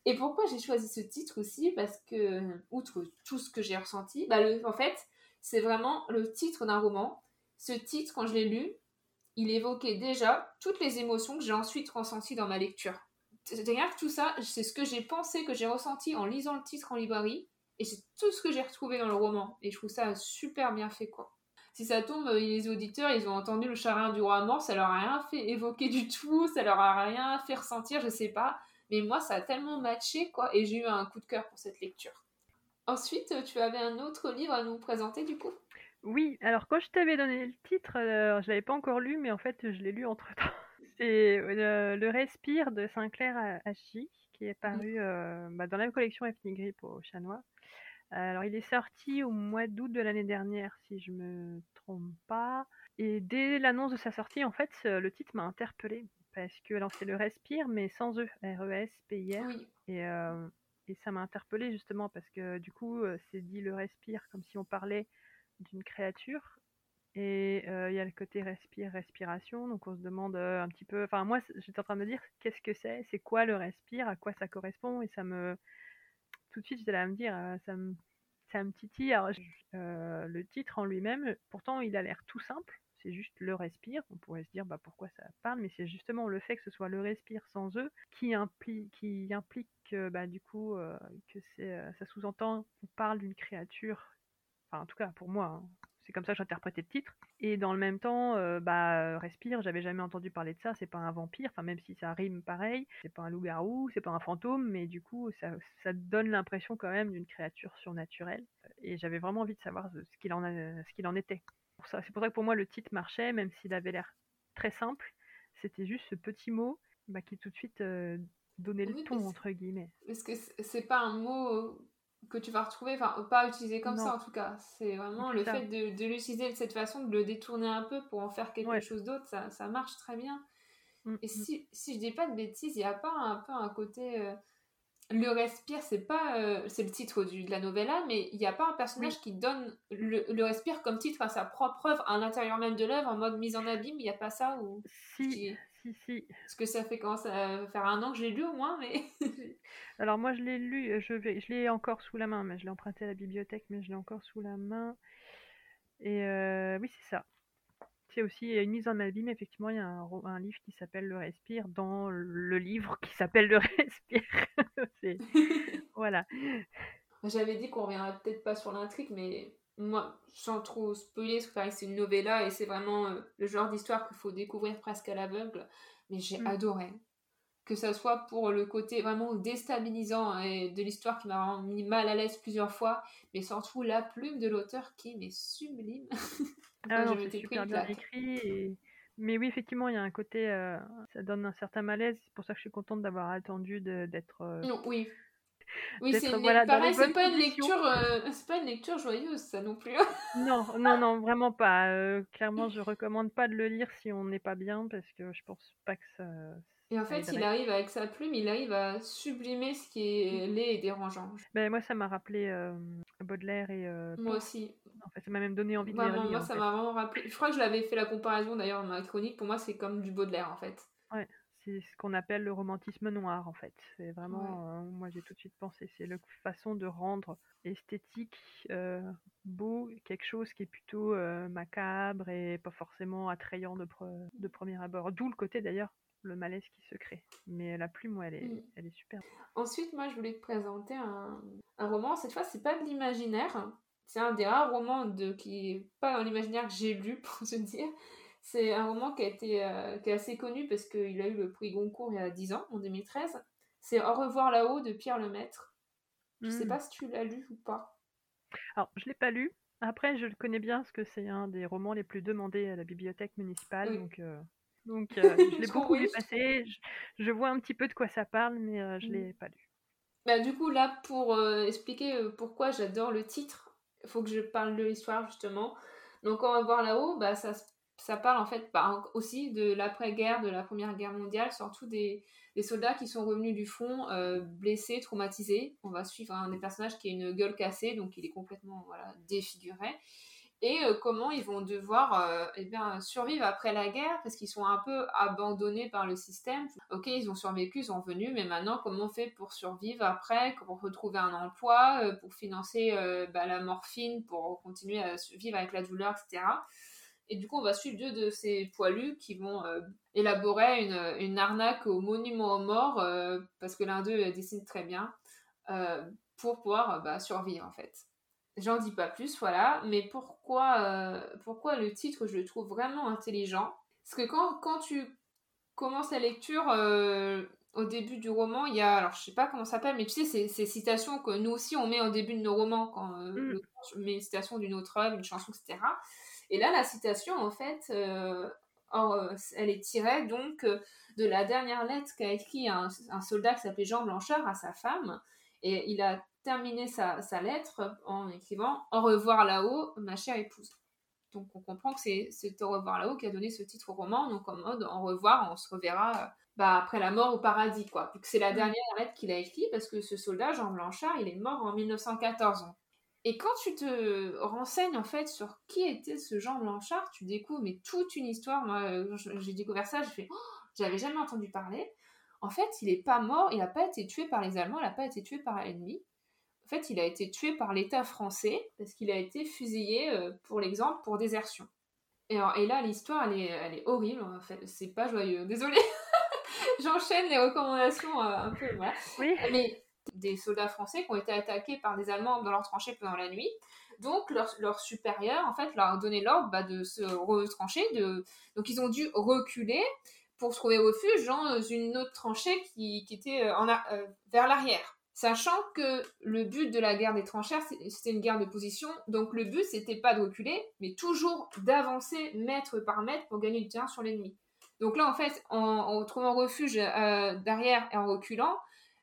S1: et pourquoi j'ai choisi ce titre aussi? Parce que, outre tout ce que j'ai ressenti, bah le, en fait, c'est vraiment le titre d'un roman ce titre, quand je l'ai lu, il évoquait déjà toutes les émotions que j'ai ensuite ressenties dans ma lecture. C'est-à-dire que tout ça, c'est ce que j'ai pensé, que j'ai ressenti en lisant le titre en librairie, et c'est tout ce que j'ai retrouvé dans le roman. Et je trouve ça super bien fait, quoi. Si ça tombe, euh, les auditeurs, ils ont entendu le chagrin du roi mort, ça leur a rien fait évoquer du tout, ça leur a rien fait ressentir, je sais pas. Mais moi, ça a tellement matché, quoi, et j'ai eu un coup de cœur pour cette lecture. Ensuite, tu avais un autre livre à nous présenter, du coup?
S2: Oui, alors quand je t'avais donné le titre, euh, je l'avais pas encore lu, mais en fait, je l'ai lu entre-temps. C'est euh, Le Respire de Sinclair Hachi, qui est paru euh, bah, dans la collection Ethnie Grip au Chanois. Alors, il est sorti au mois d'août de l'année dernière, si je me trompe pas. Et dès l'annonce de sa sortie, en fait, le titre m'a interpellée. Parce que, alors, c'est le Respire, mais sans E, R-E-S-P-I-R. Et, et ça m'a interpellée justement parce que du coup, c'est dit le Respire comme si on parlait d'une créature. Et il y a le côté respire, respiration. Donc on se demande un petit peu. Enfin, moi, j'étais en train de me dire qu'est-ce que c'est? C'est quoi le respire? À quoi ça correspond? Et ça me. Tout de suite, j'étais là à me dire ça me, ça me titille. Alors, le titre en lui-même, pourtant, il a l'air tout simple. C'est juste le respire. On pourrait se dire bah, pourquoi ça parle, mais c'est justement le fait que ce soit le respire sans eux qui implique, qui implique bah, du coup que c'est, ça sous-entend qu'on parle d'une créature. Enfin, en tout cas, pour moi, hein, c'est comme ça que j'interprétais le titre. Et dans le même temps, euh, bah, Respire, j'avais jamais entendu parler de ça, c'est pas un vampire, enfin même si ça rime pareil, c'est pas un loup-garou, c'est pas un fantôme, mais du coup, ça, ça donne l'impression quand même d'une créature surnaturelle. Et j'avais vraiment envie de savoir ce qu'il en, ce qu'il en était. C'est pour ça que pour moi, le titre marchait, même s'il avait l'air très simple. C'était juste ce petit mot bah, qui tout de suite euh, donnait le ton, entre guillemets.
S1: Parce que c'est pas un mot que tu vas retrouver, enfin pas utiliser comme ça en tout cas. C'est vraiment le fait de, de l'utiliser de cette façon, de le détourner un peu pour en faire quelque chose d'autre, ça, ça, marche très bien. Mm, Et mm. si, si je dis pas de bêtises, il n'y a pas un peu un côté... Euh, le respire, c'est pas euh, c'est le titre du, de la novella, mais il n'y a pas un personnage qui donne le, le, respire comme titre à sa propre œuvre à l'intérieur même de l'œuvre en mode mise en abîme. Il n'y a pas ça ou
S2: si, si, si.
S1: Parce que ça fait quand ça faire un an que j'ai lu au moins, mais.
S2: Alors moi je l'ai lu, je l'ai encore sous la main, mais je l'ai emprunté à la bibliothèque, mais je l'ai encore sous la main. Et euh, oui, c'est ça. Aussi une mise en abîme, effectivement, il y a un, un livre qui s'appelle Le Respire dans le livre qui s'appelle Le Respire. voilà.
S1: J'avais dit qu'on reviendrait peut-être pas sur l'intrigue, mais moi, sans trop spoiler, parce que c'est une novella et c'est vraiment euh, le genre d'histoire qu'il faut découvrir presque à l'aveugle. Mais j'ai mm. adoré que ça soit pour le côté vraiment déstabilisant hein, de l'histoire qui m'a mis mal à l'aise plusieurs fois, mais surtout la plume de l'auteur qui est sublime.
S2: ah non, c'est super bien écrit. Mais oui, effectivement, il y a un côté, euh, ça donne un certain malaise. C'est pour ça que je suis contente d'avoir attendu d'être. Euh,
S1: non, oui. Oui, c'est voilà, pareil, c'est pas une lecture, euh, c'est pas une lecture joyeuse, ça non plus.
S2: non, non, non, vraiment pas. clairement, je recommande pas de le lire si on n'est pas bien, parce que je pense pas que ça,
S1: et en fait, il arrive avec sa plume, il arrive à sublimer ce qui est laid et dérangeant.
S2: Ben, moi, ça m'a rappelé euh, Baudelaire et. Euh,
S1: moi aussi.
S2: En fait, ça m'a même donné envie de
S1: lire. Moi, ça m'a vraiment rappelé. Je crois que je l'avais fait la comparaison d'ailleurs dans ma chronique. Pour moi, c'est comme du Baudelaire en fait.
S2: Ouais, c'est ce qu'on appelle le romantisme noir en fait. C'est vraiment. Euh, moi, j'ai tout de suite pensé. C'est la façon de rendre esthétique, beau, quelque chose qui est plutôt macabre et pas forcément attrayant de, de premier abord. D'où le côté d'ailleurs le malaise qui se crée. Mais la plume, elle est, mm. elle est super.
S1: Ensuite, moi, je voulais te présenter un, un roman. Cette fois, c'est pas de l'imaginaire. C'est un des rares romans de, qui est pas dans l'imaginaire que j'ai lu, pour te dire. C'est un roman qui, a été, euh, qui est assez connu parce qu'il a eu le prix Goncourt il y a 10 ans, en 2013. C'est Au revoir là-haut de Pierre Lemaître. Je sais mm. pas si tu l'as lu ou pas.
S2: Alors, je l'ai pas lu. Après, je le connais bien parce que c'est un des romans les plus demandés à la bibliothèque municipale. Donc, euh, donc, euh, je l'ai beaucoup dépassé. Je, vois un petit peu de quoi ça parle, mais euh, je ne l'ai mmh. pas lu.
S1: Bah, du coup, là, pour expliquer pourquoi j'adore le titre, faut que je parle de l'histoire, justement. Donc, on va voir là-haut, bah, ça, ça parle en fait bah, aussi de l'après-guerre, de la Première Guerre mondiale, surtout des, des soldats qui sont revenus du front blessés, traumatisés. On va suivre un des personnages qui a une gueule cassée, donc il est complètement voilà, défiguré et euh, comment ils vont devoir euh, eh bien, survivre après la guerre? Parce qu'ils sont un peu abandonnés par le système. Ok, ils ont survécu, ils sont venus, mais maintenant comment on fait pour survivre après, pour retrouver un emploi, euh, pour financer bah, la morphine, pour continuer à vivre avec la douleur, etc. Et du coup, on va suivre deux de ces poilus qui vont élaborer une, arnaque au monument aux morts, parce que l'un d'eux dessine très bien, pour pouvoir bah, survivre en fait. J'en dis pas plus, voilà. Mais pourquoi, pourquoi le titre, je le trouve vraiment intelligent? Parce que quand, quand tu commences la lecture, au début du roman, il y a, alors je sais pas comment ça s'appelle, mais tu sais, ces, citations que nous aussi on met au début de nos romans, quand euh, mm. met une citation d'une autre œuvre, une chanson, etc. Et là, la citation, en fait, euh, euh, elle est tirée donc de la dernière lettre qu'a écrit un, soldat qui s'appelait Jean Blanchard à sa femme. Et il a terminé sa, sa lettre en écrivant Au revoir là-haut, ma chère épouse. Donc on comprend que c'est Au revoir là-haut qui a donné ce titre au roman, donc en mode Au revoir, on se reverra bah, après la mort au paradis, quoi. Vu que c'est la mm. dernière lettre qu'il a écrite, parce que ce soldat, Jean Blanchard, il est mort en 1914. Et quand tu te renseignes, en fait, sur qui était ce Jean Blanchard, tu découvres mais toute une histoire. Moi, euh, j'ai découvert ça, j'ai fait, oh, j'avais jamais entendu parler. En fait, il n'est pas mort, il n'a pas été tué par les Allemands, il n'a pas été tué par l'ennemi. En fait, il a été tué par l'État français parce qu'il a été fusillé, euh, pour l'exemple, pour désertion. Et, et là, l'histoire, elle est, elle est horrible. En fait, c'est pas joyeux. Désolée. J'enchaîne les recommandations euh, un peu. Voilà.
S2: Oui.
S1: Mais des soldats français qui ont été attaqués par des Allemands dans leur tranchée pendant la nuit. Donc, leur, leur supérieur, en fait, leur a donné l'ordre bah, de se retrancher. De... Donc, ils ont dû reculer pour trouver refuge dans une autre tranchée qui, qui était en euh, vers l'arrière. Sachant que le but de la guerre des tranchères, c'était une guerre de position. Donc, le but, c'était pas de reculer, mais toujours d'avancer mètre par mètre pour gagner du terrain sur l'ennemi. Donc là, en fait, en, trouvant refuge euh, derrière et en reculant,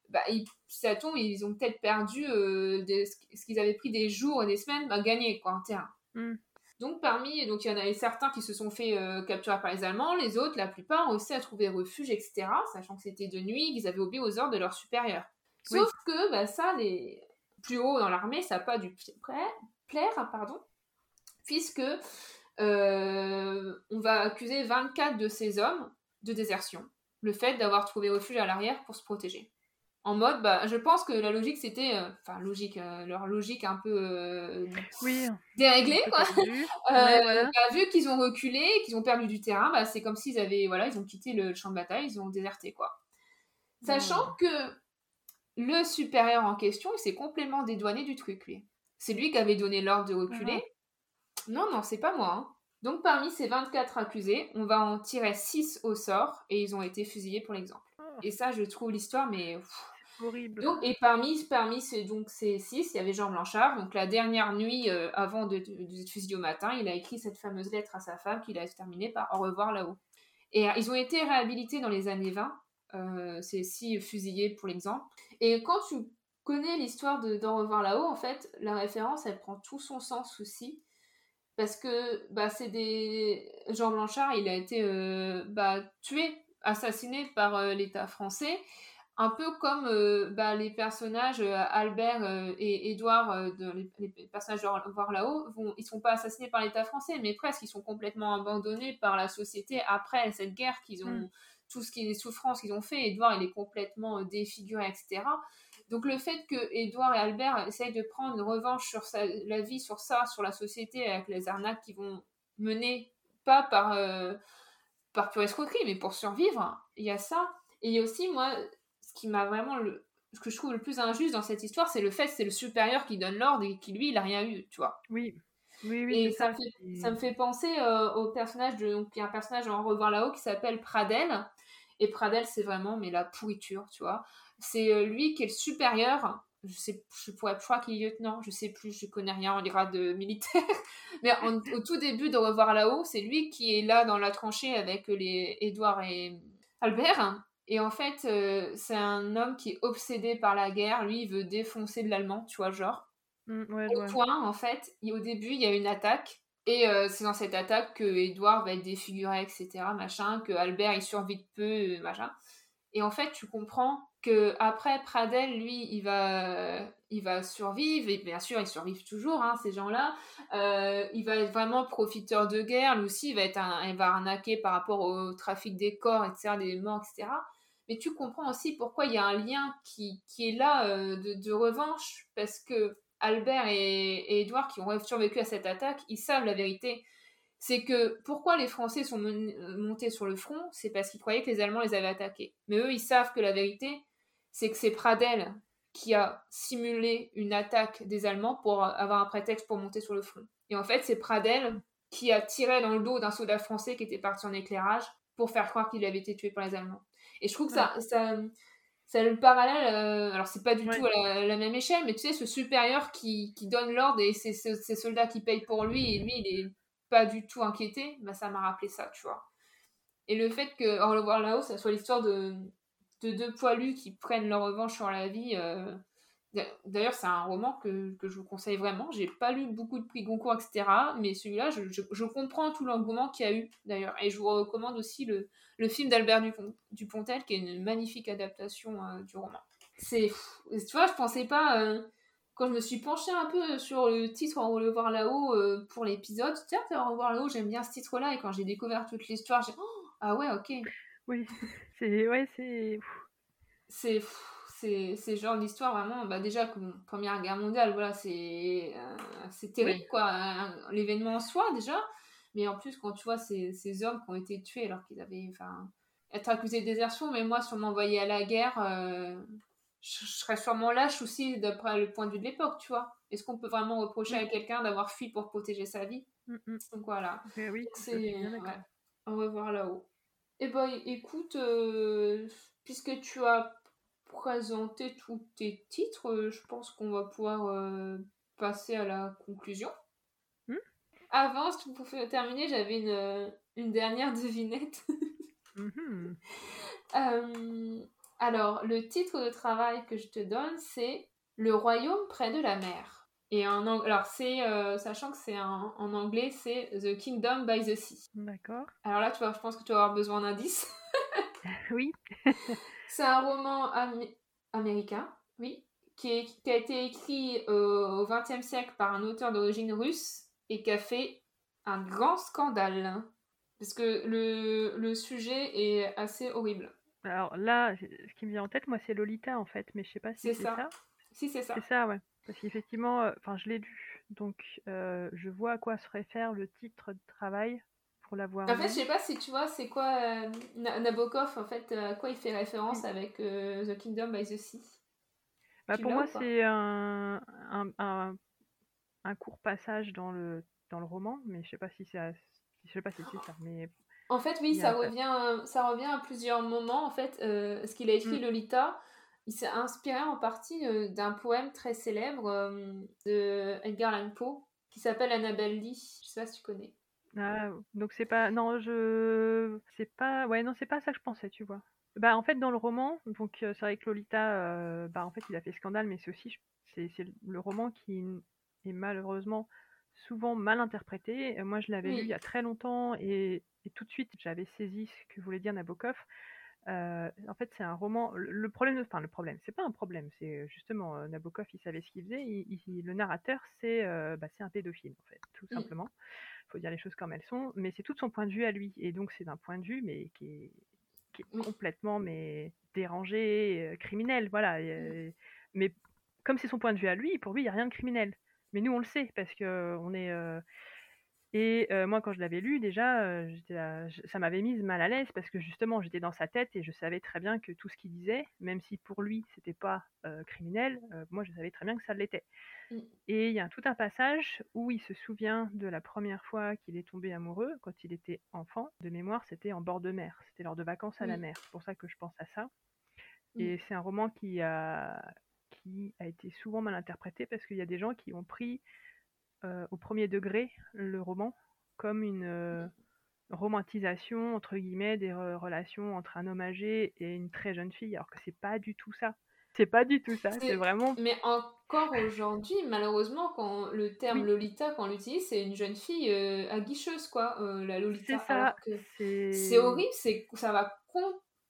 S1: bah, ils, ça tombe, ils ont peut-être perdu euh, ce qu'ils avaient pris des jours et des semaines à gagner quoi, en terrain. Hmm. Donc parmi, donc il y en avait certains qui se sont fait euh, capturer par les Allemands, les autres, la plupart, ont aussi à trouver refuge, etc. Sachant que c'était de nuit, qu'ils avaient obéi aux ordres de leurs supérieurs. Sauf que bah, ça, les plus haut dans l'armée, ça n'a pas dû plaire, pardon, puisque euh, on va accuser 24 de ces hommes de désertion, le fait d'avoir trouvé refuge à l'arrière pour se protéger. En mode, bah, je pense que la logique c'était, euh, enfin logique, euh, leur logique un peu
S2: oui,
S1: déréglée quoi. Bah, vu qu'ils ont reculé, qu'ils ont perdu du terrain, bah, c'est comme s'ils avaient, voilà, ils ont quitté le champ de bataille, ils ont déserté quoi. Sachant que le supérieur en question, il s'est complètement dédouané du truc lui. C'est lui qui avait donné l'ordre de reculer. Non, non, c'est pas moi. Hein. Donc parmi ces 24 accusés, on va en tirer 6 au sort et ils ont été fusillés pour l'exemple. Oh. Et ça, je trouve l'histoire, mais...
S2: Horrible.
S1: Donc, et parmi, parmi ces, donc, ces 6, il y avait Jean Blanchard. Donc la dernière nuit, euh, avant de, de, fusiller au matin, il a écrit cette fameuse lettre à sa femme qu'il a terminée par Au revoir là-haut. Et euh, ils ont été réhabilités dans les années 20, euh, ces 6 fusillés pour l'exemple. Et quand tu connais l'histoire d'Au revoir là-haut, en fait, la référence, elle prend tout son sens aussi parce que bah, c'est des Jean Blanchard il a été euh, bah, tué assassiné par euh, l'État français un peu comme bah, les personnages Albert et Édouard les, personnages de voir là-haut ils sont pas assassinés par l'État français mais presque ils sont complètement abandonnés par la société après cette guerre qu'ils ont mm. Tout ce qui est les souffrances qu'ils ont fait Édouard il est complètement défiguré etc donc le fait que Edouard et Albert essayent de prendre une revanche sur la vie, sur ça, sur la société, avec les arnaques qui vont mener, pas par, euh, par pure escroquerie, mais pour survivre, il y a ça. Et il y a aussi, moi, ce qui m'a vraiment... Le, ce que je trouve le plus injuste dans cette histoire, c'est le fait que c'est le supérieur qui donne l'ordre et qui, lui, il n'a rien eu, tu vois.
S2: Oui. Oui, oui,
S1: et ça, me fait, ça me fait penser euh, au personnage de. Donc, il y a un personnage en revoir là-haut qui s'appelle Pradel. Et Pradel, c'est vraiment mais la pourriture, tu vois c'est euh, lui qui est le supérieur. Je sais, je pourrais, je crois qu'il est lieutenant, je sais plus, je connais rien en grade militaire. Mais au tout début de Revoir là-haut, c'est lui qui est là dans la tranchée avec les Édouard et Albert. Et en fait, euh, c'est un homme qui est obsédé par la guerre. Lui, il veut défoncer de l'allemand, tu vois, genre.
S2: Mmh,
S1: au point, en fait, au début, il y a une attaque. Et euh, c'est dans cette attaque que Edouard va être défiguré, etc., machin, que Albert, il survit de peu, machin. Et en fait, tu comprends que après Pradel, lui, il va, il va survivre, et bien sûr, ils survivent toujours, hein, ces gens-là. Euh, il va être vraiment profiteur de guerre, lui aussi, il va, être un, il va arnaquer par rapport au trafic des corps, etc., des morts, etc. Mais tu comprends aussi pourquoi il y a un lien qui, qui est là euh, de, revanche, parce que Albert et, et Edouard, qui ont survécu à cette attaque, ils savent la vérité c'est que pourquoi les Français sont montés sur le front, c'est parce qu'ils croyaient que les Allemands les avaient attaqués. Mais eux, ils savent que la vérité, c'est que c'est Pradel qui a simulé une attaque des Allemands pour avoir un prétexte pour monter sur le front. Et en fait, c'est Pradel qui a tiré dans le dos d'un soldat français qui était parti en éclairage pour faire croire qu'il avait été tué par les Allemands. Et je trouve que ça, ça, ça le parallèle, euh, alors c'est pas du tout à la, même échelle, mais tu sais, ce supérieur qui, qui donne l'ordre et c'est ces soldats qui payent pour lui et lui, il est pas du tout inquiété, bah, ça m'a rappelé ça, tu vois. Et le fait que Au revoir là-haut, ça soit l'histoire de, de deux poilus qui prennent leur revanche sur la vie. Euh, d'ailleurs, c'est un roman que, que, je vous conseille vraiment. J'ai pas lu beaucoup de prix Goncourt, etc. Mais celui-là, je, je, comprends tout l'engouement qu'il y a eu, d'ailleurs. Et je vous recommande aussi le, le film d'Albert Dupontel, qui est une magnifique adaptation euh, du roman. C'est, tu vois, je pensais pas. Euh, quand je me suis penchée un peu sur le titre En revoir là-haut pour l'épisode, tiens, En revoir là-haut, j'aime bien ce titre-là. Et quand j'ai découvert toute l'histoire, j'ai oh, ah ouais, ok.
S2: Oui, c'est. Ouais, c'est.
S1: C'est. C'est genre d'histoire vraiment, bah déjà, comme Première Guerre mondiale, voilà, c'est euh, c'est terrible, quoi, l'événement en soi, déjà. Mais en plus, quand tu vois ces, ces hommes qui ont été tués alors qu'ils avaient. Enfin, être accusés de désertion, mais moi, si on m'envoyait à la guerre, euh, je, serais sûrement lâche aussi d'après le point de vue de l'époque, tu vois. Est-ce qu'on peut vraiment reprocher à quelqu'un d'avoir fui pour protéger sa vie? Mm, mm. Donc voilà.
S2: oui,
S1: c'est. On va voir là-haut. Eh ben, écoute, euh, puisque tu as présenté tous tes titres, euh, je pense qu'on va pouvoir euh, passer à la conclusion. Hmm Avant, pour terminer, j'avais une, une, dernière devinette. Mhm. alors, le titre de travail que je te donne, c'est Le royaume près de la mer. Et en alors c'est euh, sachant que c'est en anglais, c'est The Kingdom by the Sea.
S2: D'accord.
S1: Alors là, tu vois, je pense que tu vas avoir besoin d'indices.
S2: oui.
S1: C'est un roman américain, oui, qui, est, qui, a été écrit euh, au XXe siècle par un auteur d'origine russe et qui a fait un grand scandale. Parce que le, le sujet est assez horrible.
S2: Alors là, ce qui me vient en tête, moi, c'est Lolita en fait, mais je sais pas si c'est ça. ça.
S1: Si, c'est ça.
S2: C'est ça, ouais. Parce qu'effectivement, euh, je l'ai lu, donc euh, je vois à quoi se réfère le titre de travail pour l'avoir.
S1: En fait, je sais pas si tu vois, c'est quoi euh, Nabokov, en fait, à quoi il fait référence avec The Kingdom by the Sea?
S2: Bah, Pour moi, c'est un, un, un, court passage dans le, dans le roman, mais je sais pas si c'est je sais pas si c'est ça, mais
S1: en fait, oui, ça revient, ça revient à plusieurs moments. En fait, ce qu'il a écrit, mm. Lolita, il s'est inspiré en partie euh, d'un poème très célèbre euh, de Edgar Allan Poe qui s'appelle Annabelle Lee. Je sais pas si tu connais.
S2: Ah, donc c'est pas non je c'est pas ouais non c'est pas ça que je pensais tu vois bah en fait dans le roman donc euh, c'est vrai que Lolita bah en fait il a fait scandale mais c'est aussi c'est le roman qui est malheureusement souvent mal interprété moi je l'avais lu il y a très longtemps et, et tout de suite j'avais saisi ce que voulait dire Nabokov euh, en fait, c'est un roman. Le problème, enfin le problème, c'est pas un problème. C'est justement euh, Nabokov, il savait ce qu'il faisait. le narrateur, c'est euh, bah, c'est un pédophile en fait, tout simplement. Faut dire les choses comme elles sont. Mais c'est tout son point de vue à lui, et donc c'est d'un point de vue, mais qui est, qui est complètement mais dérangé, criminel, voilà. Mmh. mais comme c'est son point de vue à lui, pour lui, il y a rien de criminel. Mais nous, on le sait parce que on est et moi, quand je l'avais lu, déjà, ça m'avait mise mal à l'aise parce que justement, j'étais dans sa tête et je savais très bien que tout ce qu'il disait, même si pour lui, c'était pas criminel, moi, je savais très bien que ça l'était. Mmh. Et il y a tout un passage où il se souvient de la première fois qu'il est tombé amoureux quand il était enfant. De mémoire, c'était en bord de mer. C'était lors de vacances à la mer. C'est pour ça que je pense à ça. Mmh. Et c'est un roman qui a, qui a été souvent mal interprété parce qu'il y a des gens qui ont pris euh, au premier degré le roman comme une euh, romantisation entre guillemets des relations entre un homme âgé et une très jeune fille alors que c'est pas du tout ça. C'est pas du tout ça c'est vraiment
S1: mais encore aujourd'hui malheureusement quand le terme Lolita quand on l'utilise c'est une jeune fille euh, aguicheuse quoi la Lolita c'est horrible c'est ça va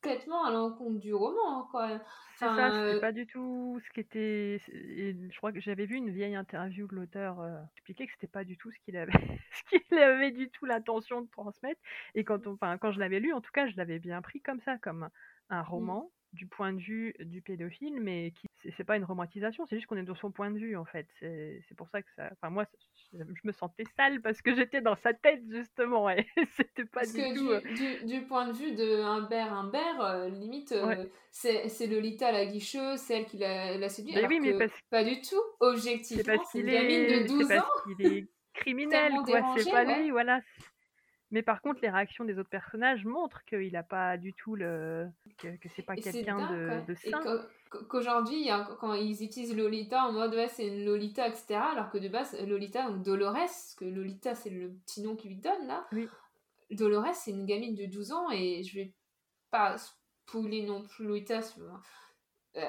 S1: complètement à l'encontre du roman hein, quoi
S2: c'est ça, c'était pas du tout ce qui était. je crois que j'avais vu une vieille interview de l'auteur euh, expliquer que c'était pas du tout ce qu'il avait, ce qu'il avait du tout l'intention de transmettre. Et quand on, enfin, quand je l'avais lu, en tout cas, je l'avais bien pris comme ça, comme un mmh. roman du point de vue du pédophile, mais qui c'est pas une romantisation, c'est juste qu'on est dans son point de vue en fait. C'est pour ça que ça. Enfin moi, je me sentais sale parce que j'étais dans sa tête justement et c'était pas
S1: parce
S2: du
S1: que
S2: tout.
S1: Du, du, point de vue de Humbert Humbert, euh, limite euh, c'est Lolita la guicheuse, celle qui l'a séduit. alors
S2: oui, mais
S1: que
S2: parce...
S1: pas du tout. Objectivement, c'est une gamine de 12
S2: parce
S1: ans.
S2: qu'il est criminel, quoi. C'est pas lui, voilà. Mais par contre, les réactions des autres personnages montrent qu'il n'a pas du tout le. que, que c'est pas quelqu'un de, de sain.
S1: Qu'aujourd'hui, quand ils utilisent Lolita en mode ouais, c'est une Lolita, etc., alors que de base, Lolita, donc Dolores, que Lolita c'est le petit nom qu'il lui donne là,
S2: oui.
S1: Dolores c'est une gamine de 12 ans et je vais pas pouler non plus Lolita. Euh,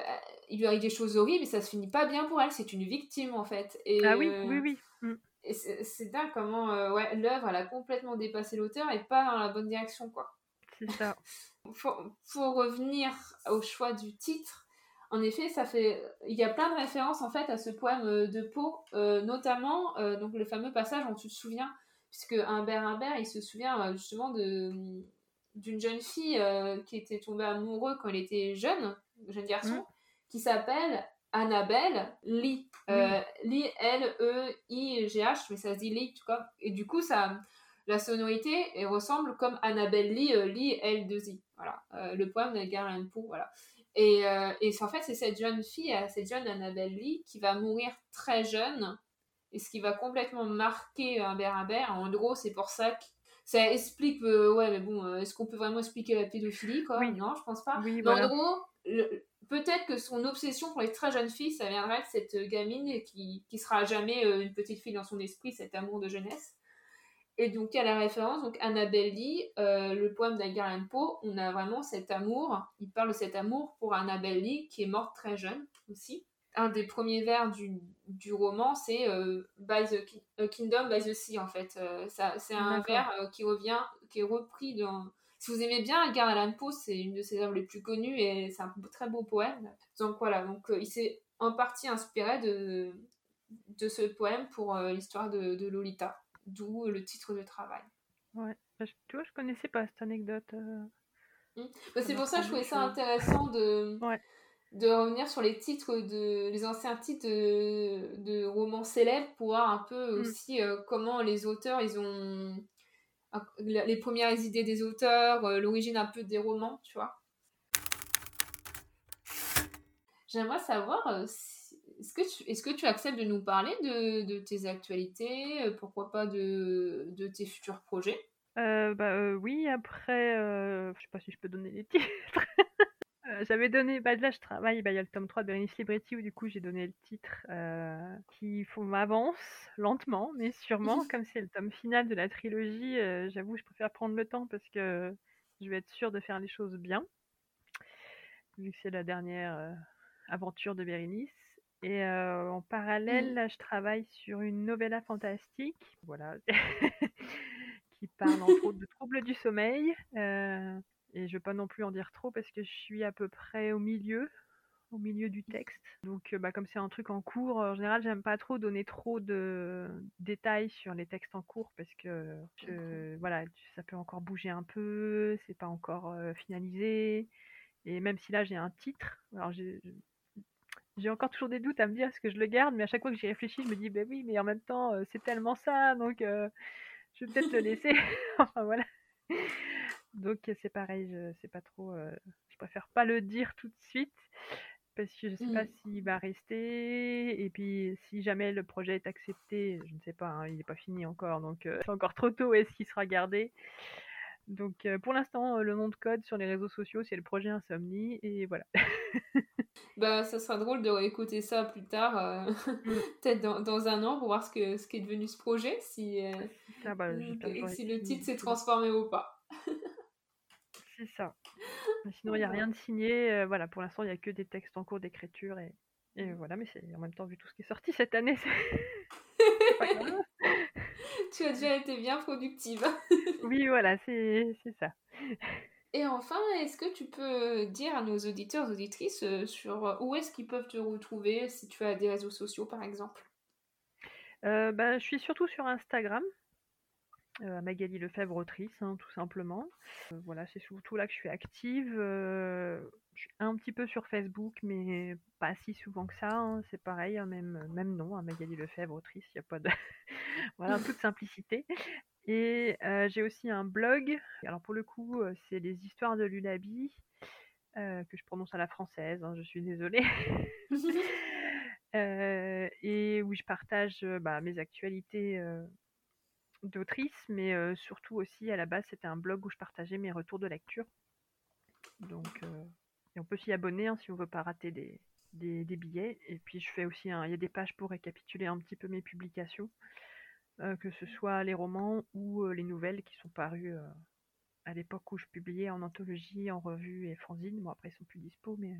S1: il lui arrive des choses horribles et ça se finit pas bien pour elle, c'est une victime en fait. Et,
S2: ah oui, oui, oui.
S1: C'est dingue comment euh, ouais, l'œuvre elle a complètement dépassé l'auteur et pas dans la bonne direction quoi.
S2: C'est ça.
S1: pour, pour revenir au choix du titre, en effet, ça fait, il y a plein de références en fait à ce poème de Poe, euh, notamment euh, donc le fameux passage dont tu te souviens, puisque Humbert Humbert, il se souvient justement de d'une jeune fille qui était tombée amoureuse quand elle était jeune, jeune garçon,
S2: Mmh.
S1: qui s'appelle Annabelle Lee, euh, Lee L E I G H, mais ça se dit Lee tout cas, et du coup ça, la sonorité elle ressemble comme Annabelle Lee, euh, Lee L 2 I, voilà, euh, le poème d'Edgar Allan Poe, voilà. Et, euh, et en fait, c'est cette jeune fille, euh, cette jeune Annabelle Lee, qui va mourir très jeune, et ce qui va complètement marquer Humbert Humbert. En gros, c'est pour ça que ça explique, ouais, mais bon, est-ce qu'on peut vraiment expliquer la pédophilie, quoi?
S2: Oui.
S1: Non, je pense pas.
S2: Oui,
S1: mais
S2: voilà.
S1: en gros, le- peut-être que son obsession pour les très jeunes filles, ça viendrait de cette gamine qui, qui sera jamais euh, une petite fille dans son esprit, cet amour de jeunesse. Et donc, à la référence, donc Annabelle Lee, euh, le poème d'Edgar Allan Poe, on a vraiment cet amour, il parle de cet amour pour Annabelle Lee, qui est morte très jeune aussi. Un des premiers vers du, du roman, c'est euh, by the Ki- A Kingdom by the Sea, en fait. Euh, ça- c'est un vers euh, qui revient, qui est repris dans... Si vous aimez bien Edgar Allan Poe, c'est une de ses œuvres les plus connues et c'est un très beau poème. Donc voilà, donc euh, il s'est en partie inspiré de, de ce poème pour euh, l'histoire de, de Lolita, d'où le titre de travail.
S2: Ouais. Bah, je- Tu vois, je connaissais pas cette anecdote. euh.
S1: Bah, c'est pour ça que je trouvais ça intéressant de,
S2: Ouais.
S1: de revenir sur les titres de les anciens titres de, de romans célèbres pour voir un peu
S2: Mm.
S1: aussi euh, comment les auteurs ils ont les premières idées des auteurs, euh, l'origine un peu des romans, tu vois. J'aimerais savoir, euh, est-ce que, tu, est-ce que tu acceptes de nous parler de, de tes actualités, euh, pourquoi pas de, de tes futurs projets?
S2: Bah oui, après, je sais pas si je peux donner les titres. Euh, J'avais donné, bah là je travaille, bah il y a le tome 3 de Berenice Libretti où du coup j'ai donné le titre euh, qui faut m'avance lentement mais sûrement comme c'est le tome final de la trilogie, euh, j'avoue je préfère prendre le temps parce que je vais être sûre de faire les choses bien vu que c'est la dernière euh, aventure de Bérénice. Et en parallèle,
S1: Mhm.
S2: là, je travaille sur une novella fantastique, voilà, qui parle entre autres de troubles du sommeil. Et je ne vais pas non plus en dire trop parce que je suis à peu près au milieu, au milieu du texte. Donc, bah, comme c'est un truc en cours, en général, j'aime pas trop donner trop de détails sur les textes en cours parce que je- voilà, ça peut encore bouger un peu, c'est pas encore euh, finalisé. Et même si là j'ai un titre, alors j'ai j'ai encore toujours des doutes à me dire est-ce que je le garde, mais à chaque fois que j'y réfléchis, je me dis ben oui, mais en même temps c'est tellement ça, donc euh, je vais peut-être le laisser. enfin voilà. Donc c'est pareil, je sais pas trop, euh, je préfère pas le dire tout de suite parce que je sais pas
S1: Mm.
S2: s'il va rester et puis si jamais le projet est accepté, je ne sais pas, hein, il n'est pas fini encore, donc euh, c'est encore trop tôt. Est-ce qu'il sera gardé? Donc euh, pour l'instant, le nom de code sur les réseaux sociaux c'est le projet Insomnie et voilà.
S1: Bah, ça sera drôle de réécouter ça plus tard, euh, peut-être dans, dans un an, pour voir ce, que, ce qui est devenu ce projet, si, euh,
S2: bah, que
S1: et si le titre s'est transformé ou pas.
S2: C'est ça. Sinon, il n'y a rien de signé. euh, voilà, pour l'instant, il n'y a que des textes en cours d'écriture. Et, et voilà, mais c'est en même temps, vu tout ce qui est sorti cette année, c'est c'est pas grave.
S1: Tu as déjà été bien productive.
S2: Oui, voilà, c'est ça.
S1: Et enfin, est-ce que tu peux dire à nos auditeurs, auditrices, euh, sur où est-ce qu'ils peuvent te retrouver, si tu as des réseaux sociaux par exemple?
S2: Euh, bah, je suis surtout sur Instagram. Euh, Magali Lefebvre, autrice, hein, tout simplement. Euh, voilà, c'est surtout là que je suis active. je suis un petit peu sur Facebook, mais pas si souvent que ça. Hein. C'est pareil, hein, même, même nom, Magali Lefebvre, autrice, il n'y a pas de. voilà, toute simplicité. Et j'ai aussi un blog. Alors pour le coup, c'est les histoires de Lulabi, que je prononce à la française, je suis désolée. et où je partage bah, mes actualités d'autrice, mais surtout aussi à la base c'était un blog où je partageais mes retours de lecture. Donc on peut s'y abonner hein, si on veut pas rater des, des, billets. Et puis je fais aussi, il y a des pages pour récapituler un petit peu mes publications, que ce soit les romans ou les nouvelles qui sont parues à l'époque où je publiais en anthologie, en revue et fanzine. Bon après ils sont plus dispo, mais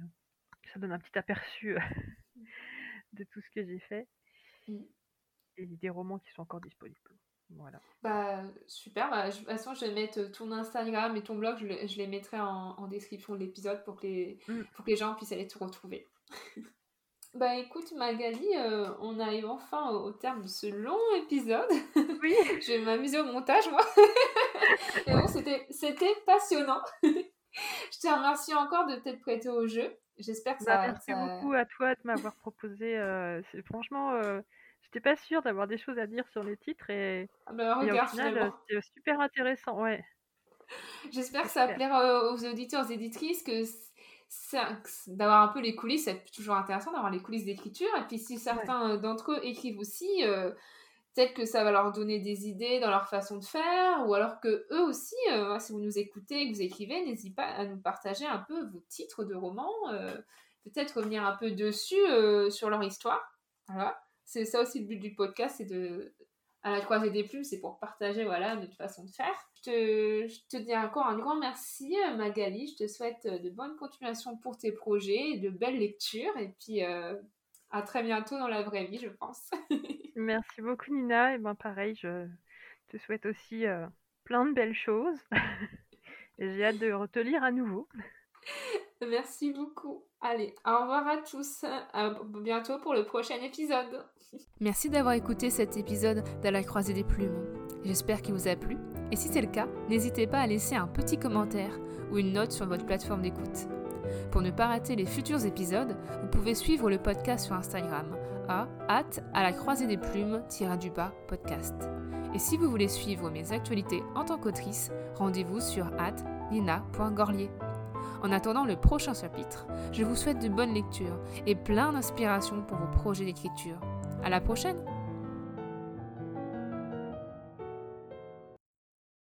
S2: ça donne un petit aperçu de tout ce que j'ai fait. Mmh. Et des romans qui sont encore disponibles. Voilà.
S1: Bah, super. Bah, de toute façon, je vais mettre ton Instagram et ton blog, je, les mettrai en, description de l'épisode pour, que les, mm. pour que les gens puissent aller te retrouver. bah écoute, Magali, euh, on arrive enfin au, terme de ce long épisode. Oui. je vais m'amuser au montage, moi. et bon, c'était passionnant. je te remercie encore de t'être prêté au jeu. J'espère que bah,
S2: ça. Merci beaucoup à toi de m'avoir proposé. Euh, franchement. Euh, j'étais pas sûre d'avoir des choses à dire sur les titres et,
S1: ah bah, regarde,
S2: au final, c'était super intéressant, ouais.
S1: J'espère que ça va plaire euh, aux auditeurs, aux éditrices, que d'avoir un peu les coulisses, c'est toujours intéressant d'avoir les coulisses d'écriture. Et puis si certains euh, d'entre eux écrivent aussi, euh, peut-être que ça va leur donner des idées dans leur façon de faire, ou alors que eux aussi, si vous nous écoutez et que vous écrivez, n'hésitez pas à nous partager un peu vos titres de romans, peut-être revenir un peu dessus sur leur histoire. Voilà c'est ça aussi le but du podcast, c'est de à la croisée des plumes, c'est pour partager voilà notre façon de faire. Je te, je te dis encore un grand merci euh, Magali, je te souhaite euh, de bonnes continuations pour tes projets, de belles lectures et puis euh, à très bientôt dans la vraie vie, je pense.
S2: merci beaucoup Nina, et ben pareil, je te souhaite aussi plein de belles choses et j'ai hâte de te lire à nouveau.
S1: Merci beaucoup. Allez, au revoir à tous. À bientôt pour le prochain épisode. Merci d'avoir écouté cet épisode de la croisée des plumes. J'espère qu'il vous a plu. Et si c'est le cas, n'hésitez pas à laisser un petit commentaire ou une note sur votre plateforme d'écoute. Pour ne pas rater les futurs épisodes, vous pouvez suivre le podcast sur Instagram à hâte à la croisée des plumes du bas podcast. Et si vous voulez suivre mes actualités en tant qu'autrice, rendez-vous sur hâte nina.gorlier. En attendant le prochain chapitre, je vous souhaite de bonnes lectures et plein d'inspiration pour vos projets d'écriture. À la prochaine!